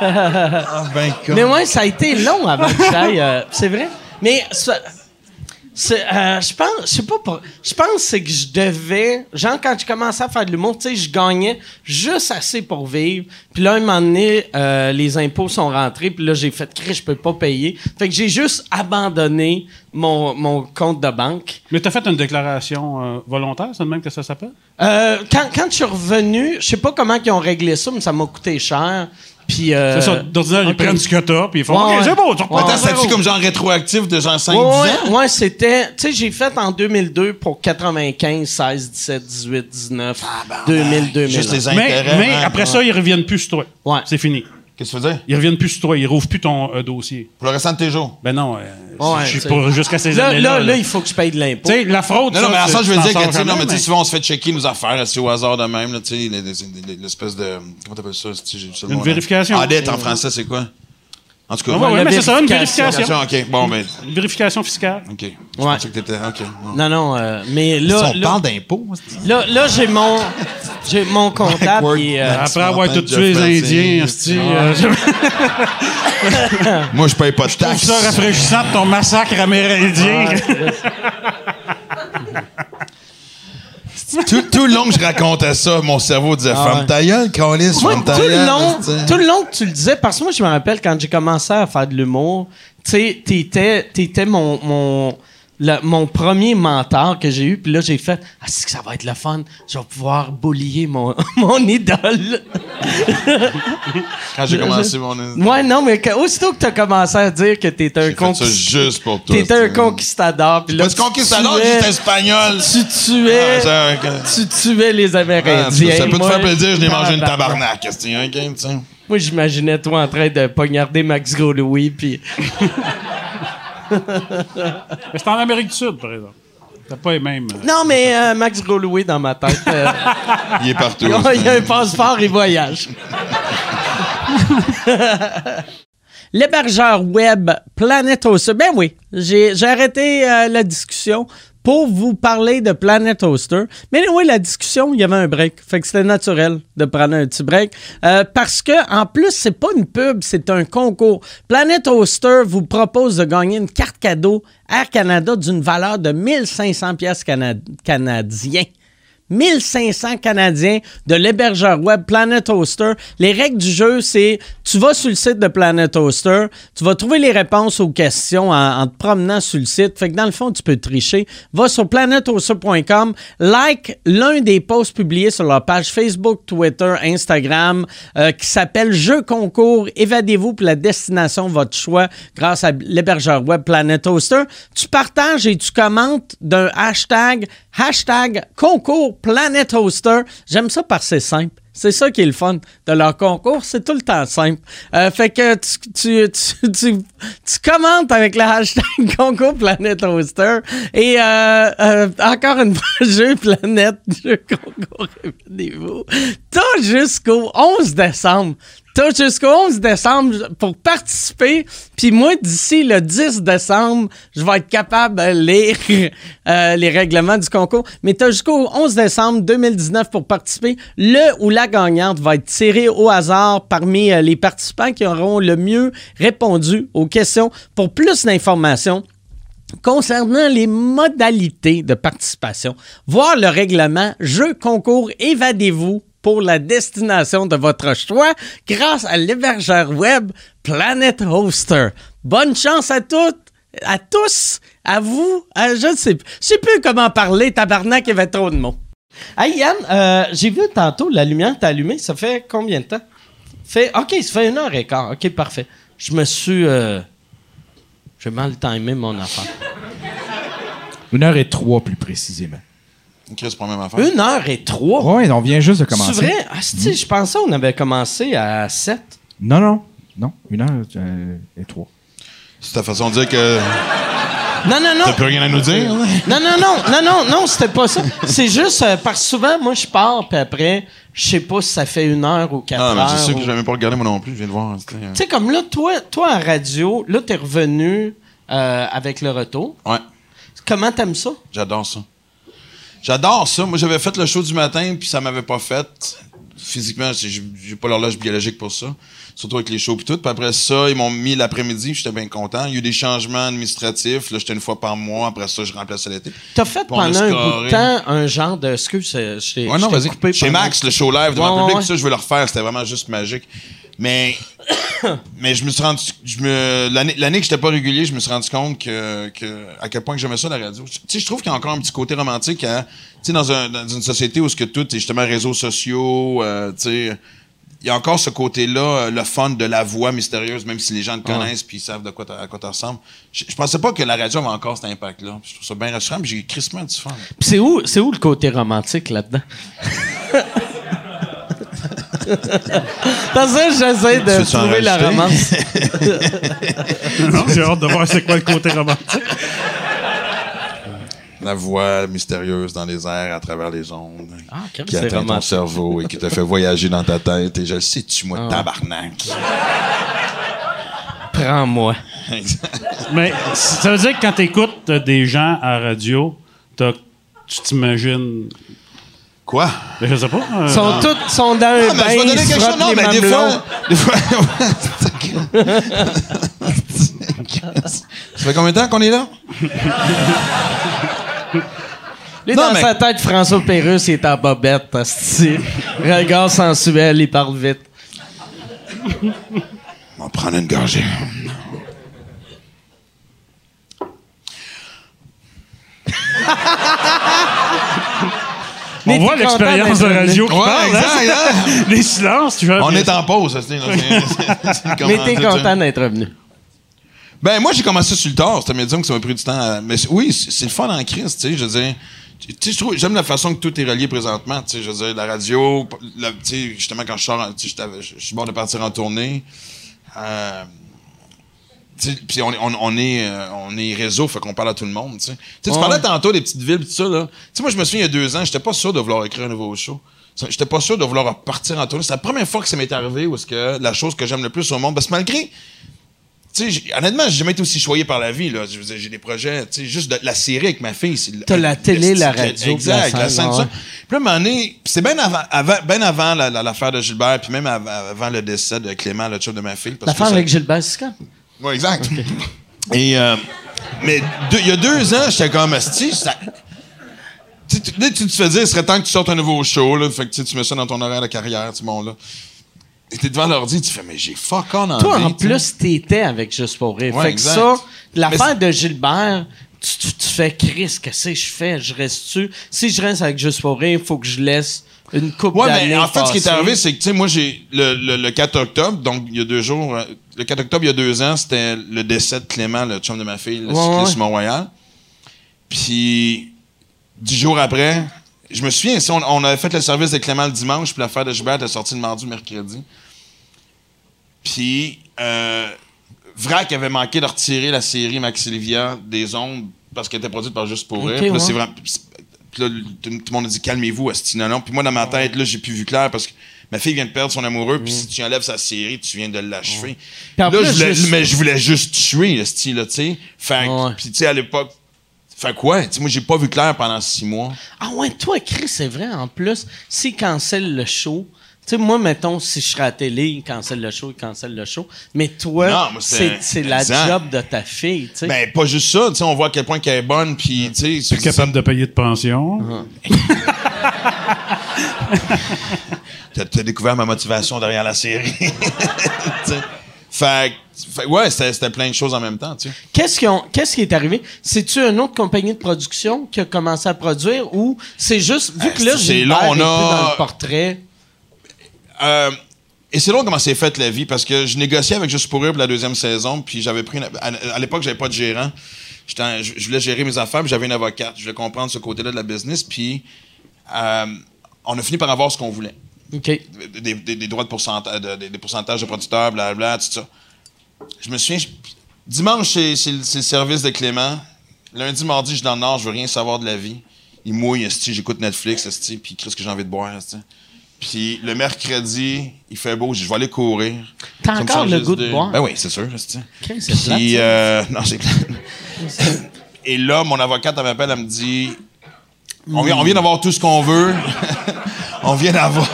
[SPEAKER 5] Ben, con.
[SPEAKER 4] Mais ouais, ça a été long avant que j'aille. euh, c'est vrai. Mais ça- euh, je pense, je sais pas, je pense que c'est que je devais, genre quand je commençais à faire de l'humour, tu sais, je gagnais juste assez pour vivre. Puis là, un moment donné, euh, les impôts sont rentrés, puis là, j'ai fait, Chris, je peux pas payer. Fait que j'ai juste abandonné mon, mon compte de banque.
[SPEAKER 6] Mais t'as fait une déclaration euh, volontaire, c'est de même que ça s'appelle?
[SPEAKER 4] Euh, quand, quand je suis revenu, je sais pas comment ils ont réglé ça, mais ça m'a coûté cher. Puis, euh,
[SPEAKER 6] C'est ça. D'ordinaire, ils prennent ce que t'as, puis ils font
[SPEAKER 4] Ouais,
[SPEAKER 6] OK,
[SPEAKER 4] ouais.
[SPEAKER 6] c'est beau, tu reprends
[SPEAKER 5] c'était-tu comme genre rétroactif de genre 5
[SPEAKER 4] Ouais,
[SPEAKER 5] 10 ans?
[SPEAKER 4] ouais, ouais, c'était. Tu sais, j'ai fait en 2002 pour 95, 16, 17, 18, 19, 2000, 2000.
[SPEAKER 5] Juste les
[SPEAKER 6] Mais,
[SPEAKER 5] intérêts.
[SPEAKER 6] mais
[SPEAKER 5] hein.
[SPEAKER 6] après ça, ils reviennent plus sur toi.
[SPEAKER 4] Ouais.
[SPEAKER 6] C'est fini.
[SPEAKER 5] Qu'est-ce que tu veux dire?
[SPEAKER 6] Ils reviennent plus sur toi. Ils rouvrent plus ton euh, dossier.
[SPEAKER 5] Pour le restant de tes jours.
[SPEAKER 6] Ben non, euh,
[SPEAKER 4] Ouais,
[SPEAKER 6] je suis
[SPEAKER 4] t'sais.
[SPEAKER 6] pas jusqu'à ces
[SPEAKER 4] Là,
[SPEAKER 6] années-là.
[SPEAKER 4] là,
[SPEAKER 6] là.
[SPEAKER 4] là, il faut que je paye de l'impôt.
[SPEAKER 6] Tu sais, la fraude,
[SPEAKER 5] Non, non, mais à ça, je veux dire que, tu sais, non, mais tu sais,
[SPEAKER 6] mais-
[SPEAKER 5] souvent, on se fait checker nos affaires, c'est au hasard de même, là, tu sais, les- les- les- l'espèce de. Comment t'appelles ça?
[SPEAKER 6] Une vérification.
[SPEAKER 5] Audit en français, c'est quoi? En tout cas.
[SPEAKER 6] Ouais, ouais,
[SPEAKER 4] La
[SPEAKER 6] mais c'est ça, une
[SPEAKER 4] vérification.
[SPEAKER 6] vérification.
[SPEAKER 5] OK, bon, ben.
[SPEAKER 6] Une vérification fiscale.
[SPEAKER 5] OK. Je
[SPEAKER 4] Ouais.
[SPEAKER 5] pensais que t'étais. OK.
[SPEAKER 4] Non, non, euh, mais là,
[SPEAKER 3] on
[SPEAKER 4] là,
[SPEAKER 3] parle d'impôts.
[SPEAKER 4] là, là, j'ai mon, j'ai mon comptable. Et, euh,
[SPEAKER 6] Après avoir tout tué les Indiens, esti, euh, je
[SPEAKER 5] Moi, je paye pas de taxes.
[SPEAKER 6] ça rafraîchissant de ton massacre amérindien. <laughs>
[SPEAKER 5] tout, tout le long que je racontais ça, mon cerveau disait Ferme ta gueule, Calis, ta
[SPEAKER 4] tout le
[SPEAKER 5] gueule.
[SPEAKER 4] long, tout le long que tu le disais, parce que moi, je me rappelle quand j'ai commencé à faire de l'humour, tu sais, t'étais, t'étais mon, mon, le- mon premier mentor que j'ai eu, puis là, j'ai fait, ah, c'est que ça va être le fun, je vais pouvoir boulier mon, <laughs> mon idole.
[SPEAKER 5] Quand j'ai commencé mon.
[SPEAKER 4] Ouais, non, mais aussitôt que t'as commencé à dire que t'étais un conquistador,
[SPEAKER 5] juste pour toi.
[SPEAKER 4] t'étais un conquistador, puis là,
[SPEAKER 5] conquistador, j'étais espagnol.
[SPEAKER 4] tu tuais,
[SPEAKER 5] Ah,
[SPEAKER 4] tu tuais les
[SPEAKER 5] Ah,
[SPEAKER 4] Amérindiens.
[SPEAKER 5] ça peut te faire plaisir, je n'ai mangé une
[SPEAKER 4] tabarnak.
[SPEAKER 5] tabarnak. esti, ok, tu sais?
[SPEAKER 4] Moi, j'imaginais toi en train de poignarder Max Gros-Louis, puis...
[SPEAKER 6] Mais c'est en Amérique du Sud, par exemple. T'as pas les mêmes. euh,
[SPEAKER 4] Non, mais euh, Max Gros-Louis, dans ma tête, euh,
[SPEAKER 5] Il est partout.
[SPEAKER 4] il y a un passeport et voyage. <laughs>
[SPEAKER 1] L'hébergeur web Planet Hoster. Ben oui, j'ai j'ai arrêté euh, la discussion pour vous parler de Planet Hoster. Mais oui, la discussion, il y avait un break. Fait que c'était naturel de prendre un petit break. Euh, parce que, en plus, c'est pas une pub, c'est un concours. Planet Hoster vous propose de gagner une carte cadeau Air Canada d'une valeur de 1500 pièces canadiens. 1500 Canadiens de l'hébergeur web Planet Hoster. Les règles du jeu, c'est tu vas sur le site de Planet Hoster, tu vas trouver les réponses aux questions en, te promenant sur le site. Fait que dans le fond, tu peux tricher. Va sur planethoster.com, like l'un des posts publiés sur leur page Facebook, Twitter, Instagram, euh, qui s'appelle Jeu concours, évadez-vous pour la destination de votre choix grâce à l'hébergeur web Planet Hoster. Tu partages et tu commentes d'un hashtag, hashtag concours Planet Hoster. J'aime ça parce que c'est simple. C'est ça qui est le fun de leur concours, c'est tout le temps simple. Euh, fait que tu, tu, tu, tu, commentes avec le hashtag <laughs> concours Planet Hoster et euh, euh, encore une fois, <laughs> jeu Planète, jeu concours, <laughs> répétez-vous. T'as jusqu'au 11 décembre. T'as jusqu'au 11 décembre pour participer. Puis moi, d'ici le 10 décembre, je vais être capable de lire <laughs> euh, les règlements du concours. Mais t'as jusqu'au 11 décembre 2019 pour participer. Le ou la gagnante va être tirée au hasard parmi euh, les participants qui auront le mieux répondu aux questions. Pour plus d'informations, concernant les modalités de participation, voir le règlement Jeu concours Évadez-vous pour la destination de votre choix grâce à l'hébergeur web Planet Hoster. Bonne chance à toutes, à tous, à vous. à- je ne sais, je sais plus comment parler, tabarnak, il y avait trop de mots.
[SPEAKER 4] Hey Yann, euh, j'ai vu tantôt la lumière t'a allumée. Ça fait combien de temps? Fait, OK, ça fait une heure et quart. OK, parfait. Je me suis... euh, j'ai mal timé mon affaire.
[SPEAKER 3] Une heure et trois, plus précisément.
[SPEAKER 5] Chris, c'est pas la même affaire.
[SPEAKER 4] Une heure et trois?
[SPEAKER 3] Ouais, on vient juste de commencer.
[SPEAKER 4] C'est vrai? Ah, c'est- Je pensais qu'on avait commencé à 7.
[SPEAKER 3] Non, non. Non, une heure euh, et trois.
[SPEAKER 5] C'est ta façon de dire que
[SPEAKER 4] Non, non, non.
[SPEAKER 5] t'as plus rien à nous dire. là?
[SPEAKER 4] Non, non, non, non, non, non, c'était pas ça. C'est juste euh, parce que souvent, moi, je pars, puis après, je sais pas si ça fait une heure ou quatre
[SPEAKER 5] Ah, mais
[SPEAKER 4] heures.
[SPEAKER 5] c'est sûr que
[SPEAKER 4] ou-
[SPEAKER 5] je vais même pas regarder moi non plus, je viens de voir. euh,
[SPEAKER 4] Tu sais, comme là, toi, toi, en radio, là, t'es revenu euh, avec le retour.
[SPEAKER 5] Ouais,
[SPEAKER 4] Comment t'aimes ça?
[SPEAKER 5] j'adore ça. J'adore ça. Moi, j'avais fait le show du matin, puis ça m'avait pas fait. Physiquement, j'ai pas l'horloge biologique pour ça. Surtout avec les shows et tout. Puis après ça, ils m'ont mis l'après-midi, j'étais bien content. Il y a eu des changements administratifs. Là, j'étais une fois par mois. Après ça, je remplaçais l'été.
[SPEAKER 4] T'as fait pendant un bout de temps un genre de. Excuse, je
[SPEAKER 5] Ouais, non,
[SPEAKER 4] coupé
[SPEAKER 5] Chez Max, le show live devant
[SPEAKER 4] Ouais,
[SPEAKER 5] le public,
[SPEAKER 4] ouais,
[SPEAKER 5] ça, je veux le refaire. C'était vraiment juste magique. Mais, <coughs> mais je me suis rendu, je me, l'année, l'année que j'étais pas régulier, je me suis rendu compte que, que à quel point que j'aimais ça la radio. Tu sais, je trouve qu'il y a encore un petit côté romantique à, tu sais, dans, un, dans une société où ce que tout est justement réseaux sociaux, euh, tu sais, il y a encore ce côté-là, euh, le fun de la voix mystérieuse, même si les gens te connaissent puis ils savent de quoi à quoi tu ressembles. Je, je pensais pas que la radio avait encore cet impact-là. Je trouve ça bien rassurant, mais j'ai crissement du fun.
[SPEAKER 4] Puis c'est où, c'est où le côté romantique là-dedans? <laughs> Parce que j'essaie de trouver la romance.
[SPEAKER 6] Non, j'ai hâte de voir c'est quoi le côté romantique.
[SPEAKER 5] La voix mystérieuse dans les airs, à travers les ondes,
[SPEAKER 4] Ah,
[SPEAKER 5] qui atteint ton cerveau et qui te fait voyager dans ta tête. Et je le sais, tu
[SPEAKER 4] Ah.
[SPEAKER 5] moi, tabarnak.
[SPEAKER 4] Prends-moi.
[SPEAKER 6] Mais ça veut dire que quand tu écoutes des gens à radio, tu t'imagines.
[SPEAKER 5] Quoi?
[SPEAKER 6] Ben, Je sais pas. euh,
[SPEAKER 4] Ils sont tous sont dans un
[SPEAKER 5] Ah, mais
[SPEAKER 4] bain, ils
[SPEAKER 5] donner
[SPEAKER 4] se
[SPEAKER 5] quelque chose.
[SPEAKER 4] frottent
[SPEAKER 5] Non,
[SPEAKER 4] les
[SPEAKER 5] mais des
[SPEAKER 4] mamelons.
[SPEAKER 5] fois. Des fois. <laughs> Ça fait combien de temps qu'on est là?
[SPEAKER 4] Lui,
[SPEAKER 5] Non,
[SPEAKER 4] dans
[SPEAKER 5] mais-
[SPEAKER 4] sa tête, François Pérusse, il est en bobette. hostie. Regard sensuel, il parle vite.
[SPEAKER 5] On va prendre une gorgée. <laughs>
[SPEAKER 4] Mais
[SPEAKER 6] on voit l'expérience de radio qui
[SPEAKER 5] Ouais,
[SPEAKER 6] parle.
[SPEAKER 5] exact,
[SPEAKER 6] hein? Les silences, tu vois.
[SPEAKER 5] On est
[SPEAKER 6] ça.
[SPEAKER 5] en pause, ça, c'est- <laughs>
[SPEAKER 4] Mais t'es content d'être revenu.
[SPEAKER 5] Ben, moi, j'ai commencé sur le tard. C'était médium que ça m'a pris du temps. à- Mais oui, c'est le fun en crise, tu sais. Je veux dire, j'aime la façon que tout est relié présentement. Tu sais, je veux dire, la radio, la- tu sais, justement, quand je sors, tu sais, je suis bon de partir en tournée. Euh, puis on, est- on, on est, euh, on est réseau, fait qu'on parle à tout le monde. Tu parlais tantôt des petites villes, tout ça. Là. Tu sais, moi, je me souviens, il y a deux ans, j'étais pas sûr de vouloir écrire un nouveau show. J'étais pas sûr de vouloir partir en tournée. C'est la première fois que ça m'est arrivé où est-ce que la chose que j'aime le plus au monde, parce que malgré honnêtement, j'ai jamais été aussi choyé par la vie. Là. J'ai des projets, juste de la série avec ma fille. c'est le-
[SPEAKER 4] T'as la télé, la radio,
[SPEAKER 5] Exact,
[SPEAKER 4] la scène, ouais.
[SPEAKER 5] Puis là, à un moment donné, puis c'est bien avant, avant, avant la- la- l'affaire de Gilbert, puis même av- avant le décès de Clément, le chum de ma fille.
[SPEAKER 4] L'affaire avec Gilbert Sicard.
[SPEAKER 5] Oui, exact. <laughs> Et, euh, mais deux- il y a deux ans, j'étais comme. Tu, tu, là, tu te fais dire, il serait temps que tu sortes un nouveau show, là. Fait que tu mets ça dans ton horaire de carrière, tu bon, là. Et t'es devant l'ordi, tu fais, mais j'ai fuck on envie.
[SPEAKER 4] Toi, en plus, t'étais avec Juste pour rire.
[SPEAKER 5] Ouais,
[SPEAKER 4] fait que ça, l'affaire de Gilbert, tu, tu- tu fais Chris, qu'est-ce que je fais? Je reste-tu? Si je reste avec Juste pour rire, il faut que je laisse une coupe
[SPEAKER 5] Ouais,
[SPEAKER 4] d'années
[SPEAKER 5] mais en fait, ce qui est arrivé, c'est que, tu sais, moi, j'ai le, le, le 4 octobre, donc il y a deux jours, euh, le 4 octobre, il y a deux ans, c'était le décès de Clément, le chum de ma fille, le
[SPEAKER 4] Ouais,
[SPEAKER 5] cycliste
[SPEAKER 4] ouais.
[SPEAKER 5] Mont-Royal. Puis, dix jours après, je me souviens, si on, on avait fait le service de Clément le dimanche, puis l'affaire de Gilbert était sortie le mardi mercredi. Puis, euh, Vrac avait manqué de retirer la série Max Livia des ondes parce qu'elle était produite par Juste pour rire.
[SPEAKER 4] Ok,
[SPEAKER 5] Puis là,
[SPEAKER 4] ouais.
[SPEAKER 5] c'est vraiment- puis là, tout, tout le monde a dit calmez-vous, Asti, non, non. Puis moi, dans ma tête, là, j'ai plus vu clair parce que ma fille vient de perdre son amoureux, puis si tu enlèves sa série, tu viens de l'achever. Là,
[SPEAKER 4] plus,
[SPEAKER 5] je voulais,
[SPEAKER 4] juste-
[SPEAKER 5] mais je voulais juste tuer, Asti, là, tu sais. Fait que-
[SPEAKER 4] Ouais.
[SPEAKER 5] puis tu sais, à l'époque, fait quoi? Tu sais, moi, j'ai pas vu clair pendant six mois.
[SPEAKER 4] Ah ouais, toi, Chris, c'est vrai, en plus, s'il cancelle le show, tu sais, moi, mettons, si je serais à la télé, il cancelle le show, il cancelle le show. Mais toi,
[SPEAKER 5] c'est-
[SPEAKER 4] la
[SPEAKER 5] exact.
[SPEAKER 4] job de ta fille, tu sais.
[SPEAKER 5] Ben, pas juste ça, tu sais, on voit à quel point qu'elle est bonne, puis tu sais.
[SPEAKER 6] Capable de payer de pension. <laughs> <laughs>
[SPEAKER 5] T'as t'as découvert ma motivation derrière la série. <laughs> Fait, que- fait- ouais, c'était plein de choses en même temps, tu sais.
[SPEAKER 4] Qu'est-ce qui, est arrivé? C'est-tu une autre compagnie de production qui a commencé à produire ou c'est juste, vu que là,
[SPEAKER 5] Euh, là, on
[SPEAKER 4] plus
[SPEAKER 5] a-
[SPEAKER 4] dans le portrait,
[SPEAKER 5] Euh, et c'est drôle comment c'est fait la vie parce que je négociais avec Juste pour rire pour la deuxième saison, puis j'avais pris une- à, l'époque j'avais pas de gérant. Je voulais gérer mes affaires, puis j'avais une avocate. Je voulais comprendre ce côté-là de la business, puis euh, on a fini par avoir ce qu'on voulait. Des, des- des droits de pourcentage, de- des, des pourcentages de producteurs, blablabla, tout ça. Je me souviens, je- dimanche, c'est, c'est le c'est le service de Clément. Lundi, mardi, je suis dans le Nord, je veux rien savoir de la vie. Il mouille, j'écoute Netflix, esti, puis qu'est-ce que j'ai envie de boire, esti. Puis le mercredi, il fait beau, je vais aller courir.
[SPEAKER 4] T'as
[SPEAKER 5] Ça
[SPEAKER 4] encore le goût de boire?
[SPEAKER 5] Ben oui, c'est sûr, esti.
[SPEAKER 4] Chris, c'est plate,
[SPEAKER 5] Puis,
[SPEAKER 4] ça.
[SPEAKER 5] euh, <laughs> non, c'est plate. Et là, mon avocate, elle m'appelle, elle me dit on vient, on vient d'avoir tout ce qu'on veut. <laughs> on vient d'avoir.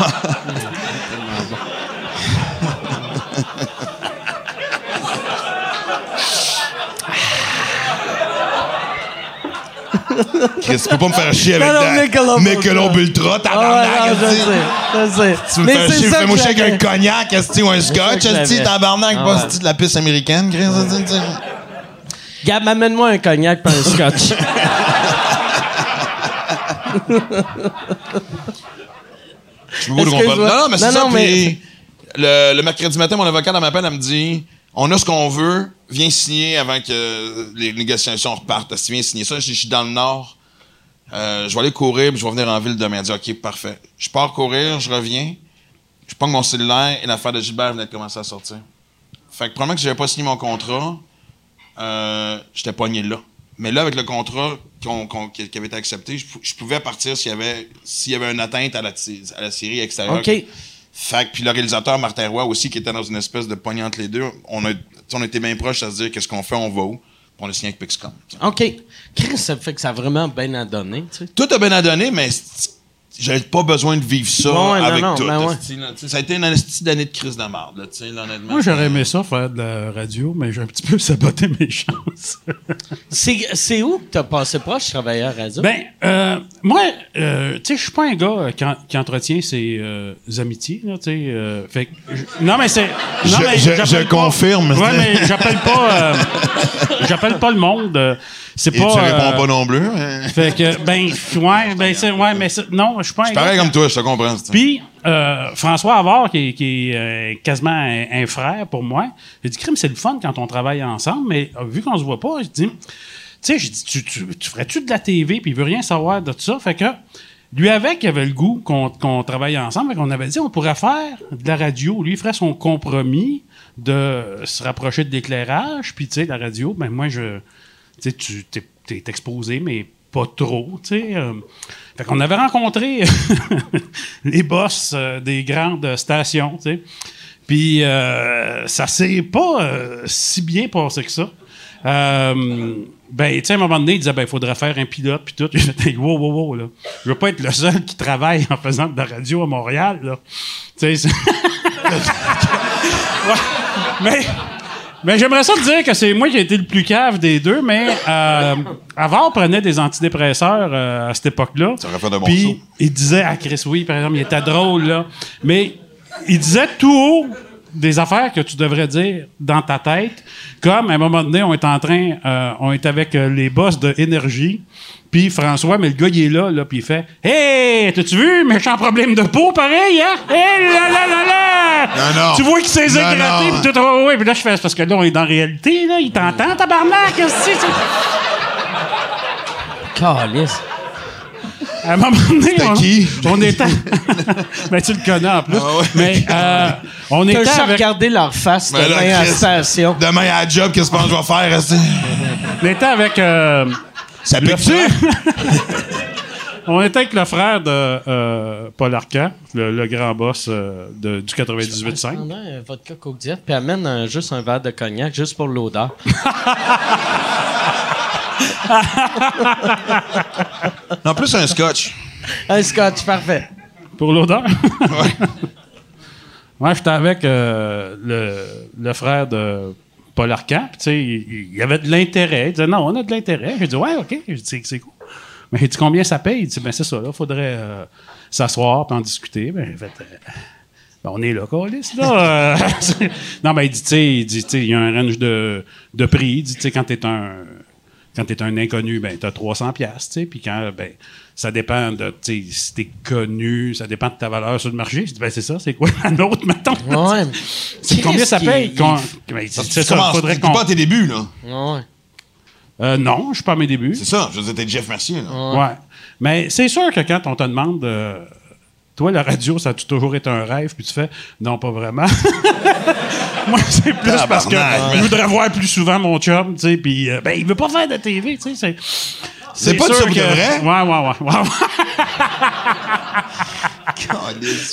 [SPEAKER 5] Chris, tu peux pas me faire chier avec
[SPEAKER 4] Non,
[SPEAKER 5] ta-
[SPEAKER 4] Michelob Ultra. Ah ouais, non, je sais, je sais.
[SPEAKER 5] Tu me
[SPEAKER 4] Mais
[SPEAKER 5] fais
[SPEAKER 4] c'est
[SPEAKER 5] chier, fais-moi chier avec un cognac, ou un scotch, tabarnak,
[SPEAKER 4] Ah
[SPEAKER 5] pas
[SPEAKER 4] ouais.
[SPEAKER 5] de la piste américaine, Chris.
[SPEAKER 4] Gab, amène-moi un cognac et un scotch. <laughs> <laughs>
[SPEAKER 5] Je comprendre. Non, non, mais c'est ça.
[SPEAKER 4] mais-
[SPEAKER 5] le, le mercredi matin, mon avocate elle m'appelle, elle me dit On a ce qu'on veut, viens signer avant que les négociations repartent. Si viens signer ça, je dis, je suis dans le nord. Euh, je vais aller courir, puis je vais venir en ville demain. Elle dit OK, parfait. Je pars courir, je reviens, je prends mon cellulaire et l'affaire de Gilbert venait de commencer à sortir. Fait que probablement que j'avais pas signé mon contrat, euh, j'étais pogné là. Mais là, avec le contrat qui qui avait été accepté, je, pou- je pouvais partir s'il y avait s'il y avait une atteinte à la, ti- à la série extérieure.
[SPEAKER 4] OK.
[SPEAKER 5] Fait puis le réalisateur Martin Roy aussi, qui était dans une espèce de poignée entre les deux, on a, on était bien proches à se dire qu'est-ce qu'on fait, on va où? On a signé avec Pixcom.
[SPEAKER 4] OK. Chris, ça fait que ça a vraiment bien à donner, tu sais.
[SPEAKER 5] Tout a bien à donner, mais j'avais pas besoin de vivre ça
[SPEAKER 4] Ouais,
[SPEAKER 5] avec
[SPEAKER 4] non,
[SPEAKER 5] tout.
[SPEAKER 4] ben ouais.
[SPEAKER 5] là. Ça a été une d'année de crise de merde, là, tu sais, là, honnêtement.
[SPEAKER 6] Moi, j'aurais aimé ça, faire de la radio, mais j'ai un petit peu <laughs> saboté mes chances.
[SPEAKER 4] C'est c'est où que t'as passé proche, travailleur radio?
[SPEAKER 6] ben, euh, moi, euh, tu sais, je suis pas un gars euh, qui, en- qui entretient ses euh, amitiés, là, tu sais. euh, fait que je- non, mais c'est.
[SPEAKER 5] Je-
[SPEAKER 6] mais
[SPEAKER 5] je-
[SPEAKER 6] j'appelle
[SPEAKER 5] je
[SPEAKER 6] pas-
[SPEAKER 5] confirme,
[SPEAKER 6] Ouais, mais j'appelle pas. euh, <laughs> j'appelle pas le monde. C'est
[SPEAKER 5] Et
[SPEAKER 6] pas.
[SPEAKER 5] tu réponds
[SPEAKER 6] euh,
[SPEAKER 5] pas non plus. hein? <laughs>
[SPEAKER 6] Fait que, ben, ouais, ben, c'est, ouais, mais c'est- non, je suis pas
[SPEAKER 5] pareil comme toi, je te comprends.
[SPEAKER 6] Puis, euh, François Havard, qui est, qui est, euh, quasiment un, un frère pour moi, j'ai dit, crime, c'est le fun quand on travaille ensemble, mais euh, vu qu'on se voit pas, je dis, tu sais, j'ai dit, tu, tu, tu ferais-tu de la TV, puis il veut rien savoir de tout ça? Fait que, lui avec, il avait le goût qu'on, qu'on travaille ensemble, fait qu'on avait dit, on pourrait faire de la radio. Lui, il ferait son compromis de se rapprocher de l'éclairage, puis, tu sais, la radio, ben, moi, je, tu t'es, t'es exposé, mais pas trop, tu sais. euh. fait qu'on avait rencontré <laughs> les boss euh, des grandes stations, tu sais. Puis euh, ça s'est pas euh, si bien passé que ça. Euh, ben, tu sais, à un moment donné, il disait, ben, il faudrait faire un pilote, puis tout. <laughs> J'ai dit, wow, wow, wow, là. Je veux pas être le seul qui travaille en faisant de la radio à Montréal, là. Tu sais. <laughs> Mais, mais j'aimerais ça te dire que c'est moi qui ai été le plus cave des deux, mais euh, avant, on prenait des antidépresseurs euh, à cette époque-là.
[SPEAKER 5] Ça aurait fait de bons
[SPEAKER 6] Puis, il disait à Chris, oui, par exemple, il était drôle, là. Mais il disait tout haut des affaires que tu devrais dire dans ta tête. Comme, à un moment donné, on est en train, euh, on est avec euh, les boss de Énergie. Puis François, mais le gars, il est là, là, puis il fait Hey, t'as-tu vu, méchant problème de peau, pareil, hein? Hé là là là là!
[SPEAKER 5] Non, non.
[SPEAKER 6] Tu vois qu'il s'est gratté, puis tout, oh, ouais, puis là, je fais, parce que là, on est dans la réalité, là, il t'entend, tabarnak, qu'est-ce que c'est?
[SPEAKER 4] Calice.
[SPEAKER 6] À un moment donné, on,
[SPEAKER 5] qui?
[SPEAKER 6] on était. <laughs> ben, tu le connais en plus.
[SPEAKER 5] Ah ouais.
[SPEAKER 6] Mais euh, on
[SPEAKER 4] T'as
[SPEAKER 6] était
[SPEAKER 4] juste
[SPEAKER 6] avec,
[SPEAKER 4] regardé leur face
[SPEAKER 5] Mais là,
[SPEAKER 4] demain à la station.
[SPEAKER 5] Demain à la job, qu'est-ce que je vais faire?
[SPEAKER 6] on était avec. euh,
[SPEAKER 5] Ça
[SPEAKER 6] le
[SPEAKER 5] pique-tu? <laughs>
[SPEAKER 6] on était avec le frère de euh, Paul Arcand, le, le grand boss euh, de- du 98.5.
[SPEAKER 4] Prends un vodka Coke Diet, puis amène un- juste un verre de cognac, juste pour l'odeur. <laughs>
[SPEAKER 5] En plus, un scotch.
[SPEAKER 4] Un scotch, parfait.
[SPEAKER 6] Pour l'odeur? Ouais, <laughs> j'étais avec euh, le, le frère de Paul Arcand. puis Tu sais, il, il y avait de l'intérêt. Il disait non, on a de l'intérêt. J'ai dit ouais, OK. J'ai dit c'est- cool. Mais j'ai dit combien ça paye? Il dit ben c'est ça, là. Faudrait euh, s'asseoir et en discuter. Ben, fait, euh, ben, on est là, là. Euh, <laughs> non, mais il dit, tu sais, il dit, tu sais, il y a un range de, de prix. Il dit, tu sais, quand t'es un, quand t'es un inconnu, ben, t'as 300 pièces, tu sais, puis quand, ben, ça dépend de, tu sais, si t'es connu, ça dépend de ta valeur sur le marché. Je dis, ben, c'est ça, c'est quoi la nôtre, mettons?
[SPEAKER 4] Ouais. <laughs>
[SPEAKER 6] C'est combien ça paye? ben, c'est
[SPEAKER 5] Tu
[SPEAKER 6] ça, faudrait
[SPEAKER 5] tu
[SPEAKER 6] qu'on...
[SPEAKER 5] pas à tes débuts, là.
[SPEAKER 4] Ouais.
[SPEAKER 6] Euh, non, je suis pas à mes débuts.
[SPEAKER 5] C'est ça. Je veux dire, t'es Jeff Mercier, là.
[SPEAKER 6] Ouais. Mais c'est sûr que quand on te demande, euh, toi, la radio, ça a toujours été un rêve, puis tu fais, non, pas vraiment. <laughs> Moi, c'est plus parce que je voudrais voir plus souvent mon chum, tu sais, puis euh, ben, il veut pas faire de TV, tu sais. C'est,
[SPEAKER 5] pas
[SPEAKER 6] sûr
[SPEAKER 5] de vrai?
[SPEAKER 6] Ouais, ouais, ouais. ouais, ouais.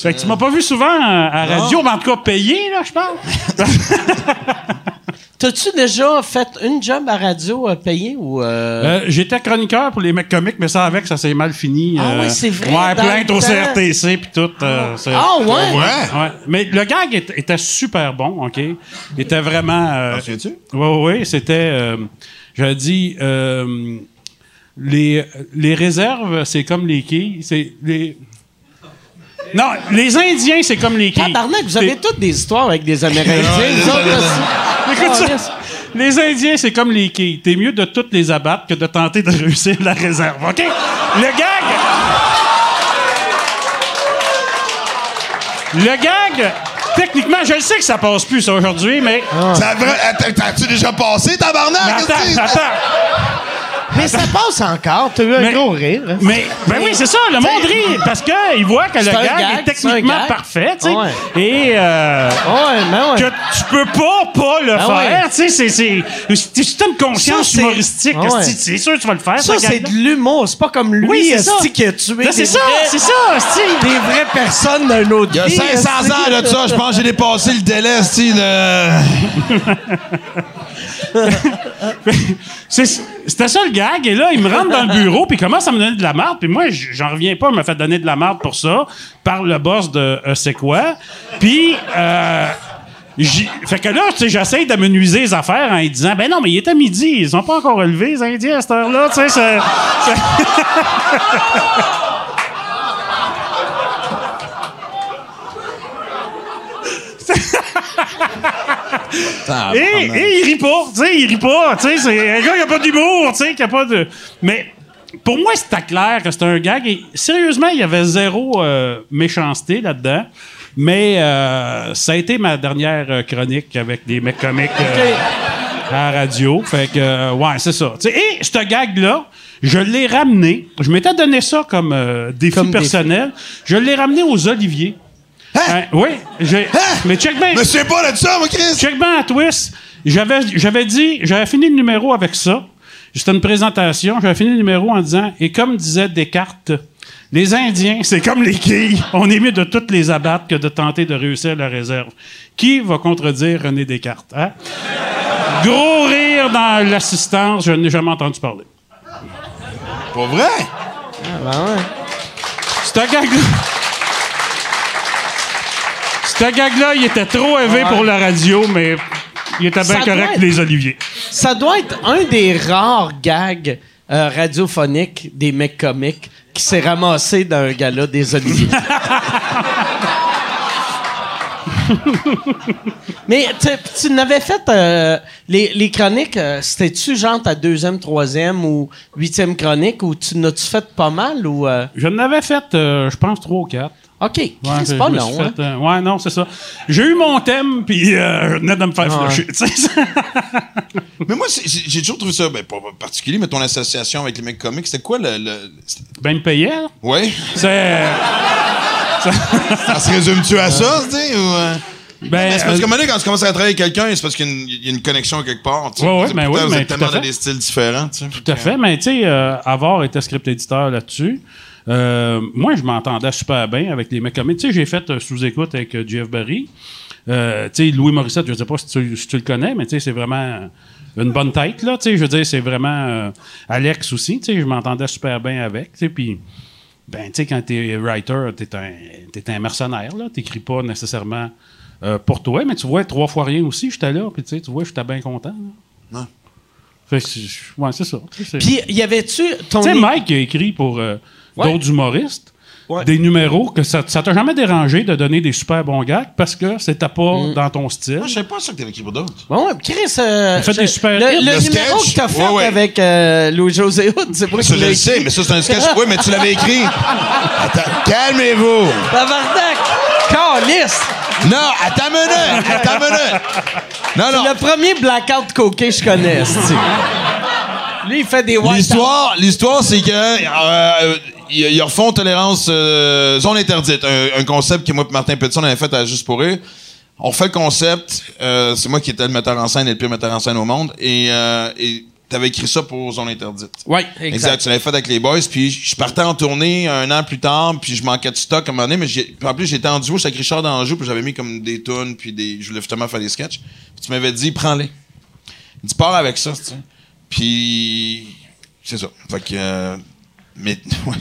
[SPEAKER 6] fait que tu m'as pas vu souvent euh, à la radio, mais en tout cas payé, là, je parle. <laughs>
[SPEAKER 4] T'as-tu déjà fait une job à radio euh, payée ou. euh,
[SPEAKER 6] Euh, J'étais chroniqueur pour les mecs comiques, mais ça avec, ça s'est mal fini.
[SPEAKER 4] Ah
[SPEAKER 6] euh,
[SPEAKER 4] ouais, c'est vrai,
[SPEAKER 6] Ouais, plainte au. CRTC, puis tout. euh, c'est-
[SPEAKER 4] Ah ouais?
[SPEAKER 5] Ouais.
[SPEAKER 6] Ouais. Mais le gag était, était super bon, OK? Il était vraiment. euh,
[SPEAKER 5] T'en souviens-tu?
[SPEAKER 6] oui, oui, c'était. Euh, dit. euh, les, les réserves, c'est comme les quilles. C'est les. Non, les Indiens, c'est comme les quilles.
[SPEAKER 4] Tabarnak, vous avez toutes des histoires avec des Amérindiens.
[SPEAKER 6] Les Indiens, c'est comme les quilles. T'es mieux de toutes les abattre que de tenter de réussir la réserve, OK? Le gag... Le gag, techniquement, je le sais que ça passe plus, ça, aujourd'hui, mais.
[SPEAKER 5] Ça T'as-tu déjà passé,
[SPEAKER 6] mais
[SPEAKER 5] tabarnak?
[SPEAKER 6] attends.
[SPEAKER 4] Mais ça passe encore. T'as eu un
[SPEAKER 6] Mais-
[SPEAKER 4] gros rire. hein.
[SPEAKER 6] Mais, ben oui, c'est ça, le monde rit parce qu'il voit que le gag,
[SPEAKER 4] gag,
[SPEAKER 6] est techniquement
[SPEAKER 4] gag.
[SPEAKER 6] parfait, tu sais.
[SPEAKER 4] Ouais.
[SPEAKER 6] Et euh,
[SPEAKER 4] Ouais, mais ouais.
[SPEAKER 6] que tu peux pas pas le
[SPEAKER 4] Ah
[SPEAKER 6] faire,
[SPEAKER 4] ouais.
[SPEAKER 6] tu sais, c'est c'est c'est une conscience
[SPEAKER 4] Ça,
[SPEAKER 6] humoristique, c'est sûr que tu vas le faire.
[SPEAKER 4] Ça,
[SPEAKER 6] ce
[SPEAKER 4] c'est de l'humour. C'est pas comme lui,
[SPEAKER 6] Oui, c'est
[SPEAKER 4] qui a tué
[SPEAKER 6] Là,
[SPEAKER 4] des,
[SPEAKER 6] C'est ça,
[SPEAKER 4] vrais-
[SPEAKER 6] c'est ça,
[SPEAKER 4] des vraies personnes d'un autre
[SPEAKER 5] Il y a
[SPEAKER 4] vie,
[SPEAKER 5] 500
[SPEAKER 4] esti.
[SPEAKER 5] ans de ça, je pense que j'ai dépassé le délai, de... <laughs> <laughs>
[SPEAKER 6] C'est- C'était ça le gag, et là, il me rentre dans le bureau, puis commence à me donner de la marde, puis moi, j'en reviens pas, il m'a fait donner de la marde pour ça, par le boss de euh, C'est quoi. Puis, euh, fait que là, tu sais, j'essaye d'amenuiser les affaires en disant, ben non, mais il est à midi, ils sont pas encore relevés, les Indiens, à cette heure-là, tu sais, <laughs> c'est- c'est- Et, et il rit pas, tu sais, il rit pas, tu sais, c'est un gars qui a pas d'humour, tu sais, qui a pas de... Mais pour moi, c'était clair que c'était un gag. Et sérieusement, il y avait zéro euh, méchanceté là-dedans. Mais euh, ça a été ma dernière euh, chronique avec des mecs comiques euh, à la radio. Fait que, ouais, c'est ça. Tu sais, et ce gag-là, je l'ai ramené. Je m'étais donné ça comme défi
[SPEAKER 4] Comme défi.
[SPEAKER 6] personnel. Je l'ai ramené aux Oliviers. Hein, oui, j'ai- mais check bien.
[SPEAKER 5] Me souviens pas de ça, moi, Chris!
[SPEAKER 6] Check bien à twist. J'avais, j'avais dit, j'avais fini le numéro avec ça. C'était une présentation. J'avais fini le numéro en disant, et comme disait Descartes, les Indiens, c'est comme les quilles. On est mieux de toutes les abattre que de tenter de réussir la réserve. Qui va contredire René Descartes? Hein? Gros rire dans l'assistance. Je n'ai jamais entendu parler.
[SPEAKER 5] Pas vrai?
[SPEAKER 6] C'est un gag-là. C'est un gag-là, il était trop élevé pour la radio, mais il était bien
[SPEAKER 4] Ça
[SPEAKER 6] correct
[SPEAKER 4] être-
[SPEAKER 6] les Oliviers.
[SPEAKER 4] Ça doit être un des rares gags euh, radiophoniques des mecs comiques qui s'est ramassé d'un gala des Oliviers. <laughs> <laughs> Mais tu, tu n'avais fait euh, les, les chroniques, euh, c'était-tu genre ta deuxième, troisième ou huitième chronique ou tu n'as-tu fait pas mal ou euh?
[SPEAKER 6] Je n'avais fait, euh, je pense, trois ou quatre.
[SPEAKER 4] OK,
[SPEAKER 6] Ouais,
[SPEAKER 4] c'est pas long. hein?
[SPEAKER 6] euh, ouais, non, c'est ça. J'ai eu mon thème, puis euh, je venais de me faire flusher. <laughs> sais.
[SPEAKER 5] Mais moi, j'ai toujours trouvé ça, ben, pas particulier, mais ton association avec les mecs comiques, c'était quoi le.
[SPEAKER 6] ben, il me payait.
[SPEAKER 5] Ouais?
[SPEAKER 6] C'est.
[SPEAKER 5] Ça se résume-tu à ça, tu sais? Ou... euh?
[SPEAKER 6] Ben,
[SPEAKER 5] Mais c'est parce
[SPEAKER 6] euh,
[SPEAKER 5] moment donné, quand tu commences à travailler avec quelqu'un, c'est parce qu'il y a une- il y, a une connexion quelque part. tu sais.
[SPEAKER 6] Ouais, ouais,
[SPEAKER 5] C'est
[SPEAKER 6] ben oui,
[SPEAKER 5] vous
[SPEAKER 6] mais
[SPEAKER 5] êtes
[SPEAKER 6] à
[SPEAKER 5] tellement dans des styles différents. tu sais.
[SPEAKER 6] Tout à fait, mais tu sais, euh, Avard était script éditeur là-dessus. Euh, moi, je m'entendais super bien avec les mecs comme. Tu sais, j'ai fait euh, sous-écoute avec euh, Jeff Barry. Euh, tu sais, Louis Morissette, je sais pas si tu, si tu le connais, mais tu sais, c'est vraiment une bonne tête, là. Tu sais, je veux dire, c'est vraiment. euh, Alex aussi, tu sais, je m'entendais super bien avec. Tu sais, puis. Ben, tu sais, quand t'es writer, t'es un, t'es un mercenaire, là. T'écris pas nécessairement euh, pour toi, mais tu vois, trois fois rien aussi, j'étais là, puis tu sais, tu vois, j'étais bien content. là.
[SPEAKER 5] Ouais.
[SPEAKER 6] Fait que, c'est- ouais, c'est ça.
[SPEAKER 4] Puis y avait-tu ton
[SPEAKER 6] tu sais, Mike a écrit pour euh,
[SPEAKER 4] Ouais.
[SPEAKER 6] d'autres humoristes
[SPEAKER 4] Ouais.
[SPEAKER 6] des numéros que ça, ça t'a jamais dérangé de donner des super bons gags parce que c'était pas
[SPEAKER 4] Mm.
[SPEAKER 6] dans ton style?
[SPEAKER 5] Ah, je savais pas ça que t'avais écrit pour d'autres.
[SPEAKER 4] Bon, Chris, euh,
[SPEAKER 6] fait
[SPEAKER 4] je-
[SPEAKER 6] des super
[SPEAKER 4] le, le
[SPEAKER 5] Le
[SPEAKER 4] numéro
[SPEAKER 5] sketch?
[SPEAKER 4] que t'as fait
[SPEAKER 5] Ouais, ouais.
[SPEAKER 4] avec euh, Louis-José Hood, c'est pas
[SPEAKER 5] Ça, je le sais, mais ça, c'est un sketch. <laughs> Oui, mais tu l'avais écrit. Attends, calmez-vous.
[SPEAKER 4] Tabarnak! Calice!
[SPEAKER 5] Non, attends une minute. Attends une minute. Non, non.
[SPEAKER 4] Le premier blackout coquet que je connais, c'est Lui, il fait des white
[SPEAKER 5] L'histoire, l'histoire, c'est que euh, ils ils refont tolérance euh, zone interdite, un, un concept que moi et Martin Petit on avait fait à Juste pour eux. On fait le concept, euh, c'est moi qui étais le metteur en scène et le pire metteur en scène au monde, et euh, et t'avais écrit ça pour zone interdite.
[SPEAKER 4] Oui,
[SPEAKER 5] Exact.
[SPEAKER 4] exact.
[SPEAKER 5] Tu l'avais fait avec les boys. Puis je partais en tournée un an plus tard, puis je manquais de stock à un moment donné, mais puis en plus j'étais en duo avec Richard d'Anjou, puis j'avais mis comme des tunes, puis des, je voulais justement faire des sketchs. Puis tu m'avais dit, prends-les. Il dit, pars avec ça, tu sais. Puis c'est ça. Fait que. euh, mais, <laughs> ouais,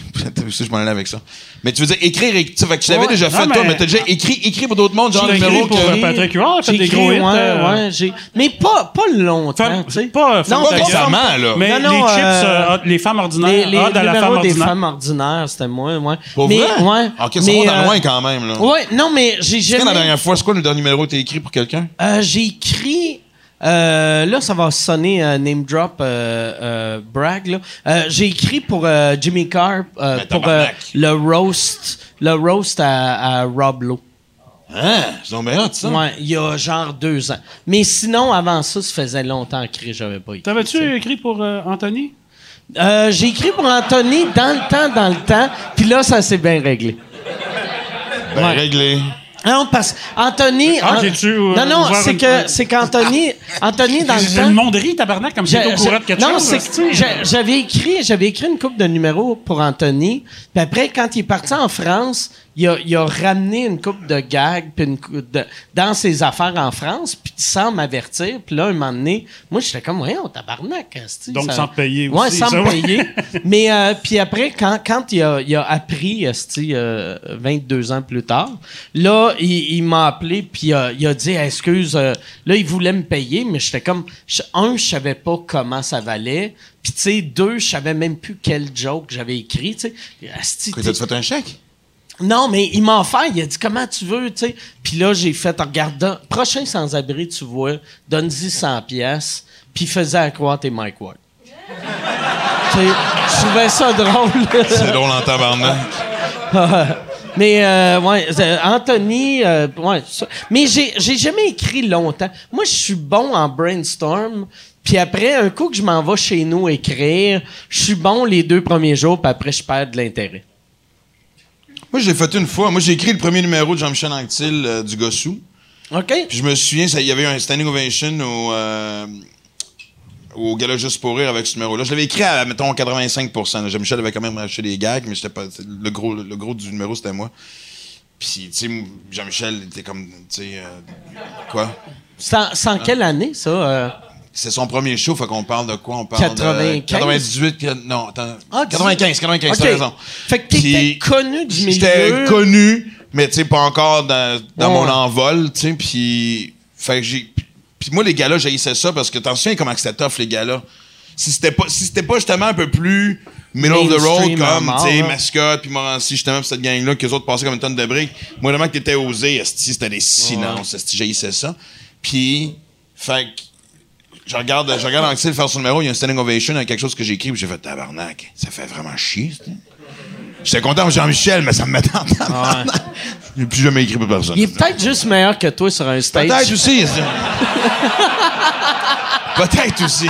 [SPEAKER 5] ça, je m'en allais avec ça. Mais tu veux dire, écrire, tu sais, fait que tu l'avais
[SPEAKER 4] Ouais.
[SPEAKER 5] déjà fait, toi,
[SPEAKER 6] mais-
[SPEAKER 5] t'as déjà écrit, écrit pour d'autres mondes, genre le
[SPEAKER 6] écrit
[SPEAKER 5] numéro
[SPEAKER 6] pour,
[SPEAKER 5] que.
[SPEAKER 6] euh, Patrick Huard,
[SPEAKER 4] J'ai
[SPEAKER 6] des
[SPEAKER 4] écrit,
[SPEAKER 6] gros hits,
[SPEAKER 4] ouais,
[SPEAKER 6] euh,
[SPEAKER 4] ouais, j'ai... Mais pas, pas longtemps, tu sais.
[SPEAKER 6] pas,
[SPEAKER 4] Non,
[SPEAKER 5] Pas récemment, là.
[SPEAKER 6] Mais
[SPEAKER 4] Non, non,
[SPEAKER 6] les chips,
[SPEAKER 4] euh,
[SPEAKER 6] les femmes ordinaires,
[SPEAKER 4] Les, les,
[SPEAKER 6] à la
[SPEAKER 4] des
[SPEAKER 6] ordinaire.
[SPEAKER 4] femmes ordinaires, c'était moi, ouais.
[SPEAKER 5] Pour
[SPEAKER 4] mais,
[SPEAKER 5] vrai?
[SPEAKER 4] Ouais.
[SPEAKER 5] Ok, ça
[SPEAKER 4] mais,
[SPEAKER 5] va dans
[SPEAKER 4] euh,
[SPEAKER 5] loin quand même, là.
[SPEAKER 4] Ouais, non, mais j'ai jamais...
[SPEAKER 5] la dernière fois, c'est quoi le dernier numéro que t'as écrit pour quelqu'un?
[SPEAKER 4] Euh, j'ai écrit. Euh, là, ça va sonner euh, name drop euh, euh, brag. Euh, j'ai écrit pour euh, Jimmy Carr euh,
[SPEAKER 5] Mais
[SPEAKER 4] pour euh, le roast, le roast à, à Rob Lowe.
[SPEAKER 5] Hein? Ils ont bien ça.
[SPEAKER 4] Ouais, il y a genre deux ans. Mais sinon, avant ça, ça faisait longtemps que j'avais pas écrit.
[SPEAKER 6] T'avais-tu écrit pour euh, Anthony?
[SPEAKER 4] Euh, j'ai écrit pour Anthony dans le temps, dans le temps, puis là, ça s'est bien réglé.
[SPEAKER 5] Ben,
[SPEAKER 4] Ouais.
[SPEAKER 5] réglé.
[SPEAKER 4] Non, parce Anthony.
[SPEAKER 6] Ah,
[SPEAKER 4] An-
[SPEAKER 6] j'ai-tu, euh,
[SPEAKER 4] non, non, c'est
[SPEAKER 6] une-
[SPEAKER 4] que c'est qu'Anthony, Anthony dans
[SPEAKER 6] C'est
[SPEAKER 4] le
[SPEAKER 6] une
[SPEAKER 4] temps.
[SPEAKER 6] monderie, tabarnak, comme si
[SPEAKER 4] J'ai-
[SPEAKER 6] t'étais au courant de quelque
[SPEAKER 4] non,
[SPEAKER 6] chose.
[SPEAKER 4] c'est que j'a- j'avais écrit, j'avais écrit une coupe de numéros pour Anthony. Puis après, quand il est parti en France, il a, il a ramené une coupe de gags puis une coupe de, dans ses affaires en France, puis sans m'avertir. Puis là, un moment donné, moi, j'étais comme, voyons, tabarnak.
[SPEAKER 6] Donc, sans payer
[SPEAKER 4] Ouais,
[SPEAKER 6] aussi,
[SPEAKER 4] sans
[SPEAKER 6] ça,
[SPEAKER 4] me payer. <laughs> Mais euh, puis après, quand, quand il, a, il a appris, euh, 22 ans plus tard, là, il, il m'a appelé, puis euh, il a dit, excuse, euh, là, il voulait me payer, mais j'étais comme, un, je savais pas comment ça valait, puis tu sais, deux, je savais même plus quel joke j'avais écrit, tu sais.
[SPEAKER 5] T'as-tu fait un chèque?
[SPEAKER 4] Non, mais il m'a offert, il a dit comment tu veux, tu sais. Puis là, j'ai fait, regarde, prochain sans-abri, tu vois, donne-y 100 pièces, puis faisais à croire t'es Mike Ward. <laughs> Je trouvais ça drôle.
[SPEAKER 5] C'est drôle en tabarnak. <laughs>
[SPEAKER 4] mais, euh, ouais, euh, Anthony, euh, ouais, ça. Mais j'ai, j'ai jamais écrit longtemps. Moi, je suis bon en brainstorm. Puis après, un coup que je m'en vais chez nous écrire, je suis bon les deux premiers jours, puis après, je perds de l'intérêt.
[SPEAKER 5] Moi, je l'ai fait une fois. Moi, j'ai écrit le premier numéro de Jean-Michel Anctil euh, du Gossou.
[SPEAKER 4] OK?
[SPEAKER 5] Puis je me souviens, il y avait un standing ovation au, euh, au Gala Juste pour rire avec ce numéro-là. Je l'avais écrit à, mettons, 85 là. Jean-Michel avait quand même racheté des gags, mais pas, le, gros, le gros du numéro, c'était moi. Puis, tu sais, Jean-Michel était comme, tu sais, euh, quoi?
[SPEAKER 4] C'est en quelle année, ça?
[SPEAKER 5] C'est son premier show, fait qu'on parle de quoi? On parle
[SPEAKER 4] 95?
[SPEAKER 5] de 98, puis- non, attends.
[SPEAKER 4] Ah,
[SPEAKER 5] 95, 95,
[SPEAKER 4] OK.
[SPEAKER 5] t'as raison.
[SPEAKER 4] Fait que t'étais connu du milieu.
[SPEAKER 5] J'étais connu, mais tu sais, pas encore dans, dans
[SPEAKER 4] Ouais.
[SPEAKER 5] mon envol, tu sais, puis... Fait que j'ai... Puis moi, les gars-là, j'haïssais ça parce que t'en souviens comment que c'était tough, les gars-là? Si c'était pas, si c'était pas justement un peu plus middle of the road, comme, tu sais. Mascotte, puis Morancy, justement, puis cette gang-là, que les autres passaient comme une tonne de briques, moi, vraiment, que t'étais osé, c'était des silences, esti, j'haïssais ça. Puis, fait que, je regarde, je regarde Anctil faire son numéro, il y a un standing ovation avec quelque chose que j'ai écrit, puis j'ai fait tabarnak. Ça fait vraiment chier. J'étais content pour Jean-Michel, mais ça me mettait en tabarnak. J'ai plus jamais écrit pour personne.
[SPEAKER 4] Il est peut-être juste meilleur que toi sur un stage.
[SPEAKER 5] Peut-être aussi. <laughs> Peut-être aussi.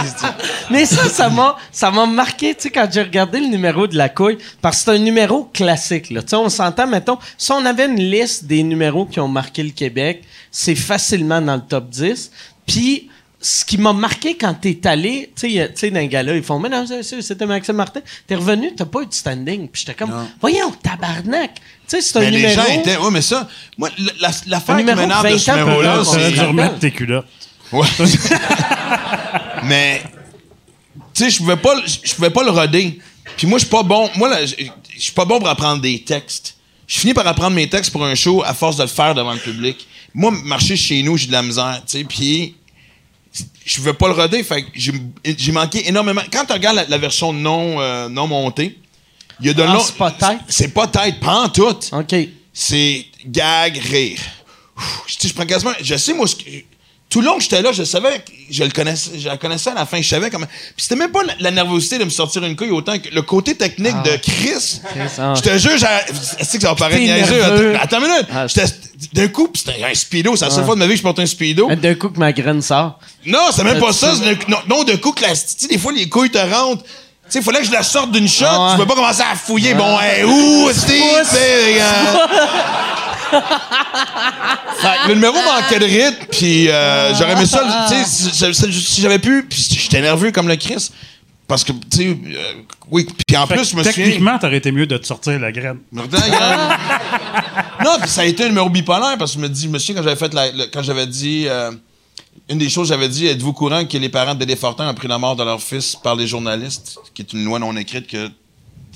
[SPEAKER 4] Mais ça, ça m'a, ça m'a marqué, tu sais, quand j'ai regardé le numéro de la couille, parce que c'est un numéro classique, là. Tu sais, on s'entend, mettons, si on avait une liste des numéros qui ont marqué le Québec, c'est facilement dans le top 10. Puis, ce qui m'a marqué quand t'es allé, tu sais, les gars-là, ils font, mais non, c'était Maxime Martin. T'es revenu, t'as pas eu de standing. Puis j'étais comme, voyons, tabarnak. Tu sais, c'est un
[SPEAKER 5] Mais les
[SPEAKER 4] numéro.
[SPEAKER 5] gens étaient. Oui, mais ça, moi, la- la- qui m'énerve de
[SPEAKER 4] 20
[SPEAKER 5] ce numéro-là, c'est.
[SPEAKER 6] dû remettre tes culottes.
[SPEAKER 5] Ouais. <laughs> mais, tu sais, je pouvais pas, le- je pouvais pas le roder. Puis moi, je suis pas bon. Moi, je suis pas bon pour apprendre des textes. Je finis par apprendre mes textes pour un show à force de le faire devant le public. Moi, marcher chez nous, j'ai de la misère, tu sais. Puis, je pouvais pas le roder. Fait que j'ai manqué énormément. Quand tu regardes la, la version non, euh, non montée, il y a de
[SPEAKER 4] Ah,
[SPEAKER 5] long-
[SPEAKER 4] c'est pas tête?
[SPEAKER 5] C'est pas tête, pas en tout
[SPEAKER 4] OK.
[SPEAKER 5] c'est gag, rire. Ouf, Je, je prends quasiment. Je sais, moi, ce que- tout le long que j'étais là, je savais, que je le connaissais, je la connaissais à la fin, je savais comment. Puis c'était même pas la, la nervosité de me sortir une couille autant que le côté technique de Chris.
[SPEAKER 4] ah.
[SPEAKER 5] Je te jure, c'est que ça va paraître niaiseux? Attends, une minute.
[SPEAKER 4] Ah,
[SPEAKER 5] D'un coup, c'était un speedo. C'est la seule fois de ma vie que je porte un speedo.
[SPEAKER 4] D'un coup que ma graine sort.
[SPEAKER 5] Non, c'est même pas ça. d'un- Non, non, de coup que la. Des fois, les couilles te rentrent. Tu sais, il fallait que je la sorte d'une shot.
[SPEAKER 4] Ah.
[SPEAKER 5] Je peux pas commencer à fouiller. Bon, hey, où, Steve? <laughs> <laughs> Fait le numéro manquait de rythme, puis euh, j'aurais aimé ça. Tu sais, si- j'avais pu, puis j'étais nerveux comme le Chris. Parce que, tu sais, euh, oui, puis en
[SPEAKER 6] Fait
[SPEAKER 5] plus, je me souviens.
[SPEAKER 6] Techniquement, t'aurais été mieux de te sortir la graine. <laughs>
[SPEAKER 5] non, puis ça a été un numéro bipolaire parce que je me dis, je me souviens quand j'avais fait la- le- quand j'avais dit euh, une des choses j'avais dit, êtes-vous courant que les parents de Dédé Fortin ont pris la mort de leur fils par les journalistes, qui est une loi non écrite que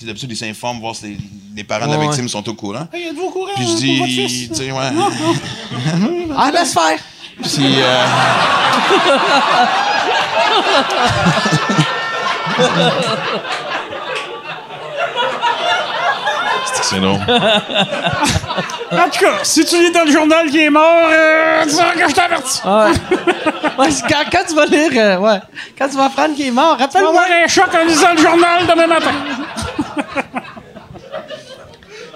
[SPEAKER 5] d'habitude ils s'informent voir si les, les parents de la
[SPEAKER 4] Ouais,
[SPEAKER 5] victime sont au courant.
[SPEAKER 6] Hey, êtes-vous au courant
[SPEAKER 5] Puis je
[SPEAKER 6] votre
[SPEAKER 5] dis, tu sais, ouais. <laughs>
[SPEAKER 4] Ah, laisse faire.
[SPEAKER 5] Puis euh, C'est non.
[SPEAKER 6] En tout cas, si tu lis dans le journal qui est mort, euh, tu sauras que je t'avertis.
[SPEAKER 4] Ouais. Ouais, c'est quand, quand tu vas lire, euh, ouais. Quand tu vas apprendre qu'il est mort,
[SPEAKER 6] Tu vas
[SPEAKER 4] rappelle-moi.
[SPEAKER 6] avoir un choc en lisant le journal demain matin. <laughs>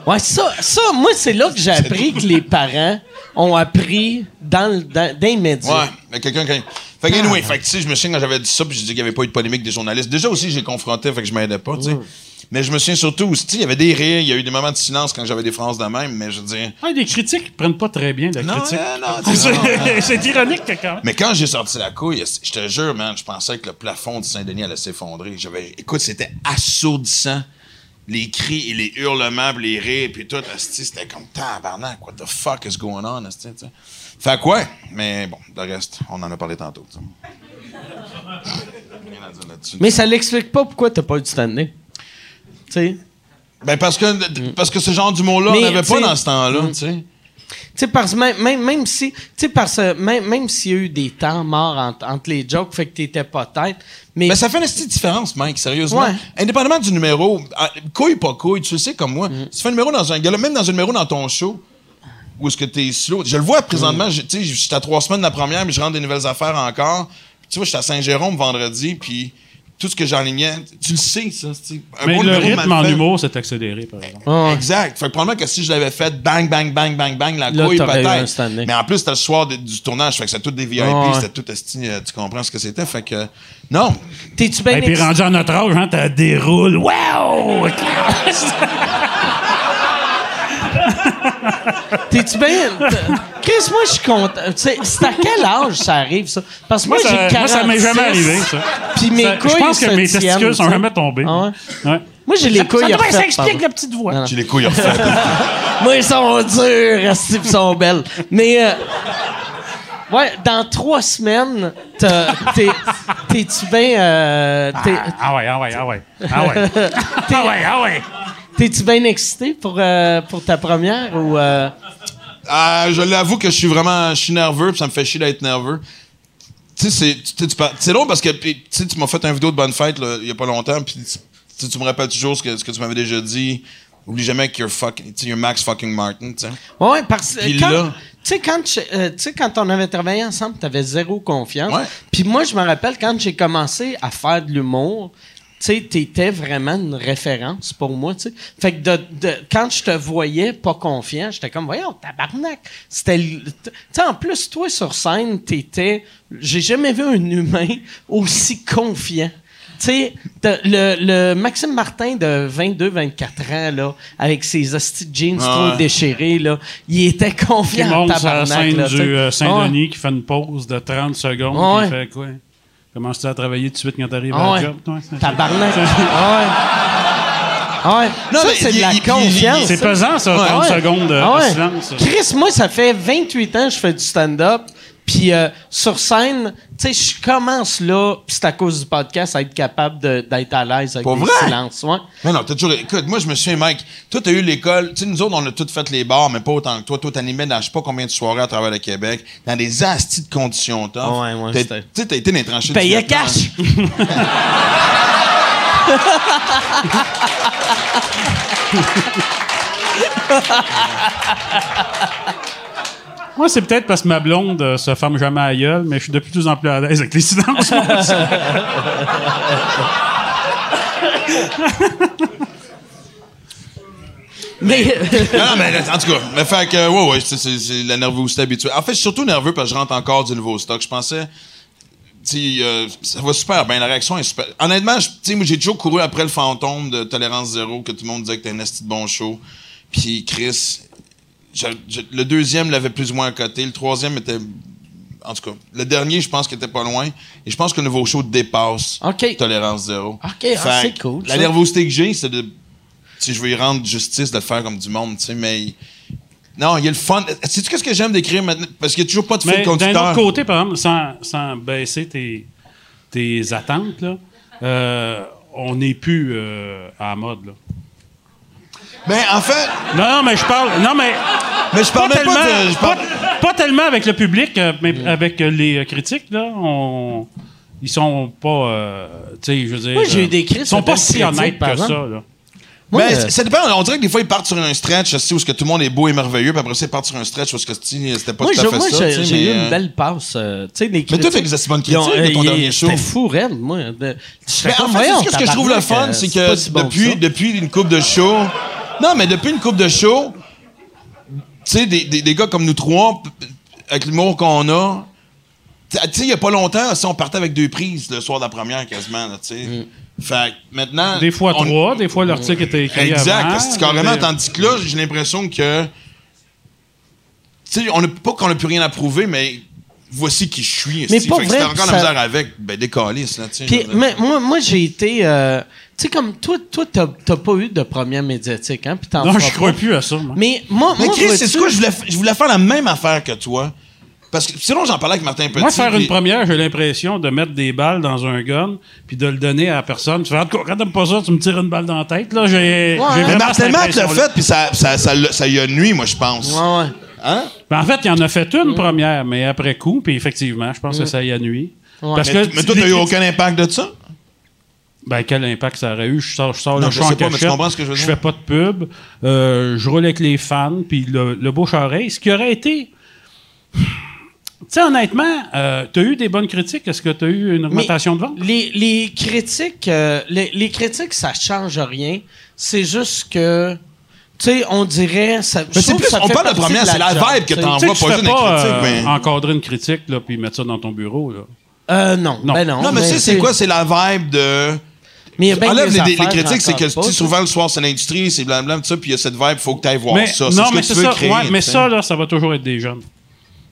[SPEAKER 4] Ouais, ça, ça, moi, c'est là que j'ai appris que les parents, ont appris dans, le- dans, dans les médias.
[SPEAKER 5] Ouais, mais quelqu'un qui. Fait que, anyway, fait que, tu sais, je me souviens quand j'avais dit ça, puis je dis qu'il n'y avait pas eu de polémique des journalistes. Déjà aussi, j'ai confronté, fait que je m'aidais pas, tu sais. Mais je me souviens surtout, aussi, tu sais, il y avait des rires, il y a eu des moments de silence quand j'avais des phrases de même, mais je veux dire.
[SPEAKER 6] Ouais, des critiques ne prennent pas très bien la
[SPEAKER 5] Non,
[SPEAKER 6] critique.
[SPEAKER 5] euh, non, tu sais, <laughs> non.
[SPEAKER 6] C'est c'est ironique, quand même.
[SPEAKER 5] Mais quand j'ai sorti la couille, je te jure, man, je pensais que le plafond de Saint-Denis allait s'effondrer. J'avais, écoute, c'était assourdissant. Les cris et les hurlements, puis les rires, puis tout, asti, c'était comme tabarnak, what the fuck is going on, asti, tu sais. Fait quoi? Mais bon, le reste, on en a parlé tantôt.
[SPEAKER 4] Mais ça l'explique pas pourquoi t'as pas eu de stand-up. Tu sais.
[SPEAKER 5] Ben parce que, parce que ce genre d'humour-là, on n'avait pas dans ce temps-là, tu sais.
[SPEAKER 4] Parce même, même, même si, parce même, même s'il y a eu des temps morts entre, entre les jokes, fait que t'étais pas tête, mais,
[SPEAKER 5] Mais ça fait une petite différence, Mike, sérieusement.
[SPEAKER 4] Ouais.
[SPEAKER 5] Indépendamment du numéro, ah, couille pas couille, tu le sais comme moi.
[SPEAKER 4] Mm.
[SPEAKER 5] Si tu fais un numéro dans un gala, même dans un numéro dans ton show, où est-ce que t'es slow. Je le vois
[SPEAKER 4] Mm.
[SPEAKER 5] présentement, je- tu sais, j'étais à trois semaines de la première, mais je rentre des nouvelles affaires encore. Tu vois, j'étais à Saint-Jérôme vendredi, puis tout ce que j'enlignais, tu le sais, ça. c'est- un
[SPEAKER 6] Mais le rythme en
[SPEAKER 5] fait.
[SPEAKER 6] humour s'est accéléré, par exemple.
[SPEAKER 4] Ouais.
[SPEAKER 5] Exact. Fait que probablement que si je l'avais fait bang, bang, bang, bang, bang, la
[SPEAKER 4] Là,
[SPEAKER 5] couille, peut-être. Mais en plus, c'était le soir de- du tournage, fait que c'était tout des VIP,
[SPEAKER 4] Ouais.
[SPEAKER 5] c'était tout esti, euh, tu comprends ce que c'était. Fait que, non.
[SPEAKER 4] t'es-tu bien
[SPEAKER 6] Et puis rendu à notre âge, hein, t'as déroule. Wow! <laughs>
[SPEAKER 4] T'es-tu bien? Chris, moi, je suis content. Tu sais, C'est à quel âge ça arrive, ça? Parce que moi, j'ai
[SPEAKER 6] moi, ça m'est
[SPEAKER 4] 46,
[SPEAKER 6] jamais arrivé, ça.
[SPEAKER 4] Puis mes
[SPEAKER 6] Ça-
[SPEAKER 4] couilles.
[SPEAKER 6] Je pense que mes
[SPEAKER 4] tiennent,
[SPEAKER 6] testicules sont jamais tombés.
[SPEAKER 4] Ah ouais?
[SPEAKER 6] Ouais.
[SPEAKER 4] Moi, j'ai les couilles
[SPEAKER 6] ça, devrait- ça
[SPEAKER 4] refaites,
[SPEAKER 6] explique
[SPEAKER 4] pardon.
[SPEAKER 6] la petite voix.
[SPEAKER 5] J'ai les couilles refaites. <laughs>
[SPEAKER 4] Moi, ils sont durs, ils sont belles. Mais, euh, ouais, dans trois semaines, t'es-tu bien. euh, t'es-
[SPEAKER 6] Ah ouais, ah ouais, ah ouais. Ah ouais. <laughs> ah ouais, ah ouais.
[SPEAKER 4] T'es-tu bien excité pour, euh, pour ta première ou. euh,
[SPEAKER 5] Ah, je l'avoue que je suis vraiment je suis nerveux, puis ça me fait chier d'être nerveux. Tu sais, c'est- drôle parce que tu m'as fait une vidéo de bonne fête il y a pas longtemps, puis tu me rappelles toujours ce que, ce que tu m'avais déjà dit. Oublie jamais que you're fucking, you're Max fucking Martin, tu sais.
[SPEAKER 4] Ouais, parce que.
[SPEAKER 5] Puis
[SPEAKER 4] quand-
[SPEAKER 5] là-
[SPEAKER 4] Tu sais, quand, euh, quand on avait travaillé ensemble, t'avais zéro confiance. Puis moi, je me rappelle quand j'ai commencé à faire de l'humour, sais, t'étais vraiment une référence pour moi, tu sais. Fait que de, de- quand je te voyais pas confiant, j'étais comme, voyons, tabarnak. C'était, le- tu sais, en plus, toi, sur scène, t'étais, j'ai jamais vu un humain aussi confiant. Tu sais, le, le Maxime Martin de 22-24 ans, là, avec ses hosties de jeans
[SPEAKER 5] Ah
[SPEAKER 4] trop déchirés, là, il était
[SPEAKER 6] Qui
[SPEAKER 4] confiant en
[SPEAKER 6] monte sur la scène
[SPEAKER 4] là,
[SPEAKER 6] du euh, Saint-Denis qui fait une pause de 30 secondes.
[SPEAKER 4] Ouais.
[SPEAKER 6] puis il fait quoi? Commences-tu à travailler tout de suite quand t'arrives
[SPEAKER 4] Ah
[SPEAKER 6] à
[SPEAKER 4] ouais.
[SPEAKER 6] la job? toi? <laughs>
[SPEAKER 4] Tabarnak. <laughs> Ah ouais. Ah ouais.
[SPEAKER 5] Non,
[SPEAKER 4] ça,
[SPEAKER 5] mais
[SPEAKER 4] c'est de la confiance.
[SPEAKER 6] C'est pesant, ça, 30
[SPEAKER 4] Ah ouais.
[SPEAKER 6] secondes de,
[SPEAKER 4] Ah
[SPEAKER 6] de
[SPEAKER 4] ouais.
[SPEAKER 6] silence.
[SPEAKER 4] Chris, moi, ça fait 28 ans que je fais du stand-up. Puis euh, sur scène, tu sais, je commence là, puis c'est à cause du podcast, à être capable d'être à l'aise avec les
[SPEAKER 5] vrai?
[SPEAKER 4] silences. Ouais.
[SPEAKER 5] Mais non, t'as toujours. Écoute, moi, je me souviens, Mike, toi, t'as eu l'école. Tu sais, nous autres, on a tous fait les bars, mais pas autant que toi. Toi, t'animais dans je sais pas combien de soirées à travers le Québec, dans des astis de conditions tough.
[SPEAKER 4] Ouais, ouais,
[SPEAKER 5] Tu sais, t'as été dans les tranchées
[SPEAKER 4] Payais cash. <laughs>
[SPEAKER 6] Moi, c'est peut-être parce que ma blonde euh, se ferme jamais à gueule, mais je suis de plus en plus à l'aise avec les silences. moi aussi. <laughs>
[SPEAKER 4] Mais
[SPEAKER 5] Non, non, mais en tout cas, mais fait que, ouais, ouais, c'est, c'est- c'est la nervosité habituelle. En fait, je suis surtout nerveux parce que je rentre encore du nouveau stock. Je pensais, tu sais, euh, ça va super bien, la réaction est super. Honnêtement, je- tu sais, moi, j'ai toujours couru après le fantôme de Tolérance Zéro, que tout le monde disait que t'es un esti de bon show. Puis Chris, je- je- le deuxième l'avait plus ou moins à côté. Le troisième était, en tout cas, le dernier, je pense qu'il était pas loin. Et je pense que le nouveau show dépasse
[SPEAKER 4] OK.
[SPEAKER 5] Tolérance Zéro.
[SPEAKER 4] OK, ah, c'est cool,
[SPEAKER 5] La
[SPEAKER 4] ça.
[SPEAKER 5] nervosité que j'ai, c'est de. Si je veux y rendre justice, de le faire comme du monde, tu sais, mais. Non, il y a le fun. Sais-tu qu'est-ce que j'aime d'écrire maintenant? Parce qu'il n'y a toujours pas de fil
[SPEAKER 6] Mais d'un
[SPEAKER 5] conducteur.
[SPEAKER 6] autre côté, par exemple, sans, sans baisser tes, tes attentes, là, euh, on n'est plus euh, à la mode. Là.
[SPEAKER 5] Mais en fait,
[SPEAKER 6] Non, non, mais je parle. Non, mais.
[SPEAKER 5] mais je
[SPEAKER 6] Pas
[SPEAKER 5] parle même
[SPEAKER 6] tellement,
[SPEAKER 5] pas de. je parle-
[SPEAKER 6] pas- pas tellement avec le public, euh, mais avec euh, les euh, critiques, là. On, ils sont pas. euh, tu sais, je veux dire.
[SPEAKER 4] Moi, j'ai eu des critiques
[SPEAKER 6] Ils sont pas si
[SPEAKER 4] critiques,
[SPEAKER 6] honnêtes
[SPEAKER 4] par
[SPEAKER 6] que ça, là.
[SPEAKER 4] Moi,
[SPEAKER 5] Ben,
[SPEAKER 4] euh,
[SPEAKER 5] c- ça dépend. On dirait que des fois, ils partent sur un stretch, tu sais, où ce que tout le monde est beau et merveilleux, puis après ça, ils partent sur un stretch où ce que c'était pas
[SPEAKER 4] moi,
[SPEAKER 5] tout à
[SPEAKER 4] j'ai-
[SPEAKER 5] fait
[SPEAKER 4] moi,
[SPEAKER 5] ça. sais,
[SPEAKER 4] j'ai eu
[SPEAKER 5] mais,
[SPEAKER 4] une belle passe. euh, tu sais, les
[SPEAKER 5] Mais toi,
[SPEAKER 4] critiques.
[SPEAKER 5] t'as des assez bonnes critiques de ton dernier show.
[SPEAKER 4] C'était fou, raide, moi. De-
[SPEAKER 5] Mais en
[SPEAKER 4] comme,
[SPEAKER 5] fait, ce que je trouve le fun, c'est que
[SPEAKER 4] pas si bon que
[SPEAKER 5] depuis,
[SPEAKER 4] ça.
[SPEAKER 5] depuis une coupe de show. Non, mais depuis une coupe de show, tu sais, des, des, des gars comme nous trois, avec l'humour qu'on a, tu sais, il y a pas longtemps, si on partait avec deux prises le soir de la première quasiment, tu sais. Fait que maintenant.
[SPEAKER 6] Des fois
[SPEAKER 5] on-
[SPEAKER 6] trois, des fois l'article était écrit
[SPEAKER 5] Exact.
[SPEAKER 6] avant.
[SPEAKER 5] c'est carrément,
[SPEAKER 6] Mais-
[SPEAKER 5] tandis que là, j'ai l'impression que. Tu sais, on n'a pas qu'on n'a plus rien à prouver, mais voici qui je suis.
[SPEAKER 4] Mais pas
[SPEAKER 5] Fait que
[SPEAKER 4] vrai,
[SPEAKER 5] si t'as encore
[SPEAKER 4] ça-
[SPEAKER 5] la misère avec, ben décalisse, là, tu sais.
[SPEAKER 4] Puis, mais moi, moi j'ai été. euh, sais, comme toi, toi, t'as t'as pas eu de première médiatique, hein? Puis t'en
[SPEAKER 6] Non,
[SPEAKER 4] feras
[SPEAKER 6] je
[SPEAKER 4] pas.
[SPEAKER 6] crois plus à ça. moi.
[SPEAKER 4] Mais moi,
[SPEAKER 5] Mais
[SPEAKER 4] moi,
[SPEAKER 5] Chris,
[SPEAKER 4] vois-tu-
[SPEAKER 5] c'est quoi? Je voulais, f- je voulais faire la même affaire que toi. Parce que sinon, j'en parlais avec Martin Petit.
[SPEAKER 6] Moi, faire une
[SPEAKER 5] puis-
[SPEAKER 6] première, j'ai l'impression de mettre des balles dans un gun puis de le donner à la personne. Tu fais, quand t'aimes pas ça, tu me tires une balle dans la tête. Là, j'ai.
[SPEAKER 5] Mais
[SPEAKER 6] vraiment
[SPEAKER 5] Martin
[SPEAKER 6] cette
[SPEAKER 5] Matt l'a
[SPEAKER 6] impression-là.
[SPEAKER 5] fait, puis ça, ça, ça, l'a- ça y a nuit, moi, je pense.
[SPEAKER 4] Ouais, ouais.
[SPEAKER 5] Hein?
[SPEAKER 6] Ben, en fait, il en a fait une première, mais après coup, puis effectivement, je pense que ça y a nuit.
[SPEAKER 4] Ouais.
[SPEAKER 6] Parce
[SPEAKER 5] Mais,
[SPEAKER 6] que
[SPEAKER 5] mais toi, t'as eu aucun impact de ça?
[SPEAKER 6] Ben, quel impact ça aurait eu? Je sors, je sors
[SPEAKER 5] Non,
[SPEAKER 6] le
[SPEAKER 5] je
[SPEAKER 6] en
[SPEAKER 5] pas, mais tu comprends ce que je veux dire?
[SPEAKER 6] fais pas de pub, euh, je roule avec les fans, puis le, le bouche-oreille. Ce qui aurait été... Tu sais, honnêtement, euh, t'as eu des bonnes critiques? Est-ce que t'as eu une augmentation de vente?
[SPEAKER 4] Les, les critiques, euh, les, les critiques, ça change rien. C'est juste que, tu sais, on dirait. Ça, je
[SPEAKER 5] Mais c'est plus,
[SPEAKER 4] que ça
[SPEAKER 5] on parle de première, c'est la vibe que
[SPEAKER 4] tu
[SPEAKER 5] t'envoies.
[SPEAKER 6] Tu
[SPEAKER 5] pas
[SPEAKER 6] tu
[SPEAKER 5] juste
[SPEAKER 6] pas
[SPEAKER 5] critiques,
[SPEAKER 6] euh,
[SPEAKER 5] mais-
[SPEAKER 6] encadrer une critique, là, puis mettre ça dans ton bureau, là.
[SPEAKER 4] Euh, non,
[SPEAKER 6] Non.
[SPEAKER 4] ben non.
[SPEAKER 5] Non, mais tu sais, c'est
[SPEAKER 4] tu
[SPEAKER 5] quoi? C'est la vibe de.
[SPEAKER 4] Mais il y a bien
[SPEAKER 5] Enlève les, les critiques, c'est que
[SPEAKER 4] pas,
[SPEAKER 5] souvent le soir, c'est l'industrie, c'est blablabla, tout ça, puis il y a cette vibe, faut que tu ailles voir
[SPEAKER 6] mais,
[SPEAKER 5] ça.
[SPEAKER 6] non,
[SPEAKER 5] ce
[SPEAKER 6] mais
[SPEAKER 5] que
[SPEAKER 6] c'est
[SPEAKER 5] tu veux
[SPEAKER 6] ça.
[SPEAKER 5] créer.
[SPEAKER 6] ouais, mais ça, là, ça va toujours être des jeunes.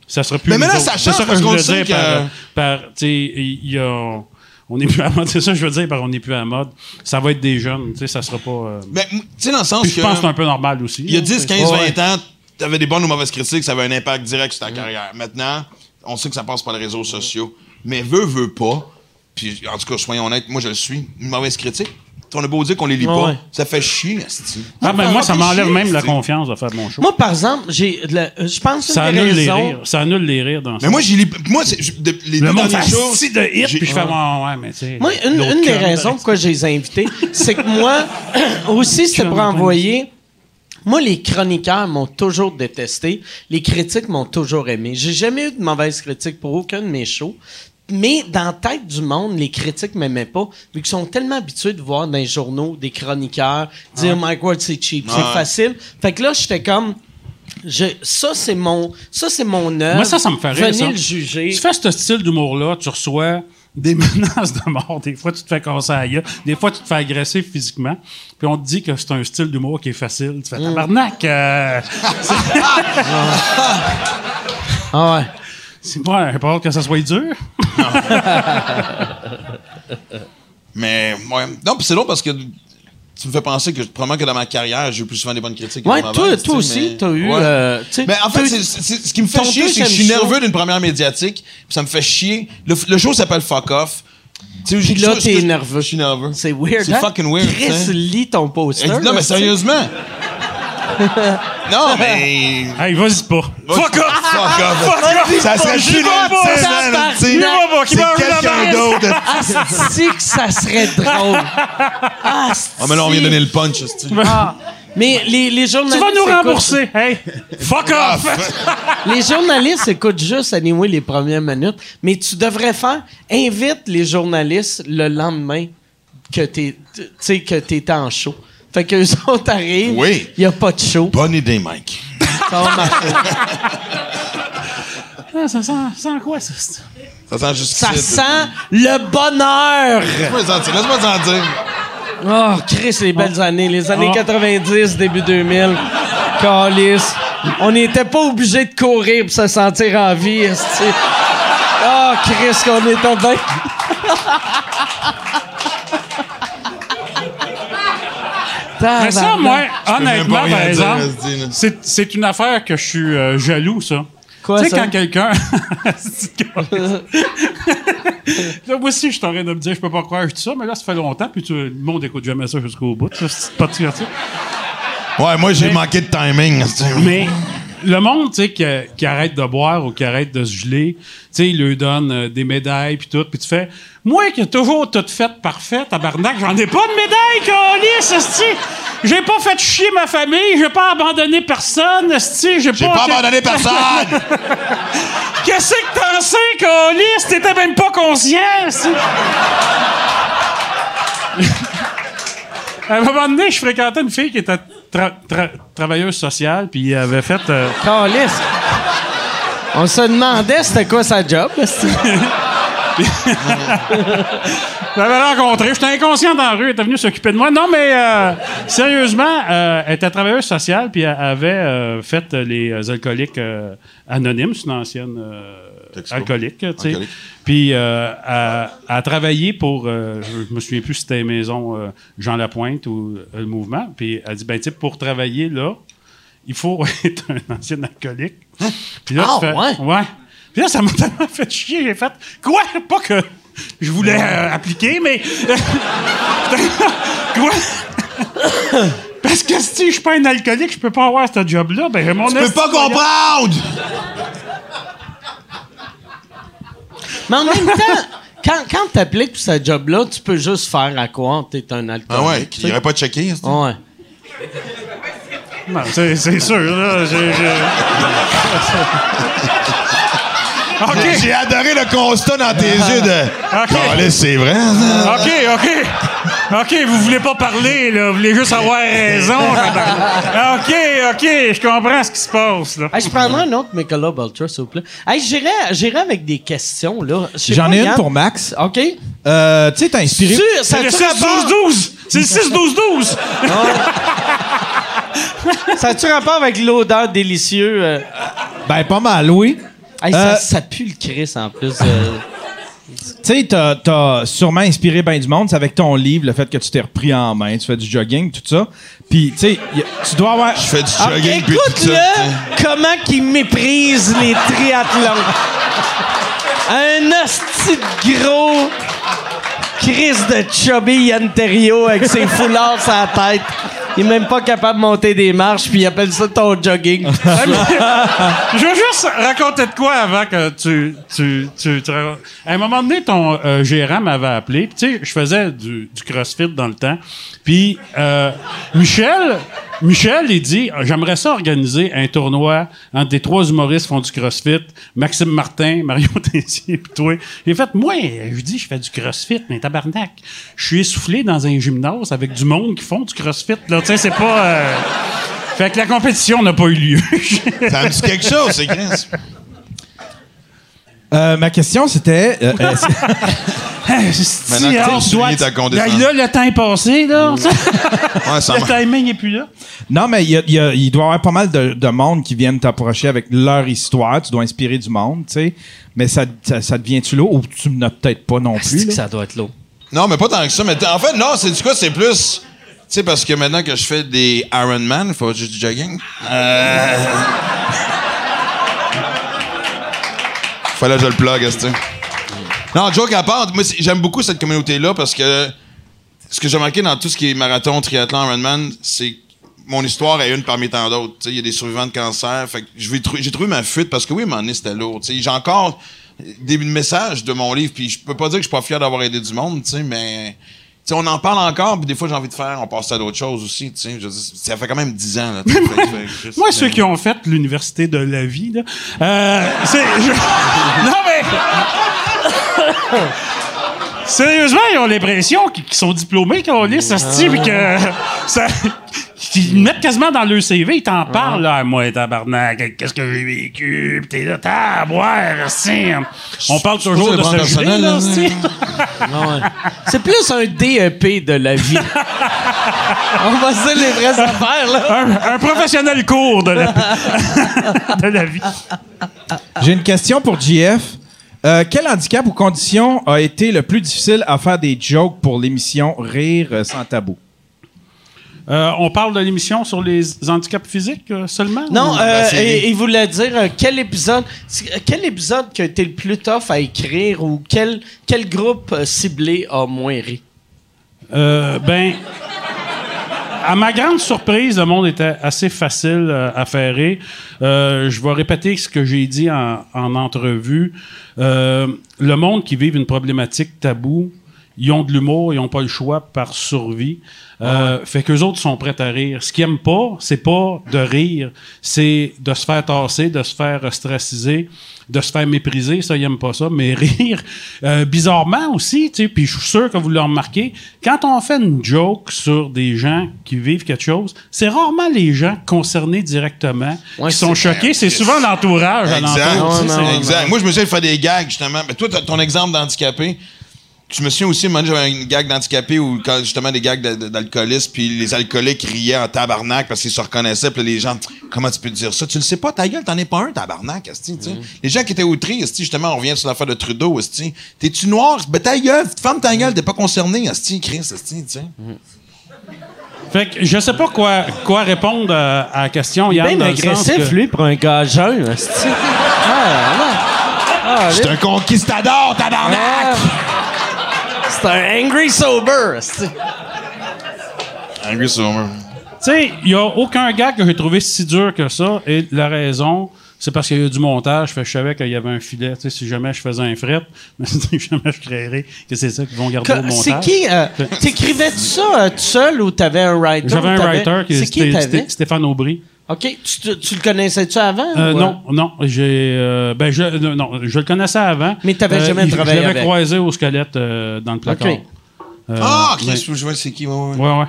[SPEAKER 6] Ça sera plus
[SPEAKER 5] Mais maintenant,
[SPEAKER 6] autres.
[SPEAKER 5] ça
[SPEAKER 6] C'est
[SPEAKER 5] change
[SPEAKER 6] ça que
[SPEAKER 5] parce
[SPEAKER 6] je
[SPEAKER 5] qu'on sait
[SPEAKER 6] dire
[SPEAKER 5] que-
[SPEAKER 6] par, par tu sais, il y a, on n'est plus à la mode. <laughs> C'est ça que je veux dire par on n'est plus à la mode. Ça va être des jeunes, tu sais, ça sera pas. euh,
[SPEAKER 5] Mais, tu sais, dans le sens
[SPEAKER 6] puis je
[SPEAKER 5] que.
[SPEAKER 6] pense que c'est un peu normal aussi.
[SPEAKER 5] Il y a
[SPEAKER 6] là,
[SPEAKER 5] 10,
[SPEAKER 6] tu sais.
[SPEAKER 5] 15,
[SPEAKER 4] Ouais.
[SPEAKER 5] 20 ans, t'avais des bonnes ou mauvaises critiques, ça avait un impact direct sur ta carrière. Maintenant, on sait que ça passe par les réseaux sociaux. Mais veut, veut pas. Puis, en tout cas, soyons honnêtes, moi, je le suis. Une mauvaise critique. On a beau dire qu'on les lit
[SPEAKER 4] Ouais,
[SPEAKER 5] pas.
[SPEAKER 4] ouais.
[SPEAKER 5] Ça fait chier.
[SPEAKER 6] Ah, ben, moi, ça m'enlève même la confiance de faire mon show.
[SPEAKER 4] Moi, par exemple, j'ai, le- je pense que
[SPEAKER 6] ça annule les
[SPEAKER 4] raisons.
[SPEAKER 6] rires. Ça annule les rires dans ça.
[SPEAKER 5] Mais moi, j'ai lis. Moi, de- les
[SPEAKER 6] le
[SPEAKER 5] deux dernières choses.
[SPEAKER 6] si de hit, puis je fais, ouais, ouais, mais tu sais.
[SPEAKER 4] Moi, une, une des raisons pourquoi je les ai invités, c'est que moi, <coughs> aussi, c'était pour envoyer. Moi, les chroniqueurs m'ont toujours détesté. Les critiques m'ont toujours aimé. J'ai jamais eu de mauvaise critique pour aucun de mes shows. Mais dans la tête du monde, les critiques m'aimaient pas, vu qu'ils sont tellement habitués de voir dans les journaux des chroniqueurs dire Mike Ward c'est cheap, c'est facile. Fait que là, j'étais comme, je, ça c'est mon, ça c'est mon œuvre.
[SPEAKER 6] Moi, ça, ça me fait rire.
[SPEAKER 4] Venez
[SPEAKER 6] ça.
[SPEAKER 4] le juger.
[SPEAKER 6] Tu fais ce style d'humour-là, tu reçois des <laughs> menaces de mort. Des fois, tu te fais casser gueule. Des fois, tu te fais agresser physiquement. Puis on te dit que c'est un style d'humour qui est facile. Tu fais
[SPEAKER 4] Mm.
[SPEAKER 6] tabarnak. euh, <laughs> <laughs>
[SPEAKER 4] Ah ouais.
[SPEAKER 6] C'est pas pas hâte que ça soit dur. <laughs>
[SPEAKER 5] Mais, ouais. Non, puis c'est long parce que tu me fais penser que probablement que dans ma carrière, j'ai eu plus souvent des bonnes critiques. que
[SPEAKER 4] Ouais, toi,
[SPEAKER 5] mauvaises,
[SPEAKER 4] toi aussi,
[SPEAKER 5] mais-
[SPEAKER 4] t'as eu.
[SPEAKER 5] Ouais.
[SPEAKER 4] euh,
[SPEAKER 5] Mais en fait, c'est- c'est- ce qui me fait chier, c'est que je suis
[SPEAKER 4] show.
[SPEAKER 5] nerveux d'une première médiatique, puis ça me fait chier. Le, le show s'appelle Fuck Off. Tu sais,
[SPEAKER 4] Puis
[SPEAKER 5] je-
[SPEAKER 4] là, t'es nerveux.
[SPEAKER 5] Je suis nerveux.
[SPEAKER 4] C'est weird.
[SPEAKER 5] C'est
[SPEAKER 4] hein?
[SPEAKER 5] fucking weird.
[SPEAKER 4] Chris, lis ton poster.
[SPEAKER 5] Non,
[SPEAKER 4] là,
[SPEAKER 5] mais sérieusement. Non, mais.
[SPEAKER 6] Hey, vas-y pas.
[SPEAKER 5] Fuck off! Fuck off! Ça serait plus
[SPEAKER 4] tabarnak.
[SPEAKER 5] tu
[SPEAKER 6] pas, qui la
[SPEAKER 5] quelqu'un d'autre.
[SPEAKER 4] Asti que ça serait drôle. Ah,
[SPEAKER 5] Ah, mais là, on vient de donner le punch, esti.
[SPEAKER 4] Ah. Mais les, les
[SPEAKER 6] Tu
[SPEAKER 4] journalistes.
[SPEAKER 6] vas nous
[SPEAKER 4] écoutent-
[SPEAKER 6] rembourser. Hey, fuck
[SPEAKER 5] Ah,
[SPEAKER 6] off. <laughs>
[SPEAKER 4] Les journalistes écoutent juste anyway les premières minutes. Mais tu devrais faire. Invite les journalistes le lendemain que t'es, tu sais, que t'es en show. Fait qu'eux <laughs> autres arrivent.
[SPEAKER 5] Oui.
[SPEAKER 4] Il n'y a pas de show.
[SPEAKER 5] Bonne idée, Mike.
[SPEAKER 4] Ça va marcher. <laughs>
[SPEAKER 6] Ah, ça sent, ça sent quoi, ça?
[SPEAKER 5] Ça sent juste
[SPEAKER 4] Ça sent le bonheur.
[SPEAKER 5] Laisse-moi t'en dire.
[SPEAKER 4] Oh, Chris, les belles années. Les années
[SPEAKER 6] Oh.
[SPEAKER 4] 90, début 2000. Calice. On n'était pas obligé de courir pour se sentir en vie. Oh, Chris, qu'on était bien. <laughs>
[SPEAKER 6] Mais ça, moi, honnêtement, par exemple, c'est, c'est une affaire que je suis euh, jaloux, ça.
[SPEAKER 4] Quoi,
[SPEAKER 6] tu sais, quand quelqu'un. <laughs> là, moi aussi, je suis en train de me dire, je peux pas croire dis ça, mais là, ça fait longtemps, puis tu- le monde écoute jamais ça jusqu'au bout. Ça, c'est pas de ça.
[SPEAKER 5] Ouais, moi, j'ai manqué de timing.
[SPEAKER 6] Mais le monde, tu sais, qui, qui arrête de boire ou qui arrête de se geler, tu sais, il lui donne euh, des médailles puis tout, puis tu fais, moi qui ai toujours tout fait parfait, tabarnak, j'en ai pas de médaille, calice, esti! J'ai pas fait chier ma famille, j'ai pas abandonné personne, esti, j'ai
[SPEAKER 5] J'ai
[SPEAKER 6] pas...
[SPEAKER 5] pas abandonné personne! <laughs>
[SPEAKER 6] Qu'est-ce que t'en sais, calice? T'étais même pas conscient! <laughs> À un moment donné, je fréquentais une fille qui était tra- tra- travailleuse sociale, puis il avait fait. euh. <laughs>
[SPEAKER 4] On se demandait c'était quoi sa job. <laughs>
[SPEAKER 6] Je l'avais rencontré. J'étais inconscient dans la rue. Elle était venue s'occuper de moi. Non, mais euh, sérieusement, euh, elle était travailleuse sociale, puis elle avait euh, fait les alcooliques anonymes. C'est une ancienne. Alcoolique, tu sais. Puis euh, elle, elle a travaillé pour, euh, je me souviens plus si c'était Maison euh, Jean Lapointe ou euh, le mouvement. Puis elle dit, ben, tu sais, pour travailler là, il faut <laughs> être un ancien alcoolique. Puis là,
[SPEAKER 4] Ah, ouais?
[SPEAKER 6] Ouais. Puis là, ça m'a <laughs> tellement fait chier. J'ai fait, quoi? Pas que je voulais euh, appliquer, mais. <laughs> quoi? Parce que si je suis pas un alcoolique, je peux pas avoir ce job-là. Ben, mon
[SPEAKER 5] Tu peux pas comprendre!
[SPEAKER 4] Mais en même temps, quand, quand tu appliques pour ce job-là, tu peux juste faire à quoi tu es un alcoolique.
[SPEAKER 5] Ah ouais,
[SPEAKER 4] tu
[SPEAKER 5] aurait pas de checker. c'est-
[SPEAKER 4] Ouais.
[SPEAKER 6] Non, c'est, c'est sûr, là. J'ai, j'ai- <laughs> OK.
[SPEAKER 5] J'ai adoré le constat dans tes <laughs> yeux de.
[SPEAKER 6] Ok.
[SPEAKER 5] Calisse, c'est vrai, ça?
[SPEAKER 6] OK, OK. OK, vous voulez pas parler, là. Vous voulez juste avoir raison. <laughs> OK, OK, je comprends ce qui se passe, là.
[SPEAKER 4] Hey, je prendrai un autre Michelob Ultra, s'il vous plaît. Hey, j'irai, j'irai avec des questions, là.
[SPEAKER 3] J'en ai une
[SPEAKER 4] Yann.
[SPEAKER 3] pour Max.
[SPEAKER 4] OK.
[SPEAKER 3] Euh, tu sais, t'as inspiré.
[SPEAKER 4] Ça
[SPEAKER 6] C'est le
[SPEAKER 4] a-tu rapport,
[SPEAKER 6] 6-12-12. C'est le 6-12-12.
[SPEAKER 4] ça a-tu rapport avec l'odeur délicieuse? euh?
[SPEAKER 3] Ben, pas mal, oui.
[SPEAKER 4] Hey,
[SPEAKER 3] Euh,
[SPEAKER 4] ça, ça pue le Chris, en plus. euh.
[SPEAKER 3] Tu sais, t'as, t'as sûrement inspiré bien du monde. C'est avec ton livre, le fait que tu t'es repris en main, tu fais du jogging, tout ça. Puis, tu sais, tu dois avoir.
[SPEAKER 5] Je fais du
[SPEAKER 4] Ah,
[SPEAKER 5] jogging puis tout ça.
[SPEAKER 4] Écoute-le, comment qu'il méprise les triathlons. Un hostie de gros Chris de chubby Yann Terriot avec ses foulards sur la tête. Il est même pas capable de monter des marches, puis il appelle ça ton jogging. <laughs>
[SPEAKER 6] Je veux juste raconter de quoi avant que tu. tu, tu, tu. À un moment donné, ton euh, gérant m'avait appelé. Tu sais, je faisais du, crossfit dans le temps. Puis euh, Michel, Michel, il dit J'aimerais ça organiser un tournoi entre des trois humoristes font du crossfit, Maxime Martin, <laughs> Mario Tessier, puis toi. J'ai fait Moi, je dis, je fais du crossfit, mais tabarnak. Je suis essoufflé dans un gymnase avec du monde qui font du crossfit. Là, tu sais, c'est pas. euh, Fait que la compétition n'a pas eu lieu. <laughs>
[SPEAKER 5] Ça me dit quelque chose, c'est Chris.
[SPEAKER 3] Euh, ma question, c'était. euh, <laughs>
[SPEAKER 5] Maintenant que souligné
[SPEAKER 6] doit-
[SPEAKER 5] ta condescendance.
[SPEAKER 6] Là, le temps est passé, là.
[SPEAKER 5] Ouais, ça <laughs>
[SPEAKER 6] le timing n'est plus là.
[SPEAKER 3] non, mais il y a- il y a- il doit y avoir pas mal de, de monde qui viennent t'approcher avec leur histoire. Tu dois inspirer du monde, tu sais. Mais ça, ça, ça devient-tu là ou tu n'as peut-être pas non plus?
[SPEAKER 4] C'est que
[SPEAKER 3] là?
[SPEAKER 4] ça doit être lourd.
[SPEAKER 5] Non, mais pas tant que ça. Mais t- en fait, non, c'est du quoi, c'est plus. Sais, parce que maintenant que je fais des Ironman, il faut juste du jogging. Euh... <laughs> Fallait que je le plug, que- Non, joke à part, moi, j'aime beaucoup cette communauté-là parce que ce que j'ai remarqué dans tout ce qui est marathon, triathlon, Ironman, c'est mon histoire est une parmi tant d'autres. Il y a des survivants de cancer. Fait que j'ai trouvé ma fuite parce que oui, moment donné, c'était lourd. J'ai encore des messages de mon livre, puis je peux pas dire que je suis pas fier d'avoir aidé du monde, mais tu sais, on en parle encore, puis des fois j'ai envie de faire, on passe à d'autres choses aussi. tu sais. Je ça fait quand même 10 ans. Là, <laughs> fait
[SPEAKER 6] Moi, ceux qui ont fait l'université de la vie, là, euh, c'est. je- <laughs> Non, mais. <laughs> Sérieusement, ils ont l'impression qu'ils sont diplômés, qu'on lit dit, puis que. Ça, ils mettent quasiment dans leur CV, ils t'en parlent, là. Moi, tabarnak, qu'est-ce que j'ai vécu, pis t'es là, t'as à boire, si. On parle toujours de ce
[SPEAKER 5] personnel,
[SPEAKER 6] là,
[SPEAKER 5] là.
[SPEAKER 6] si.
[SPEAKER 4] C'est plus un DEP de la vie. <laughs> On va se dire les vraies affaires, là.
[SPEAKER 6] Un, un professionnel court de la, <laughs> de la vie.
[SPEAKER 3] J'ai une question pour JF. Euh, quel handicap ou condition a été le plus difficile à faire des jokes pour l'émission Rire sans tabou?
[SPEAKER 6] Euh, on parle de l'émission sur les handicaps physiques euh, seulement?
[SPEAKER 4] Non, euh, et- il voulait dire quel épisode, quel épisode qui a été le plus tough à écrire ou quel, quel groupe ciblé a moins ri?
[SPEAKER 6] Euh, ben, à ma grande surprise, le monde était assez facile euh, à faire rire. Euh, je vais répéter ce que j'ai dit en, en entrevue. Euh, le monde qui vit une problématique taboue, ils ont de l'humour, ils n'ont pas le choix par survie. Euh, Fait qu'eux autres sont prêts à rire. Ce qu'ils aiment pas, c'est pas de rire, c'est de se faire tasser, de se faire ostraciser, de se faire mépriser. Ça, ils aiment pas ça. Mais <laughs> rire, euh, bizarrement aussi, tu sais, puis je suis sûr que vous le remarquez, quand on fait une joke sur des gens qui vivent quelque chose, c'est rarement les gens concernés directement
[SPEAKER 4] Ouais,
[SPEAKER 6] qui sont choqués. C'est souvent l'entourage
[SPEAKER 5] Exact.
[SPEAKER 6] sais,
[SPEAKER 4] non,
[SPEAKER 5] exact. Moi, je me de faire des gags, justement. Mais toi, t'as- ton exemple d'handicapé, je me souviens aussi, moi, j'avais une gag d'handicapé où, quand, justement, des gags d'alcoolistes, puis les alcooliques riaient en tabarnak parce qu'ils se reconnaissaient, puis les gens, comment tu peux dire ça? Tu le sais pas, ta gueule, t'en es pas un, tabarnak, esti, tu sais. Les gens qui étaient outrés, esti, justement, on revient sur l'affaire de Trudeau, esti. T'es-tu noir? Ben, ta gueule, ferme ta gueule, t'es pas concerné, esti, Chris, esti, tu sais.
[SPEAKER 6] Fait que je sais pas quoi, quoi répondre euh, à la question.
[SPEAKER 4] Bien
[SPEAKER 6] dans le sens
[SPEAKER 4] agressif,
[SPEAKER 6] que-
[SPEAKER 4] lui, pour un gars jeune. hostie. <laughs> Ah. Ah,
[SPEAKER 5] C'est un conquistador, tabarnak!
[SPEAKER 4] ah. C'est un angry sober.
[SPEAKER 5] Angry Summer.
[SPEAKER 6] Tu sais, il n'y a aucun gars que j'ai trouvé si dur que ça. Et la raison, c'est parce qu'il y a eu du montage. Fait je savais qu'il y avait un filet. Tu sais, si jamais je faisais un fret, <laughs> si jamais je créerais que c'est ça qu'ils vont garder au
[SPEAKER 4] Que-
[SPEAKER 6] montage.
[SPEAKER 4] C'est qui? euh, T'écrivais-tu ça euh, tout seul ou t'avais un writer?
[SPEAKER 6] J'avais un writer qui
[SPEAKER 4] C'est qui
[SPEAKER 6] c'était Stéphane Aubry.
[SPEAKER 4] OK. Tu, tu le connaissais-tu avant?
[SPEAKER 6] Euh,
[SPEAKER 4] ou,
[SPEAKER 6] non, non, j'ai, euh, ben je, euh, non, je le connaissais avant.
[SPEAKER 4] Mais t'avais
[SPEAKER 6] Euh,
[SPEAKER 4] jamais
[SPEAKER 6] il-
[SPEAKER 4] travaillé
[SPEAKER 6] Je l'avais
[SPEAKER 4] avec.
[SPEAKER 6] croisé au squelette euh, dans le placard.
[SPEAKER 4] OK.
[SPEAKER 6] Euh,
[SPEAKER 5] Ah, ok,
[SPEAKER 6] ouais.
[SPEAKER 5] je je vois c'est qui, ouais, ouais.
[SPEAKER 6] Ouais, ouais.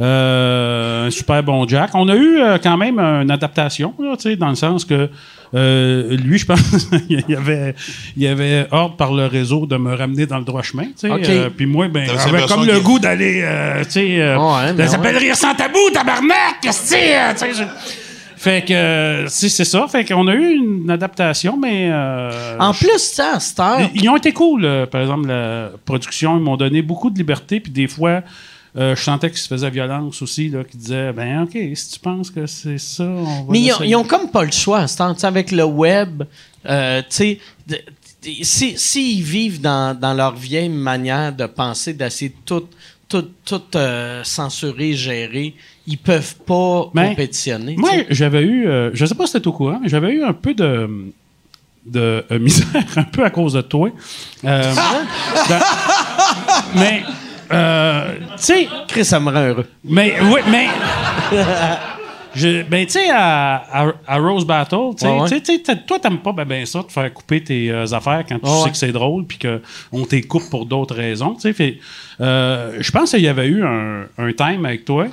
[SPEAKER 6] Euh, un super bon Jack. On a eu euh, quand même une adaptation, là, tu sais, dans le sens que euh, lui, je pense, <laughs> il y avait, il y avait ordre par le réseau de me ramener dans le droit chemin. Euh, Puis moi, ben, j'avais comme le goût d'aller, euh, tu sais, euh,
[SPEAKER 4] Ouais,
[SPEAKER 6] ça s'appelle
[SPEAKER 4] ouais.
[SPEAKER 6] rire sans tabou, tabarnak, qu'est-ce que je- Fait que, euh, c'est c'est ça. Fait qu'on a eu une adaptation, mais. euh,
[SPEAKER 4] En plus, ça, heure,
[SPEAKER 6] ils, ils ont été cool, euh, par exemple, la production. Ils m'ont donné beaucoup de liberté. Puis des fois, euh, je sentais qu'ils se faisaient violence aussi, là, qui disaient Ben, OK, si tu penses que c'est ça, on va.
[SPEAKER 4] Mais ils ont, ils ont comme pas le choix avec le web, euh, tu sais, si- s'ils vivent dans, dans leur vieille manière de penser, d'essayer de tout, tout, tout euh, censurer, gérer, ils peuvent pas
[SPEAKER 6] Mais
[SPEAKER 4] compétitionner.
[SPEAKER 6] Moi, j'avais eu, euh, je sais pas si c'était au courant, mais j'avais eu un peu de, de euh, <laughs> misère, un peu à cause de toi. Dans- mais, euh, tu sais,
[SPEAKER 4] Chris, ça me rend heureux.
[SPEAKER 6] mais, oui, mais. <laughs> Je, ben, tu sais, à, à, à Rose Battle, tu
[SPEAKER 4] Ouais, ouais.
[SPEAKER 6] sais, toi, t'aimes pas ben, ben ça, de faire couper tes euh, affaires quand tu
[SPEAKER 4] Ouais,
[SPEAKER 6] sais que c'est drôle, puis qu'on t'écoute pour d'autres raisons, tu sais. Euh, je pense qu'il y avait eu un, un time avec toi,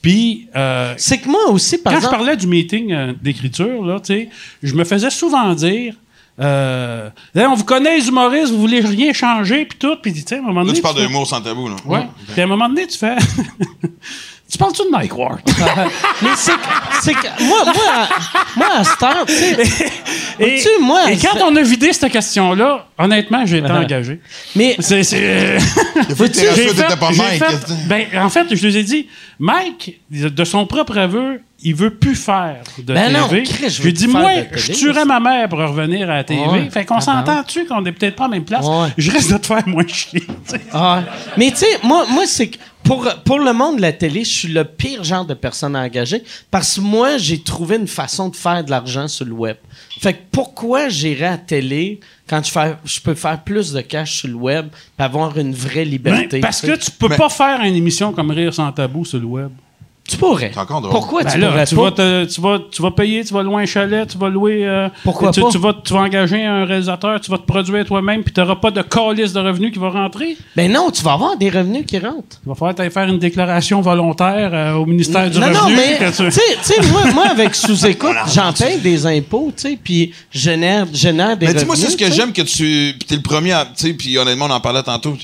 [SPEAKER 6] puis euh,
[SPEAKER 4] C'est que moi aussi, par
[SPEAKER 6] quand je parlais du meeting d'écriture, là, tu sais, je me faisais souvent dire. Euh, Là, on vous connaît les humoristes, vous voulez rien changer, puis tout, puis tu sais, à un moment
[SPEAKER 5] Là,
[SPEAKER 6] donné.
[SPEAKER 5] tu parles
[SPEAKER 6] fais-
[SPEAKER 5] d'humour sans tabou, là.
[SPEAKER 6] Ouais. Puis à un moment donné, tu fais. <laughs> tu parles-tu de Mike Ward? <laughs>
[SPEAKER 4] Mais c'est que, c'est que moi, moi, à, moi, à cette heure, tu sais.
[SPEAKER 6] Et,
[SPEAKER 4] Tu sais, moi,
[SPEAKER 6] et quand on a vidé cette question-là, honnêtement, j'ai été <laughs> engagé.
[SPEAKER 4] Mais
[SPEAKER 6] C'est. c'est- <laughs>
[SPEAKER 5] fait pas Mike.
[SPEAKER 6] ben, en fait, je lui ai dit, Mike, de son propre aveu, il veut plus faire de
[SPEAKER 4] Ben non,
[SPEAKER 6] TV.
[SPEAKER 4] Chris, je
[SPEAKER 6] lui ai dit,
[SPEAKER 4] plus faire
[SPEAKER 6] moi, je tuerais ma mère pour revenir à la TV.
[SPEAKER 4] Ouais.
[SPEAKER 6] Fait qu'on
[SPEAKER 4] Ah,
[SPEAKER 6] s'entend-tu qu'on est peut-être pas à la même place?
[SPEAKER 4] Ouais.
[SPEAKER 6] Je risque de te faire moins chier.
[SPEAKER 4] Ah, mais tu sais, moi, moi c'est que pour, pour le monde de la télé, je suis le pire genre de personne à engager parce que moi, j'ai trouvé une façon de faire de l'argent sur le web. Fait que pourquoi j'irais à la télé quand je, fais, je peux faire plus de cash sur le web et avoir une vraie liberté?
[SPEAKER 6] Ben, parce que tu peux pas faire une émission comme Rire sans tabou sur le web.
[SPEAKER 4] Tu pourrais.
[SPEAKER 5] C'est encore drôle.
[SPEAKER 4] Pourquoi
[SPEAKER 6] Ben
[SPEAKER 4] tu
[SPEAKER 6] là,
[SPEAKER 4] pourrais
[SPEAKER 6] tu,
[SPEAKER 4] pas?
[SPEAKER 6] vas te- tu, vas, tu vas payer, tu vas louer un chalet, tu vas louer. euh,
[SPEAKER 4] Pourquoi
[SPEAKER 6] tu,
[SPEAKER 4] pas?
[SPEAKER 6] Tu vas, tu vas engager un réalisateur, tu vas te produire toi-même, puis tu n'auras pas de calice de revenus qui va rentrer?
[SPEAKER 4] Ben non, tu vas avoir des revenus qui rentrent.
[SPEAKER 6] Il va falloir t'aller faire une déclaration volontaire euh, au ministère du
[SPEAKER 4] non,
[SPEAKER 6] Revenu.
[SPEAKER 4] non, mais tu sais, moi, moi, avec sous-écoute, j'en paye des impôts, tu sais, puis je génère, génère des
[SPEAKER 5] Mais
[SPEAKER 4] revenus.
[SPEAKER 5] dis-moi, c'est ce que j'aime que tu. Puis t'es le premier à. Tu sais, puis honnêtement, on en parlait tantôt.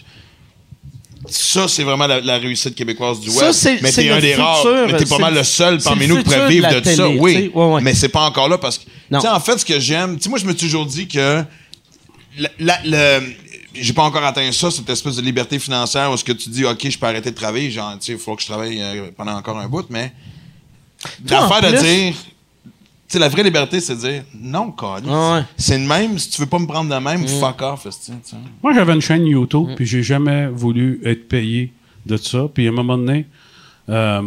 [SPEAKER 5] Ça, c'est vraiment la, la réussite québécoise du
[SPEAKER 4] Ça,
[SPEAKER 5] web.
[SPEAKER 4] c'est-
[SPEAKER 5] mais
[SPEAKER 4] c'est
[SPEAKER 5] t'es un des rares. Mais t'es pas mal
[SPEAKER 4] le-
[SPEAKER 5] seul parmi nous qui pourrait
[SPEAKER 4] de
[SPEAKER 5] vivre de, ça. Oui.
[SPEAKER 4] ouais, ouais.
[SPEAKER 5] Mais c'est pas encore là parce que. Tu en fait, ce que j'aime. Tu sais, moi, je me suis toujours dit que. la- la- le- j'ai pas encore atteint ça, cette espèce de liberté financière où ce que tu dis, OK, je peux arrêter de travailler, genre, tu sais, il faut que je travaille euh, pendant encore un bout, mais l'affaire de dire, sais, la vraie liberté, c'est de dire, non, câlisse.
[SPEAKER 4] Ah ouais.
[SPEAKER 5] c'est le même, si tu veux pas me prendre de même, fuck off, esti, tu sais.
[SPEAKER 6] Moi, j'avais une chaîne
[SPEAKER 4] Mm.
[SPEAKER 6] YouTube, puis j'ai jamais voulu être payé de ça. Puis à un moment donné, euh,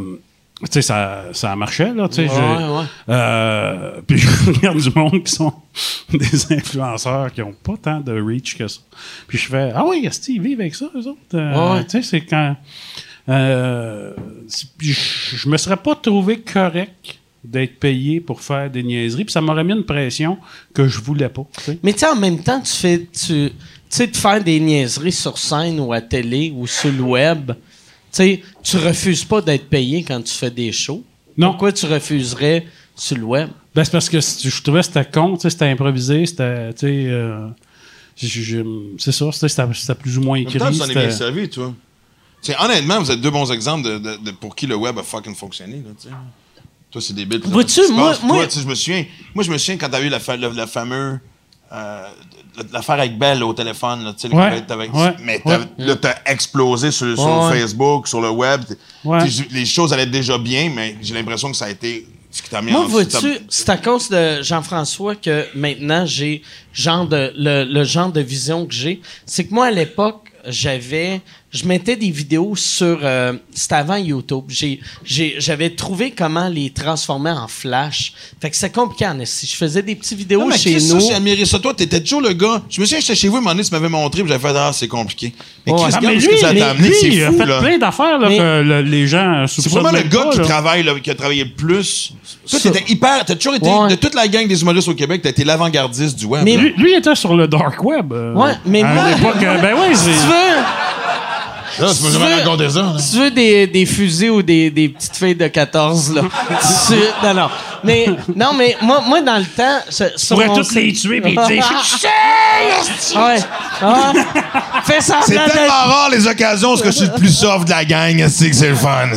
[SPEAKER 6] tu sais, ça, ça marchait, là, tu sais.
[SPEAKER 4] Ouais,
[SPEAKER 6] j'ai-
[SPEAKER 4] ouais.
[SPEAKER 6] Euh, <laughs> puis je regarde du monde qui sont <laughs> des influenceurs qui ont pas tant de reach que ça. Puis je fais, ah oui, est-ce qu'ils vivent avec ça, eux autres? Euh,
[SPEAKER 4] Ouais.
[SPEAKER 6] Tu sais, c'est quand... Euh, je me serais pas trouvé correct d'être payé pour faire des niaiseries, puis ça m'aurait mis une pression que je voulais pas.
[SPEAKER 4] Mais tu sais, en même temps, tu fais. Tu sais, de faire des niaiseries sur scène ou à télé ou sur le web, tu sais, tu refuses pas d'être payé quand tu fais des shows.
[SPEAKER 6] Non.
[SPEAKER 4] Pourquoi tu refuserais sur le web?
[SPEAKER 6] Ben, c'est parce que je trouvais que c'était con, tu sais, c'était improvisé, c'était, tu sais, euh, c'est ça, c'était- plus ou moins
[SPEAKER 5] En même
[SPEAKER 6] écrit.
[SPEAKER 5] en es bien servi, toi. Honnêtement, vous êtes deux bons exemples de, de- de pour qui le web a fucking fonctionné. Là. Toi, c'est débile.
[SPEAKER 4] Vois-tu, moi- moi-
[SPEAKER 5] Toi, je me souviens, moi, je me souviens quand t'as eu la, fa- le, le fameux. euh, L'affaire avec Belle au téléphone, là, tu sais,
[SPEAKER 6] Ouais,
[SPEAKER 5] mais
[SPEAKER 6] ouais.
[SPEAKER 5] là, t'as explosé sur, sur. Facebook, sur le web. Les choses allaient déjà bien, mais j'ai l'impression que ça a été ce qui t'a mis
[SPEAKER 4] Moi, vois-tu, c'est à cause de Jean-François que maintenant j'ai genre de le, le genre de vision que j'ai. C'est que moi à l'époque j'avais, je mettais des vidéos sur, euh, c'était avant YouTube. J'ai, j'ai, j'avais trouvé comment les transformer en flash. Fait que c'est compliqué en esti. Je faisais des petites vidéos
[SPEAKER 5] Non, mais
[SPEAKER 4] chez
[SPEAKER 5] ça,
[SPEAKER 4] nous.
[SPEAKER 5] j'ai admiré ça. Toi, t'étais toujours le gars. Je me souviens, j'étais chez vous, un moment donné, tu m'avais montré, puis j'avais fait, ah, c'est compliqué. Mais
[SPEAKER 4] Ouais.
[SPEAKER 5] Chris,
[SPEAKER 4] Ah,
[SPEAKER 5] que ça t'a amené,
[SPEAKER 6] lui,
[SPEAKER 5] c'est
[SPEAKER 6] il a
[SPEAKER 5] fou,
[SPEAKER 6] fait
[SPEAKER 5] là.
[SPEAKER 6] plein d'affaires là,
[SPEAKER 4] Mais-
[SPEAKER 6] que le- les gens
[SPEAKER 5] C'est
[SPEAKER 6] soupçonnent
[SPEAKER 5] vraiment le gars
[SPEAKER 6] pas,
[SPEAKER 5] qui
[SPEAKER 6] là.
[SPEAKER 5] travaille, là, qui a travaillé le plus. Toi,
[SPEAKER 4] Ça-
[SPEAKER 5] t'étais hyper. T'as toujours été.
[SPEAKER 4] Ouais.
[SPEAKER 5] De toute la gang des humoristes au Québec, t'as été l'avant-gardiste du web.
[SPEAKER 4] Mais-.
[SPEAKER 6] Lui, lui était sur le dark web. euh,
[SPEAKER 4] Ouais, mais
[SPEAKER 6] à
[SPEAKER 4] moi-
[SPEAKER 6] l'époque, euh, ben oui, <laughs>
[SPEAKER 4] Si
[SPEAKER 6] c'est.
[SPEAKER 5] Là, tu
[SPEAKER 4] tu
[SPEAKER 5] jamais
[SPEAKER 4] veux-
[SPEAKER 5] raconté ça. là.
[SPEAKER 4] si tu veux des, des fusils ou des, des petites filles de 14, là. tu- non, non. Mais, non, mais moi, moi dans le temps. Je
[SPEAKER 6] Je pourrais toutes les tuer puis dire <laughs>
[SPEAKER 4] Ouais. Ah. Fais semblant
[SPEAKER 5] C'est tellement rare les occasions où je suis le plus soft de la gang, c'est que c'est le fun.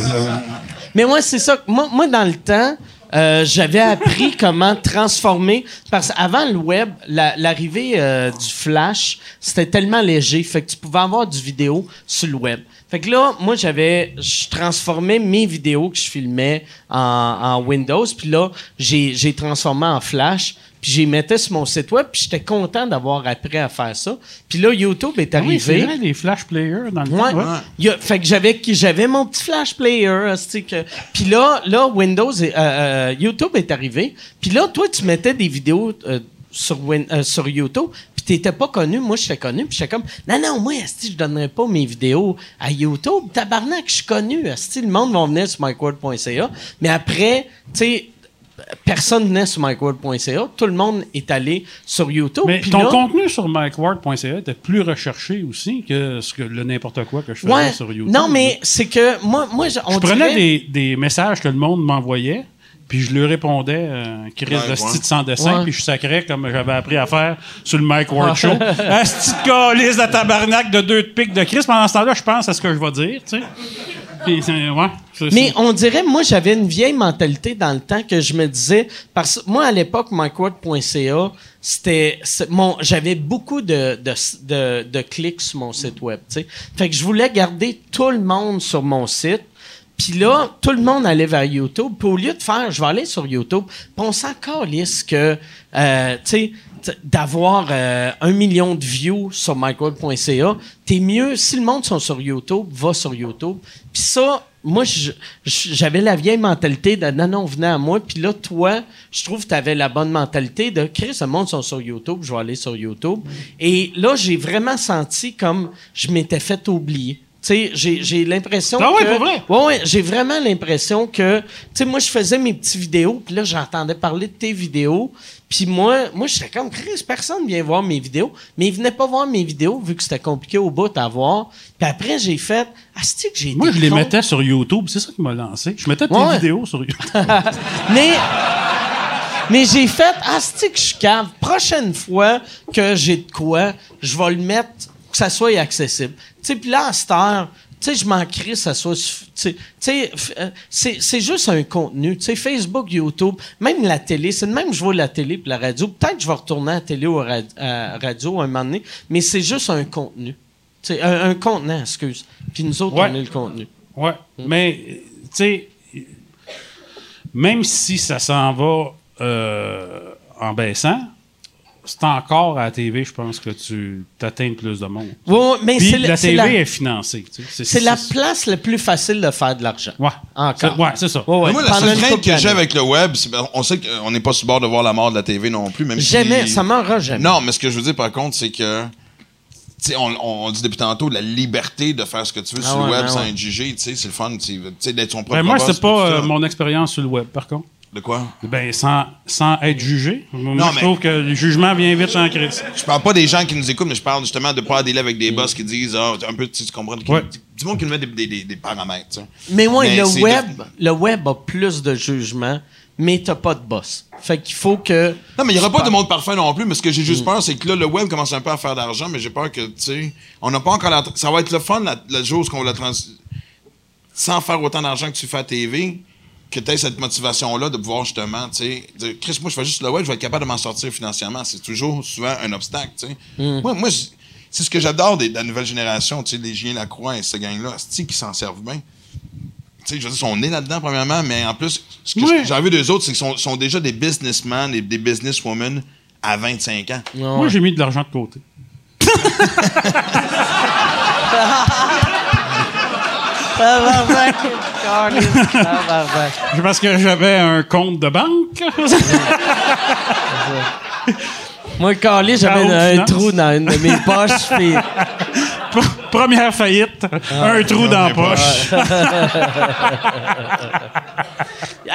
[SPEAKER 4] Mais moi, c'est ça. Moi, moi, dans le temps, euh, j'avais appris <laughs> comment transformer. Parce qu'avant le web, la- l'arrivée euh, du flash, c'était tellement léger. Fait que tu pouvais avoir du vidéo sur le web. Fait que là, moi, j'avais. Je transformais mes vidéos que je filmais en, en Windows. Puis là, j'ai transformé en flash. Puis j'ai mettais sur mon site web. Puis j'étais content d'avoir appris à faire ça. Puis là, YouTube est
[SPEAKER 6] Ah Oui, c'est
[SPEAKER 4] arrivé.
[SPEAKER 6] vrai, les flash players dans le
[SPEAKER 4] Ouais.
[SPEAKER 6] temps. ouais.
[SPEAKER 4] Il y a- fait que j'avais j'avais mon petit flash player, que puis là là Windows est- euh, euh, YouTube est arrivé. Puis là toi tu mettais des vidéos euh, sur Win- euh, sur YouTube, puis t'étais pas connu, moi j'étais connu, puis j'étais comme non non moi asti je donnerais pas mes vidéos à YouTube, tabarnak, je suis connu, asti le monde va venir sur micword.ca, mais après tu sais personne venait sur micword.ca, tout le monde est allé sur YouTube.
[SPEAKER 6] Mais
[SPEAKER 4] puis
[SPEAKER 6] ton
[SPEAKER 4] là-
[SPEAKER 6] contenu sur MikeWard.ca était plus recherché aussi que ce que le n'importe quoi que je faisais
[SPEAKER 4] Ouais.
[SPEAKER 6] sur YouTube.
[SPEAKER 4] Non, mais c'est que moi, moi je- on
[SPEAKER 6] Je prenais
[SPEAKER 4] dirait-
[SPEAKER 6] des, des messages que le monde m'envoyait, puis je lui répondais, euh, Chris
[SPEAKER 5] Ouais,
[SPEAKER 6] de
[SPEAKER 5] ouais.
[SPEAKER 6] style sans dessin,
[SPEAKER 4] Ouais.
[SPEAKER 6] puis je sacrais comme j'avais appris à faire sur le Mike Ward Show. Asti de calice de tabarnak de deux de pique de Chris? Pendant ce temps-là, je pense à ce que je vais dire, tu sais. Puis, ouais, c'est
[SPEAKER 4] Mais
[SPEAKER 6] ça.
[SPEAKER 4] on dirait, moi, j'avais une vieille mentalité dans le temps que je me disais, parce que moi, à l'époque, myquote.ca, c'était, mon, j'avais beaucoup de, de, de, de clics sur mon site web, tu sais. Fait que je voulais garder tout le monde sur mon site. Puis là, tout le monde allait vers YouTube. Puis au lieu de faire, je vais aller sur YouTube, puis on s'en calisse que, euh, tu sais, d'avoir euh, un million de views sur mycode.ca, t'es mieux, si le monde sont sur YouTube, va sur YouTube. Puis ça, moi, j'avais la vieille mentalité de non, non, venez à moi. Puis là, toi, je trouve que tu avais la bonne mentalité de Chris, le monde sont sur YouTube, je vais aller sur YouTube. Et là, j'ai vraiment senti comme je m'étais fait oublier. Tu sais, j'ai, l'impression
[SPEAKER 6] Ah ouais,
[SPEAKER 4] que...
[SPEAKER 6] vrai?
[SPEAKER 4] Ouais, ouais, j'ai vraiment l'impression que, tu sais, moi, je faisais mes petites vidéos, puis là, j'entendais parler de tes vidéos, puis moi, moi, j'étais comme, Chris, personne vient voir mes vidéos, mais ils venaient pas voir mes vidéos, vu que c'était compliqué au bout à voir. Puis après, j'ai fait, ah, que j'ai
[SPEAKER 6] Moi, je les mettais sur YouTube. C'est ça qui m'a lancé. Je mettais tes
[SPEAKER 4] Ouais.
[SPEAKER 6] vidéos sur YouTube. <laughs>
[SPEAKER 4] mais mais j'ai fait ah que je suis cave prochaine fois que j'ai de quoi je vais le mettre que ça soit accessible tu sais puis là à cette heure sais je m'en crie ça soit tu sais- euh, c'est juste un contenu. Tu sais Facebook YouTube même la télé c'est de même que je vois la télé puis la radio. Peut-être que je vais retourner à la télé ou à la radio un moment donné mais c'est juste un contenu. Tu sais un, un contenant excuse. Puis nous autres
[SPEAKER 6] Ouais.
[SPEAKER 4] on est le contenu.
[SPEAKER 6] Ouais. Mais, euh, tu sais, même si ça s'en va euh, en baissant, c'est encore à la TV, je pense, que tu atteins plus de monde.
[SPEAKER 4] Mais
[SPEAKER 6] Puis
[SPEAKER 4] c'est le-
[SPEAKER 6] la TV
[SPEAKER 4] la,
[SPEAKER 6] est financée. tu sais.
[SPEAKER 4] c'est la place la plus facile de faire de l'argent.
[SPEAKER 6] Ouais.
[SPEAKER 4] Encore.
[SPEAKER 6] C'est- Ouais, c'est ça.
[SPEAKER 4] Ouais, ouais.
[SPEAKER 5] Mais moi, la seule crainte que j'ai avec le web, c'est ben, on sait qu'on n'est pas sur le bord de voir la mort de la TV non plus, même
[SPEAKER 4] Jamais,
[SPEAKER 5] si...
[SPEAKER 4] ça m'aura jamais.
[SPEAKER 5] Non, mais ce que je veux dire, par contre, c'est que... on, dit depuis tantôt, la liberté de faire ce que tu veux
[SPEAKER 4] Ah
[SPEAKER 5] sur le web
[SPEAKER 4] ben
[SPEAKER 5] sans
[SPEAKER 4] ouais.
[SPEAKER 5] être jugé, tu sais, c'est le fun, d'être son propre
[SPEAKER 6] Ben, moi, c'est pas euh, mon expérience sur le web, par contre.
[SPEAKER 5] De quoi?
[SPEAKER 6] Ben, sans, sans être jugé. Moi,
[SPEAKER 5] Non,
[SPEAKER 6] je
[SPEAKER 5] mais-
[SPEAKER 6] trouve que le jugement vient vite en crise.
[SPEAKER 5] Je parle pas des gens qui nous écoutent, mais je parle justement de pas aller là avec des boss qui disent, ah, un peu, tu comprends,
[SPEAKER 6] Ouais.
[SPEAKER 5] du monde qui nous met des, des, des, des paramètres, tu sais.
[SPEAKER 4] Mais
[SPEAKER 5] Mais
[SPEAKER 4] le web,
[SPEAKER 5] de-
[SPEAKER 4] le web a plus de jugement, mais t'as pas de boss. Fait qu'il faut que.
[SPEAKER 5] Non, mais il n'y aura pas de monde parfait non plus, mais ce que j'ai
[SPEAKER 4] Mm.
[SPEAKER 5] juste peur, c'est que là, le web commence un peu à faire d'argent, mais j'ai peur que, tu sais, on n'a pas encore la. Ça va être le fun, la, le jour où on va la trans. Sans faire autant d'argent que tu fais à TV, que tu aies cette motivation-là de pouvoir justement, tu sais, dire, Chris, moi, je fais juste le web, je vais être capable de m'en sortir financièrement. C'est toujours souvent un obstacle, tu sais.
[SPEAKER 4] Mm.
[SPEAKER 5] Moi, c'est ce que j'adore des- de la nouvelle génération, tu sais, les Julien Lacroix et ce gang-là, c'est qui s'en servent bien. Tu sais, je veux dire, ils sont nés là-dedans, premièrement, mais en plus, ce que
[SPEAKER 6] Oui.
[SPEAKER 5] j'ai envie d'eux autres, c'est qu'ils sont, sont déjà des businessmen et des businesswomen à 25 ans.
[SPEAKER 6] Moi, j'ai mis de l'argent de côté. <laughs> Parce que j'avais un compte de banque.
[SPEAKER 4] Moi, Carly, j'avais un
[SPEAKER 6] finance.
[SPEAKER 4] trou dans une de mes poches. puis-
[SPEAKER 6] Première faillite, un trou dans la poche. <laughs>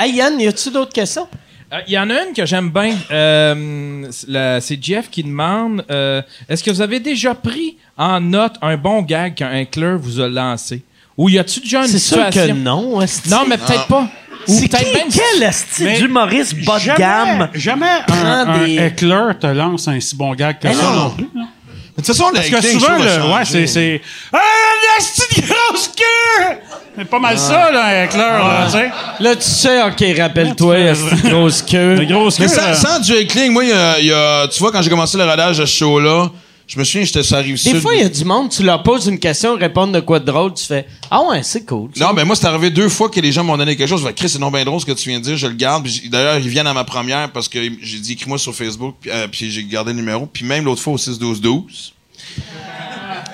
[SPEAKER 4] Hey, Yann, y a-tu d'autres questions?
[SPEAKER 3] Euh, Il y en a une que j'aime bien. Euh, c'est c'est Jeff qui demande euh, Est-ce que vous avez déjà pris en note un bon gag qu'un Clerc vous a lancé? Ou y a-tu déjà une
[SPEAKER 4] C'est sûr
[SPEAKER 3] situation?
[SPEAKER 4] que non. esti.
[SPEAKER 3] Non, mais peut-être pas. Ou
[SPEAKER 4] C'est
[SPEAKER 3] peut-être
[SPEAKER 4] qui,
[SPEAKER 3] même.
[SPEAKER 4] quel esti
[SPEAKER 6] Mais
[SPEAKER 4] d'humoriste bas de
[SPEAKER 6] Jamais-
[SPEAKER 4] gamme?
[SPEAKER 6] Jamais un,
[SPEAKER 4] Prends
[SPEAKER 6] un
[SPEAKER 4] des-
[SPEAKER 6] éclair te lance un si bon gag que
[SPEAKER 4] Mais
[SPEAKER 6] ça
[SPEAKER 4] non.
[SPEAKER 6] non plus.
[SPEAKER 5] De toute façon,
[SPEAKER 6] Parce que souvent, le, ouais, c'est, c'est. Ah, la grosse queue! C'est pas mal ça, là, un éclair, là, tu sais.
[SPEAKER 4] Là, tu sais, OK, rappelle-toi,
[SPEAKER 6] Ouais, tu
[SPEAKER 4] grosse queue.
[SPEAKER 6] La grosse queue.
[SPEAKER 5] Mais sans,
[SPEAKER 6] là.
[SPEAKER 5] sans Joey Kling, moi, il y a- il y a- tu vois, quand j'ai commencé le rodage de ce show-là, je me souviens, j'étais sur la rive
[SPEAKER 4] Des
[SPEAKER 5] sud.
[SPEAKER 4] fois, il y a du monde, tu leur poses une question, répondre de quoi de drôle, tu fais Ah ouais, c'est cool.
[SPEAKER 5] Non, mais moi, c'est arrivé deux fois que les gens m'ont donné quelque chose. Je fais, Chris, c'est non bien drôle ce que tu viens de dire, je le garde. D'ailleurs, ils viennent à ma première parce que j'ai dit, écris-moi sur Facebook, puis, euh, puis j'ai gardé le numéro. Puis même l'autre fois au 6-12-12.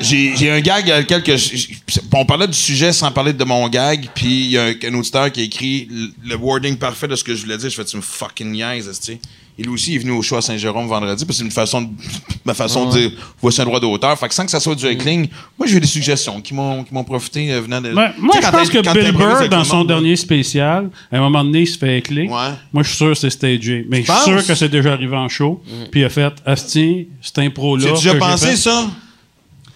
[SPEAKER 5] J'ai un gag à lequel que je- je- on parlait du sujet sans parler de mon gag, puis il y a un, un auditeur qui a écrit le, wording parfait de ce que je voulais dire. Je fais tu me fucking niaises, esti. Et lui aussi il est venu au show à Saint-Jérôme vendredi, parce que c'est une façon de, <laughs> ma façon de dire voici un droit d'auteur. Fait que sans que ça soit du heckling, moi j'ai eu des suggestions qui m'ont qui m'ont profité euh, venant de.
[SPEAKER 6] Ouais,
[SPEAKER 5] Tu
[SPEAKER 6] moi, je pense que Bill Burr, dans son
[SPEAKER 5] monde,
[SPEAKER 6] dernier spécial, à un moment donné, il se fait.
[SPEAKER 5] Ouais.
[SPEAKER 6] Moi, je suis sûr que c'est stagé. Mais je suis sûr que c'est déjà arrivé en show. Puis il a fait, Asti, cette impro-là.
[SPEAKER 5] J'ai déjà
[SPEAKER 6] que j'ai
[SPEAKER 5] pensé ça?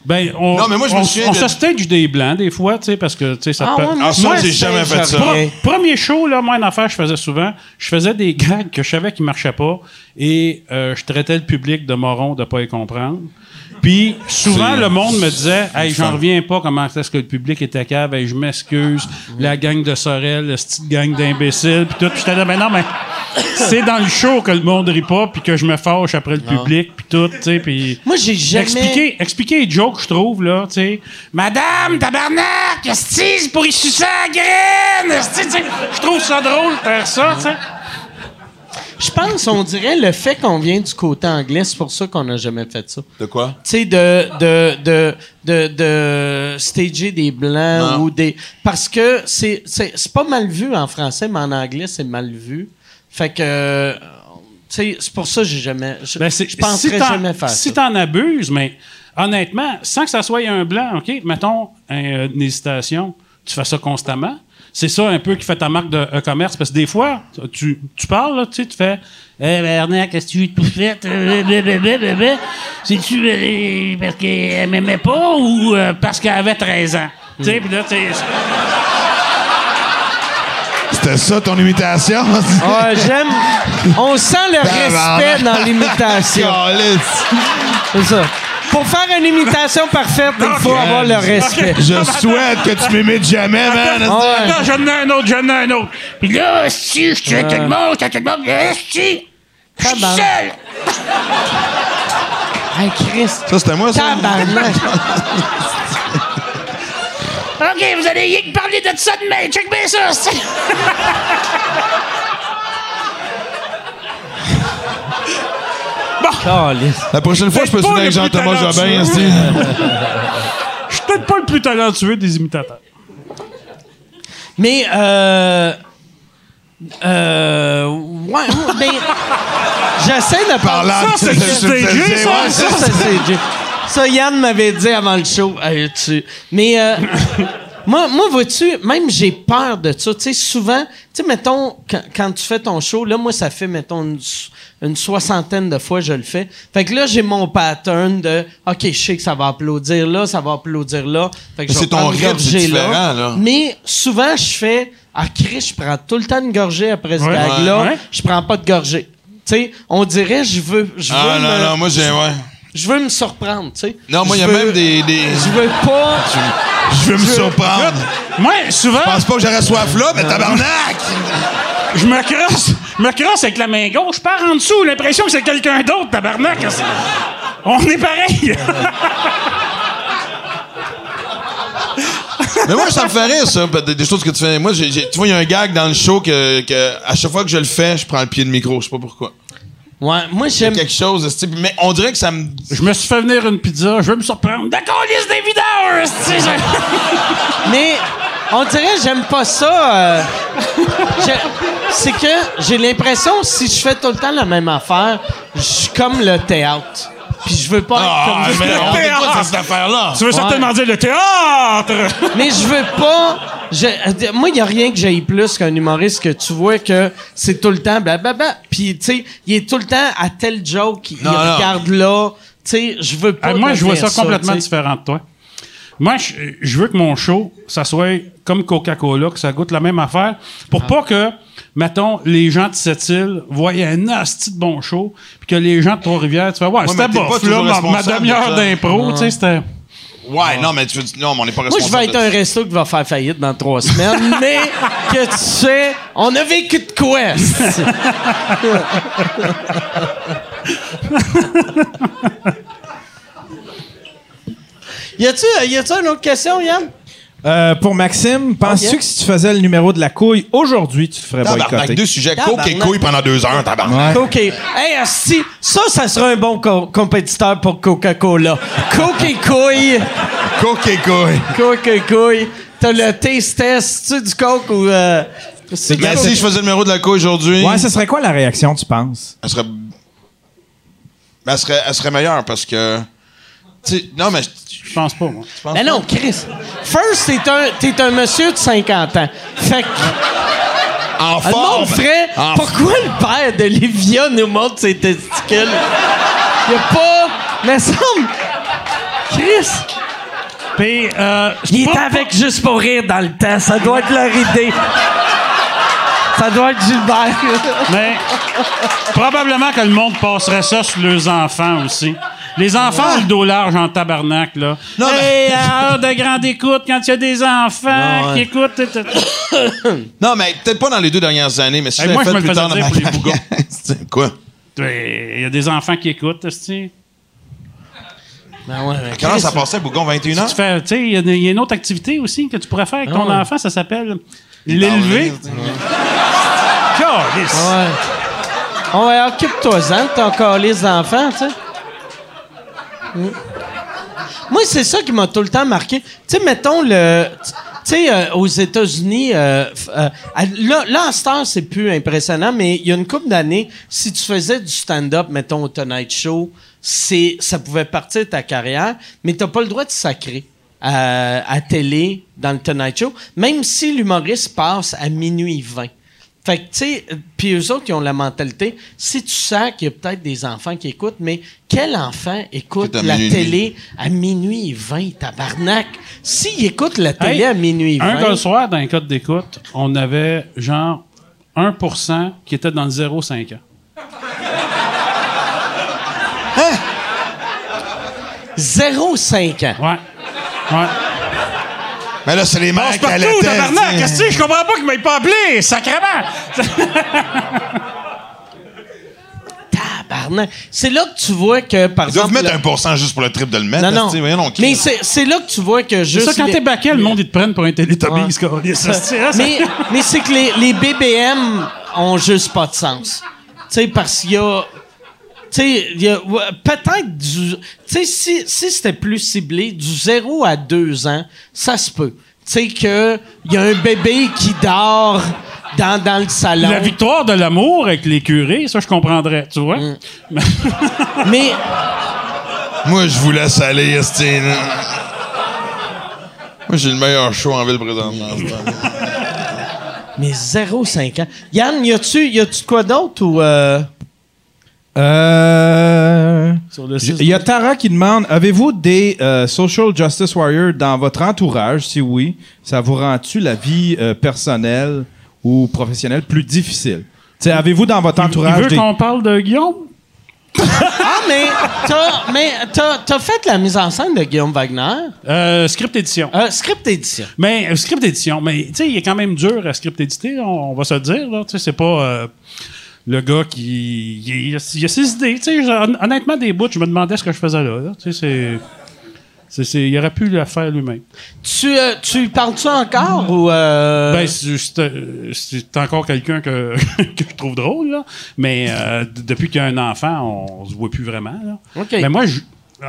[SPEAKER 6] Ben, on,
[SPEAKER 5] Non, mais moi, je me
[SPEAKER 6] on,
[SPEAKER 5] souviens
[SPEAKER 6] on
[SPEAKER 5] de-
[SPEAKER 6] se stage des blancs, des fois, tu sais, parce que, tu sais, ça
[SPEAKER 4] Ah
[SPEAKER 6] peut...
[SPEAKER 4] ouais,
[SPEAKER 5] Ah, ça,
[SPEAKER 4] moi,
[SPEAKER 5] j'ai
[SPEAKER 4] c'est-
[SPEAKER 5] jamais fait ça.
[SPEAKER 6] Pro- Premier show, là, moi, une affaire je faisais souvent, je faisais des gags que je savais qu'ils marchaient pas et euh, je traitais le public de moron de pas y comprendre. Puis souvent, le monde me disait Hey, j'en reviens pas comment est-ce que le public était cave, Hey, je m'excuse, la gang de Sorel, la petite gang d'imbéciles, puis tout. Puis j'étais là, ben non, mais c'est dans le show que le monde rit pas, puis que je me fâche après le public, puis tout, tu sais, puis...
[SPEAKER 4] Moi, j'ai jamais.
[SPEAKER 6] Expliquer, expliquer les jokes, je trouve, là, tu sais. Madame, tabarnak, esti, c'est pour y sucer la graine, esti, tu sais. Je trouve ça drôle de faire ça, tu sais.
[SPEAKER 4] Je pense, on dirait, le fait qu'on vient du côté anglais, c'est pour ça qu'on n'a jamais fait ça.
[SPEAKER 5] De quoi?
[SPEAKER 4] Tu sais, de, de, de, de, de stager des blancs
[SPEAKER 5] Non.
[SPEAKER 4] ou des. Parce que c'est, c'est, c'est pas mal vu en français, mais en anglais, c'est mal vu. Fait que. Tu sais, c'est pour ça que j'ai jamais. Je,
[SPEAKER 6] Ben, c'est-
[SPEAKER 4] je penserais
[SPEAKER 6] si t'en-
[SPEAKER 4] jamais faire
[SPEAKER 6] Si
[SPEAKER 4] ça.
[SPEAKER 6] t'en abuses, mais honnêtement, sans que ça soit un blanc, OK, mettons un, euh, une hésitation, tu fais ça constamment. C'est ça un peu qui fait ta marque de euh, commerce. Parce que des fois, tu, tu parles, là, tu sais, tu fais Eh, Bernard, qu'est-ce que tu as tout fait? C'est-tu euh, parce qu'elle m'aimait pas ou euh, parce qu'elle avait 13 ans? Tu sais, puis là, tu sais.
[SPEAKER 7] C'était ça ton imitation?
[SPEAKER 4] Ouais, <laughs> j'aime. On sent le respect dans l'imitation. <laughs> C'est ça. Pour faire une imitation parfaite, il faut avoir le respect.
[SPEAKER 7] Je souhaite que tu m'imites jamais, man.
[SPEAKER 6] Là, j'en ai un autre, j'en ai un autre. Puis là, si je tue tout le monde, je tue tout le monde, si, je suis seul.
[SPEAKER 4] Hey, Chris.
[SPEAKER 5] Ça, c'était moi, ça?
[SPEAKER 4] Tabarnak.
[SPEAKER 6] OK, vous allez rien que parler de ça demain. Check bien ça. c'est-
[SPEAKER 4] Calisse.
[SPEAKER 7] La prochaine fois, je peux souvenir avec Jean-Thomas. Jobin. <laughs>
[SPEAKER 6] Je suis peut-être pas le plus talentueux des imitateurs.
[SPEAKER 4] Mais, euh. Euh. Ouais, mais. <laughs> J'essaie de parler.
[SPEAKER 6] Ça, c'est stagé, ça?
[SPEAKER 4] Ça, c'est stagé. Ça, Yann m'avait dit avant le show. Tu- Mais euh, moi, moi vois-tu, même j'ai peur de ça. Tu sais, souvent, tu sais, mettons, quand, quand tu fais ton show, là, moi, ça fait, mettons, une, soixantaine de fois je le fais. Fait que là, j'ai mon pattern de, OK, je sais que ça va applaudir là, ça va applaudir là. Fait que je
[SPEAKER 5] C'est ton rythme, c'est différent, là.
[SPEAKER 4] Mais souvent, je fais, ah, Chris, je prends tout le temps une gorgée après ce
[SPEAKER 6] Ouais.
[SPEAKER 4] gag-là.
[SPEAKER 6] Ouais.
[SPEAKER 4] Je prends pas de gorgée. Tu sais, on dirait, je veux, je veux
[SPEAKER 5] Ah,
[SPEAKER 4] me-
[SPEAKER 5] non, non, moi, j'ai, ouais.
[SPEAKER 4] je veux me surprendre, tu sais.
[SPEAKER 5] Non, moi, il y a
[SPEAKER 4] veux-
[SPEAKER 5] même des. des...
[SPEAKER 4] Je veux pas.
[SPEAKER 7] Je veux me surprendre.
[SPEAKER 6] Moi, souvent,
[SPEAKER 7] Je pense pas que j'aurais soif là, mais tabarnak!
[SPEAKER 6] je me crosse, je me crosse avec la main gauche, je pars en dessous, l'impression que c'est quelqu'un d'autre, tabarnak. On est pareil.
[SPEAKER 5] Mais moi, ça me fait rire, ça, des, des choses que tu fais. Moi, j'ai, tu vois, il y a un gag dans le show que, que, à chaque fois que je le fais, je prends le pied de micro. Je sais pas pourquoi.
[SPEAKER 4] Ouais, moi, j'aime.
[SPEAKER 5] Quelque chose, de ce type. mais on dirait que ça me.
[SPEAKER 6] Je me suis fait venir une pizza, je veux me surprendre. D'accord, liste des <laughs>
[SPEAKER 4] Mais on dirait que j'aime pas ça. euh, je- C'est que j'ai l'impression, si je fais tout le temps la même affaire, je suis comme le théâtre. Puis je veux pas être
[SPEAKER 5] Ah,
[SPEAKER 4] comme
[SPEAKER 5] mais
[SPEAKER 4] le
[SPEAKER 5] on
[SPEAKER 4] théâtre.
[SPEAKER 5] quoi, cette affaire-là?
[SPEAKER 6] Tu veux certainement dire le théâtre?
[SPEAKER 4] Mais je veux pas. je- moi, il y a rien que j'aille plus qu'un humoriste que tu vois que c'est tout le temps blablabla. Puis, tu sais, il est tout le temps à tel joke, il
[SPEAKER 5] Non, non.
[SPEAKER 4] regarde là. Tu sais, je veux pas.
[SPEAKER 6] Ah, moi, je vois ça complètement différent de toi. Moi, je, je veux que mon show, ça soit comme Coca-Cola, que ça goûte la même affaire, pour pas que, mettons, les gens de cette île voient un asti de bon show, puis que les gens de Trois-Rivières, tu fais, ouais, c'était bof, là, ma, ma
[SPEAKER 5] responsable de
[SPEAKER 6] demi-heure d'impro, tu sais, c'était...
[SPEAKER 5] Ouais, non, mais tu veux dire- non, mais on n'est pas
[SPEAKER 4] Moi, je
[SPEAKER 5] responsable.
[SPEAKER 4] vais être un resto qui va faire faillite dans trois semaines, <laughs> mais que tu sais, on a vécu de quoi? <laughs> <laughs> esti? y a-tu y a-tu une autre question, Yann?
[SPEAKER 3] Euh, pour Maxime, penses-tu que si tu faisais le numéro de la couille aujourd'hui, tu te ferais
[SPEAKER 5] Tabarnak,
[SPEAKER 3] boycotter?
[SPEAKER 5] deux sujets, coke et couilles pendant deux heures, tabarnak.
[SPEAKER 3] Ouais.
[SPEAKER 4] OK. Hey, asti, ça, ça sera un bon co- compétiteur pour Coca-Cola. Coke et couille.
[SPEAKER 7] Coke et couille.
[SPEAKER 4] Coke et couille. T'as le taste test. Tu du coke ou... Euh,
[SPEAKER 5] Mais
[SPEAKER 4] coke?
[SPEAKER 5] si je faisais le numéro de la couille aujourd'hui,
[SPEAKER 3] Ouais, ce serait quoi la réaction, tu penses?
[SPEAKER 5] elle serait. Ben, elle serait, elle serait meilleure parce que. Tu non, mais.
[SPEAKER 6] Je pense pas, moi.
[SPEAKER 4] Mais
[SPEAKER 5] pas?
[SPEAKER 4] non, Chris. First, t'es un, t'es un monsieur de 50 ans. Fait que
[SPEAKER 5] En
[SPEAKER 4] le
[SPEAKER 5] forme.
[SPEAKER 4] monde ferait...
[SPEAKER 5] En
[SPEAKER 4] Pourquoi le père de Livia nous montre ses testicules? Il a pas... Mais semble... Chris...
[SPEAKER 6] Puis, euh,
[SPEAKER 4] Il
[SPEAKER 6] pas-
[SPEAKER 4] était avec Juste pour rire dans le temps. Ça doit être leur idée. Ça doit être Gilbert. <laughs>
[SPEAKER 6] Mais probablement que le monde passerait ça sur leurs enfants aussi. Les enfants ont le dos large en tabarnak, là.
[SPEAKER 5] Non,
[SPEAKER 6] Hey, à heure de grande écoute, quand il y a des enfants
[SPEAKER 4] Ouais.
[SPEAKER 6] qui écoutent... <coughs>
[SPEAKER 5] Non, mais peut-être pas dans les deux dernières années, mais si
[SPEAKER 6] Hey, moi,
[SPEAKER 5] l'avais
[SPEAKER 6] je
[SPEAKER 5] fait
[SPEAKER 6] me le
[SPEAKER 5] plus tard dans ma
[SPEAKER 6] pour les. <laughs>
[SPEAKER 5] C'est Quoi?
[SPEAKER 6] Il y a des enfants qui écoutent, esti.
[SPEAKER 4] Ben ouais, mais
[SPEAKER 5] Comment ça passait, Bougon, 21
[SPEAKER 6] Tu
[SPEAKER 5] ans?
[SPEAKER 6] tu il y, a- il y a une autre activité aussi que tu pourrais faire avec ton
[SPEAKER 4] Ah ouais.
[SPEAKER 6] enfant, ça s'appelle l'élever. <laughs> Calisse.
[SPEAKER 4] Ouais. Ouais, occupe-toi-en de ton calice d'enfant, tu sais. Mm. Moi, c'est ça qui m'a tout le temps marqué. Tu sais, mettons le. Tu sais, euh, aux États-Unis, euh, euh, là, là, en ce temps, c'est plus impressionnant, mais il y a une couple d'années, si tu faisais du stand-up, mettons au Tonight Show, c'est, ça pouvait partir de ta carrière, mais t'as pas le droit de sacrer à, à télé dans le Tonight Show, même si l'humoriste passe à minuit 20. Fait que, tu sais, euh, puis eux autres, ils ont la mentalité, si tu sens qu'il y a peut-être des enfants qui écoutent, mais quel enfant écoute la
[SPEAKER 5] minuit.
[SPEAKER 4] télé à minuit 20, tabarnak? S'il écoute la télé
[SPEAKER 6] Hey,
[SPEAKER 4] à minuit 20...
[SPEAKER 6] Un gars le soir, dans un code d'écoute, on avait genre 1% qui était dans le 0,5 ans.
[SPEAKER 4] 0,5 ans.
[SPEAKER 6] Ouais. Ouais.
[SPEAKER 7] Mais là, c'est les mères qui sais.
[SPEAKER 6] Qu'est-ce que je comprends pas qu'il m'ait pas appelé, sacrément! <laughs>
[SPEAKER 4] Tabarnak. C'est là que tu vois que, par
[SPEAKER 7] Ils doivent
[SPEAKER 4] exemple...
[SPEAKER 7] mettre un pourcent juste pour le trip de le mettre.
[SPEAKER 4] Non, non.
[SPEAKER 7] voyons donc.
[SPEAKER 4] Mais c'est c'est là que tu vois que
[SPEAKER 6] C'est
[SPEAKER 4] juste...
[SPEAKER 6] ça, quand
[SPEAKER 4] les-
[SPEAKER 6] t'es baquet, le monde, ils te prennent pour un télétobie,
[SPEAKER 4] Ouais.
[SPEAKER 6] Ça, c'est- ça,
[SPEAKER 4] mais mais c'est que les, les BBM ont juste pas de sens. Tu sais, parce qu'il y a. peut-être du. Tu sais, si, si c'était plus ciblé, du 0 à 2 ans, ça se peut. Tu sais, qu'il y a un bébé qui dort dans, dans le salon.
[SPEAKER 6] La victoire de l'amour avec les curés, ça, je comprendrais, tu vois?
[SPEAKER 4] Mm. <laughs> Mais.
[SPEAKER 5] Moi, je vous laisse aller, Estine. Moi, j'ai le meilleur show en ville présentement. <laughs>
[SPEAKER 4] Mais 0,5 ans. Yann, y a-tu y a-tu de quoi d'autre ou. euh,
[SPEAKER 3] Euh. Il y a Tara qui demande Avez-vous des euh, social justice warriors dans votre entourage? Si oui, ça vous rend-tu la vie euh, personnelle ou professionnelle plus difficile? T'sais, Avez-vous dans votre entourage
[SPEAKER 6] veut
[SPEAKER 3] des.
[SPEAKER 6] qu'on parle de Guillaume?
[SPEAKER 4] Ah, mais t'as, mais t'as, t'as fait la mise en scène de Guillaume Wagner?
[SPEAKER 6] Euh, script édition.
[SPEAKER 4] Euh, script édition.
[SPEAKER 6] Mais euh, script édition, mais tu sais, il est quand même dur à script éditer, on, on va se le dire. Là, Tu sais, c'est pas euh, le gars qui. Il, il a, ses idées. hon- honnêtement, des bouts, je me demandais ce que je faisais là. c'est. il aurait pu le faire lui-même.
[SPEAKER 4] Tu, euh, tu parles-tu encore ou. euh,
[SPEAKER 6] Ben, c'est- encore quelqu'un que, <laughs> que je trouve drôle, là. Mais euh, depuis qu'il y a un enfant, on, se voit plus vraiment. Là. Mais moi, je-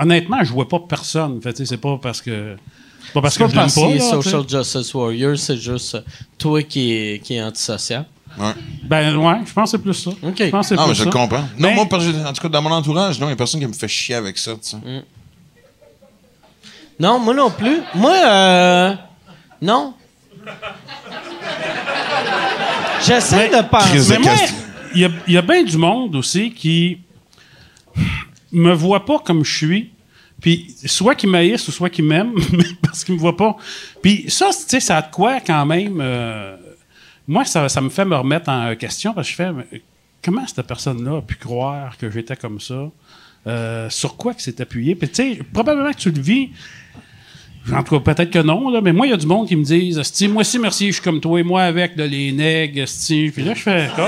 [SPEAKER 6] honnêtement, je vois pas personne. Fait, c'est pas parce que. C'est pas parce que
[SPEAKER 4] pas
[SPEAKER 6] je pas.
[SPEAKER 4] Social Justice Warrior, c'est juste toi qui est, qui est antisocial.
[SPEAKER 5] Ouais.
[SPEAKER 6] Ben ouais, je pense que c'est plus ça.
[SPEAKER 4] OK.
[SPEAKER 6] Je pense que c'est
[SPEAKER 5] Non,
[SPEAKER 6] plus
[SPEAKER 5] mais je
[SPEAKER 6] ça.
[SPEAKER 5] comprends. Non,
[SPEAKER 6] Mais-
[SPEAKER 5] moi, parce que- en tout cas, dans mon entourage, non, il n'y a personne qui me fait chier avec ça, tu sais.
[SPEAKER 4] Non, moi non plus. Moi, euh. Non. J'essaie de penser.
[SPEAKER 6] Mais moi, il y a, il y a bien du monde aussi qui me voit pas comme je suis. Puis soit qu'ils m'haïssent ou soit qu'ils m'aiment, <laughs> mais parce qu'ils me voient pas. Puis ça, tu sais, ça a de quoi quand même. euh, moi, ça, ça me fait me remettre en question parce que je fais comment cette personne-là a pu croire que j'étais comme ça? Euh, sur quoi que s'est appuyé? Puis tu sais, probablement que tu le vis. En tout cas, peut-être que non, là, mais moi, il y a du monde qui me disent moi aussi, merci, je suis comme toi, et moi avec, de les nègres. Puis là, je fais. <laughs>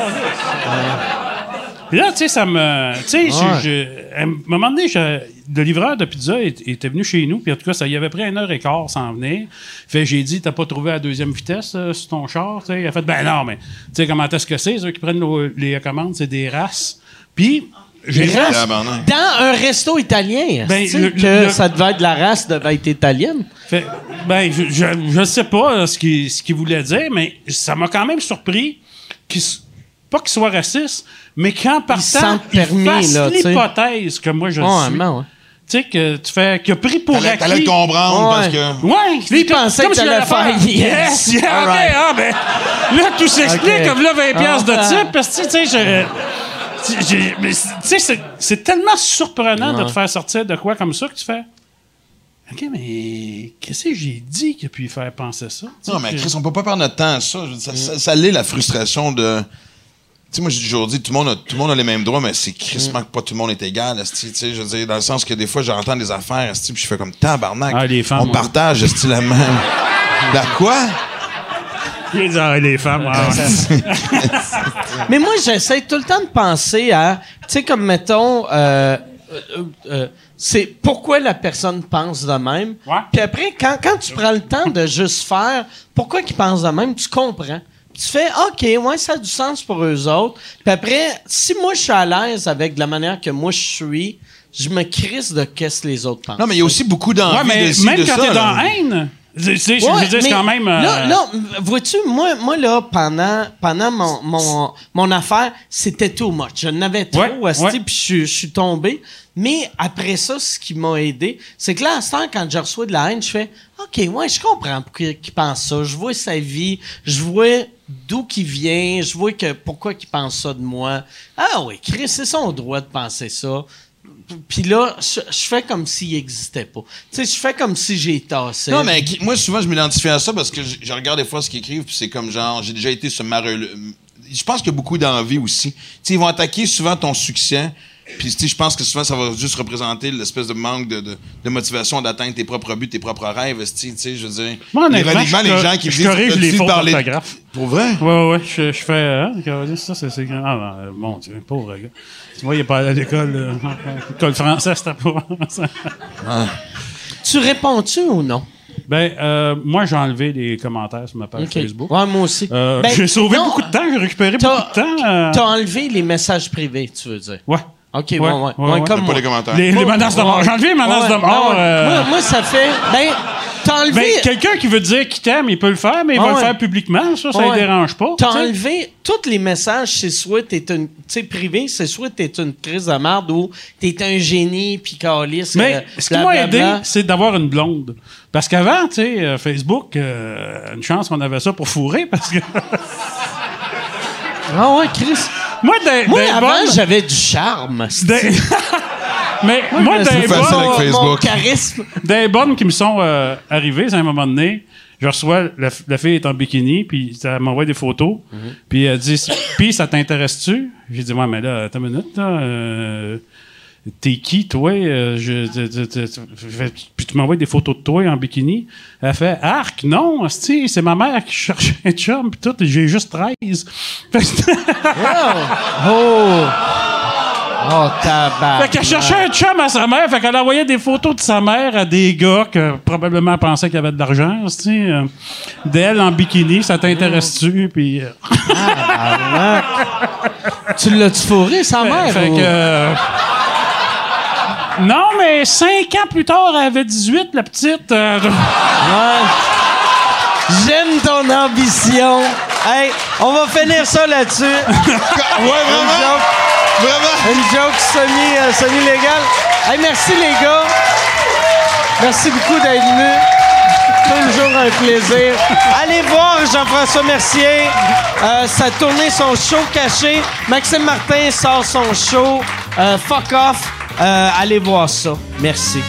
[SPEAKER 6] Puis là, tu sais, ça me. Tu sais, je- à un moment donné, je- le livreur de pizza est- était venu chez nous, puis en tout cas, ça y avait pris une heure et quart sans venir. Fait j'ai dit, t'as pas trouvé la deuxième vitesse euh, sur ton char? Tu sais, il a fait, ben non, mais tu sais, comment est-ce que c'est, ceux qui prennent nos- les commandes, c'est des races. Puis, j'ai
[SPEAKER 4] Des races?
[SPEAKER 5] Tabarnak.
[SPEAKER 4] Dans un resto italien,
[SPEAKER 6] Ben, le-
[SPEAKER 4] que
[SPEAKER 6] le-
[SPEAKER 4] ça devait être la race devait être italienne?
[SPEAKER 6] Fait, ben, je, je, je sais pas euh, ce qu'il ce voulait dire, mais ça m'a quand même surpris qu'il pas qu'il soit raciste, mais qu'en partant, il
[SPEAKER 4] permis,
[SPEAKER 6] fasse l'hypothèse que moi je
[SPEAKER 4] Ouais,
[SPEAKER 6] suis.
[SPEAKER 4] ouais.
[SPEAKER 6] Tu sais, que tu fais, qu'il a pris pour
[SPEAKER 5] T'allais
[SPEAKER 6] acquis.
[SPEAKER 5] t'allais le comprendre
[SPEAKER 4] Ouais.
[SPEAKER 5] parce que.
[SPEAKER 6] Ouais,
[SPEAKER 4] Lui, pensait
[SPEAKER 6] comme
[SPEAKER 4] que t'allais faire yes.
[SPEAKER 6] Yes, yeah,
[SPEAKER 4] All
[SPEAKER 6] ok,
[SPEAKER 4] right.
[SPEAKER 6] ah, ben, là, tout s'explique,
[SPEAKER 4] Ok.
[SPEAKER 6] comme là, 20$ piastres de
[SPEAKER 4] Ah.
[SPEAKER 6] type, parce que, tu sais, je- tu- j'ai- mais c'est- tu sais, c'est- c'est tellement surprenant de te faire sortir de quoi comme ça que tu fais. OK, mais qu'est-ce que j'ai dit qui a pu lui faire penser ça?
[SPEAKER 5] Non, mais Chris, on peut pas perdre notre temps à ça. Ça, ça, ça l'est, la frustration de. Tu sais, moi, j'ai toujours dit, tout le, monde a, tout le monde a les mêmes droits, mais c'est crissement que pas tout le monde est égal, tu sais, je veux dire, dans le sens que des fois, j'entends des affaires, puis je fais comme tabarnak.
[SPEAKER 6] Ah, les femmes,
[SPEAKER 5] on
[SPEAKER 6] ouais.
[SPEAKER 5] partage, esti, la même. La quoi?
[SPEAKER 6] Dit, ah, les femmes, ah, ouais. <laughs>
[SPEAKER 4] Mais moi, j'essaie tout le temps de penser à, tu sais, comme mettons, euh, euh, euh, c'est pourquoi la personne pense de même.
[SPEAKER 6] Ouais.
[SPEAKER 4] Puis après, quand, quand tu prends le temps de juste faire pourquoi qu'ils pensent de même, tu comprends. Tu fais, OK, ouais, ça a du sens pour eux autres. Puis après, si moi, je suis à l'aise avec la manière que moi, je suis, je me crisse de qu'est-ce que les autres pensent.
[SPEAKER 5] Non, mais il y a aussi beaucoup d'envie
[SPEAKER 6] Ouais, mais
[SPEAKER 5] de
[SPEAKER 6] même
[SPEAKER 5] de
[SPEAKER 6] quand
[SPEAKER 5] ça,
[SPEAKER 6] t'es dans
[SPEAKER 5] là.
[SPEAKER 6] la haine, c'est- c'est- je
[SPEAKER 4] Ouais,
[SPEAKER 6] veux dire, c'est
[SPEAKER 4] mais
[SPEAKER 6] quand même. euh,
[SPEAKER 4] Là, là, vois-tu, moi, moi, là, pendant, pendant mon, mon, mon affaire, c'était too much. Je n'avais trop,
[SPEAKER 6] Ouais, ouais.
[SPEAKER 4] puis je, je suis tombé. Mais après ça, ce qui m'a aidé, c'est que là, à ce temps, quand je reçois de la haine, je fais OK, ouais, je comprends pourquoi il pense ça. Je vois sa vie, je vois d'où qu'il vient, je vois que pourquoi il pense ça de moi. Ah oui, Chris, c'est son droit de penser ça. Puis là, je, fais comme s'il n'existait pas. Tu sais, je fais comme si j'ai tassé.
[SPEAKER 5] Non, mais qui- moi, souvent, je m'identifie à ça parce que je, je regarde des fois ce qu'ils écrivent, puis c'est comme genre, j'ai déjà été ce marreux. Je pense qu'il y a beaucoup d'envie aussi. Tu sais, ils vont attaquer souvent ton succès, puis tu sais, je pense que souvent, ça va juste représenter l'espèce de manque de, de, de motivation d'atteindre tes propres buts, tes propres rêves, tu sais, tu sais, je veux dire.
[SPEAKER 6] Moi,
[SPEAKER 5] ironiquement,
[SPEAKER 6] je
[SPEAKER 5] les gens qui me
[SPEAKER 6] je
[SPEAKER 5] disent.
[SPEAKER 6] corrige
[SPEAKER 5] T'as-tu
[SPEAKER 6] les fautes d'orthographe.
[SPEAKER 5] Pour vrai?
[SPEAKER 6] Ouais, ouais, je, je fais. Hein, ça, c'est. c'est- Ah, non, euh, mon Dieu, pauvre gars. Tu vois, il est pas allé à l'école. euh, L'école française, c'était pas. ça.
[SPEAKER 4] Tu réponds-tu ou non?
[SPEAKER 6] ben, euh, moi, j'ai enlevé les commentaires sur ma page
[SPEAKER 4] OK.
[SPEAKER 6] Facebook.
[SPEAKER 4] Ouais, moi aussi.
[SPEAKER 6] Euh,
[SPEAKER 4] Ben,
[SPEAKER 6] j'ai sauvé
[SPEAKER 4] non,
[SPEAKER 6] beaucoup de temps, j'ai récupéré beaucoup de temps. euh,
[SPEAKER 4] T'as enlevé les messages privés, tu veux dire.
[SPEAKER 6] Ouais.
[SPEAKER 4] OK, ouais, ouais.
[SPEAKER 6] ouais,
[SPEAKER 4] Ouais,
[SPEAKER 6] ouais.
[SPEAKER 4] comme
[SPEAKER 5] Pas les commentaires.
[SPEAKER 6] Les, les menaces de mort. J'ai enlevé les menaces
[SPEAKER 4] Ouais,
[SPEAKER 6] de mort. euh,
[SPEAKER 4] Moi, moi, ça fait... Ben, t'as enlevé...
[SPEAKER 6] ben, quelqu'un qui veut dire qu'il t'aime, il peut le faire, mais il va le faire publiquement. Ça, ça ne dérange pas.
[SPEAKER 4] T'as enlevé tous les messages, c'est soit t'es une... Tu sais, privé, c'est soit t'es une crise de merde ou t'es un génie, puis calice,
[SPEAKER 6] Mais
[SPEAKER 4] euh,
[SPEAKER 6] ce qui m'a aidé, c'est d'avoir une blonde. Parce qu'avant, tu sais, euh, Facebook, euh, une chance qu'on avait ça pour fourrer, parce que...
[SPEAKER 4] Ah ouais, Chris.
[SPEAKER 6] Moi, des,
[SPEAKER 4] Moi, avant,
[SPEAKER 6] bonnes-
[SPEAKER 4] j'avais du charme. <laughs>
[SPEAKER 6] Mais moi,
[SPEAKER 4] mais
[SPEAKER 6] des bonnes,
[SPEAKER 4] Mon charisme.
[SPEAKER 6] des bonnes qui me sont euh, arrivées à un moment donné, je reçois, la, fille est en bikini, puis elle m'envoie des photos, puis elle dit, puis ça t'intéresse-tu? J'ai dit, ouais, mais là, attends une minute, là, euh, t'es qui, toi? Euh, je, puis tu m'envoies des photos de toi en bikini. Elle fait, arc, non, c'est ma mère qui cherche un chum, puis tout, j'ai juste 13. <laughs> Fait que-
[SPEAKER 4] Oh! Oh, tabac.
[SPEAKER 6] Fait qu'elle cherchait un chum à sa mère, fait qu'elle envoyait des photos de sa mère à des gars que probablement pensaient qu'il y avait de l'argent, tu sais, euh, d'elle en bikini, ça t'intéresse-tu? Puis, euh,
[SPEAKER 4] Tu l'as-tu fourré, sa <laughs> mère?
[SPEAKER 6] fait
[SPEAKER 4] ou-
[SPEAKER 6] que. euh, non, mais cinq ans plus tard, elle avait 18, la petite. euh,
[SPEAKER 4] Ouais. J'aime ton ambition. Hey, on va finir ça là-dessus. <laughs>
[SPEAKER 5] Ouais,
[SPEAKER 4] Une
[SPEAKER 5] vraiment?
[SPEAKER 4] joke,
[SPEAKER 5] Vraiment?
[SPEAKER 4] une joke semi, euh, semi-légale. Hey, merci les gars. Merci beaucoup d'être venus. Toujours un plaisir. Allez voir Jean-François Mercier. Euh, sa tournée, son show caché. Maxime Martin sort son show. Euh, fuck off. Euh, allez voir ça. Merci.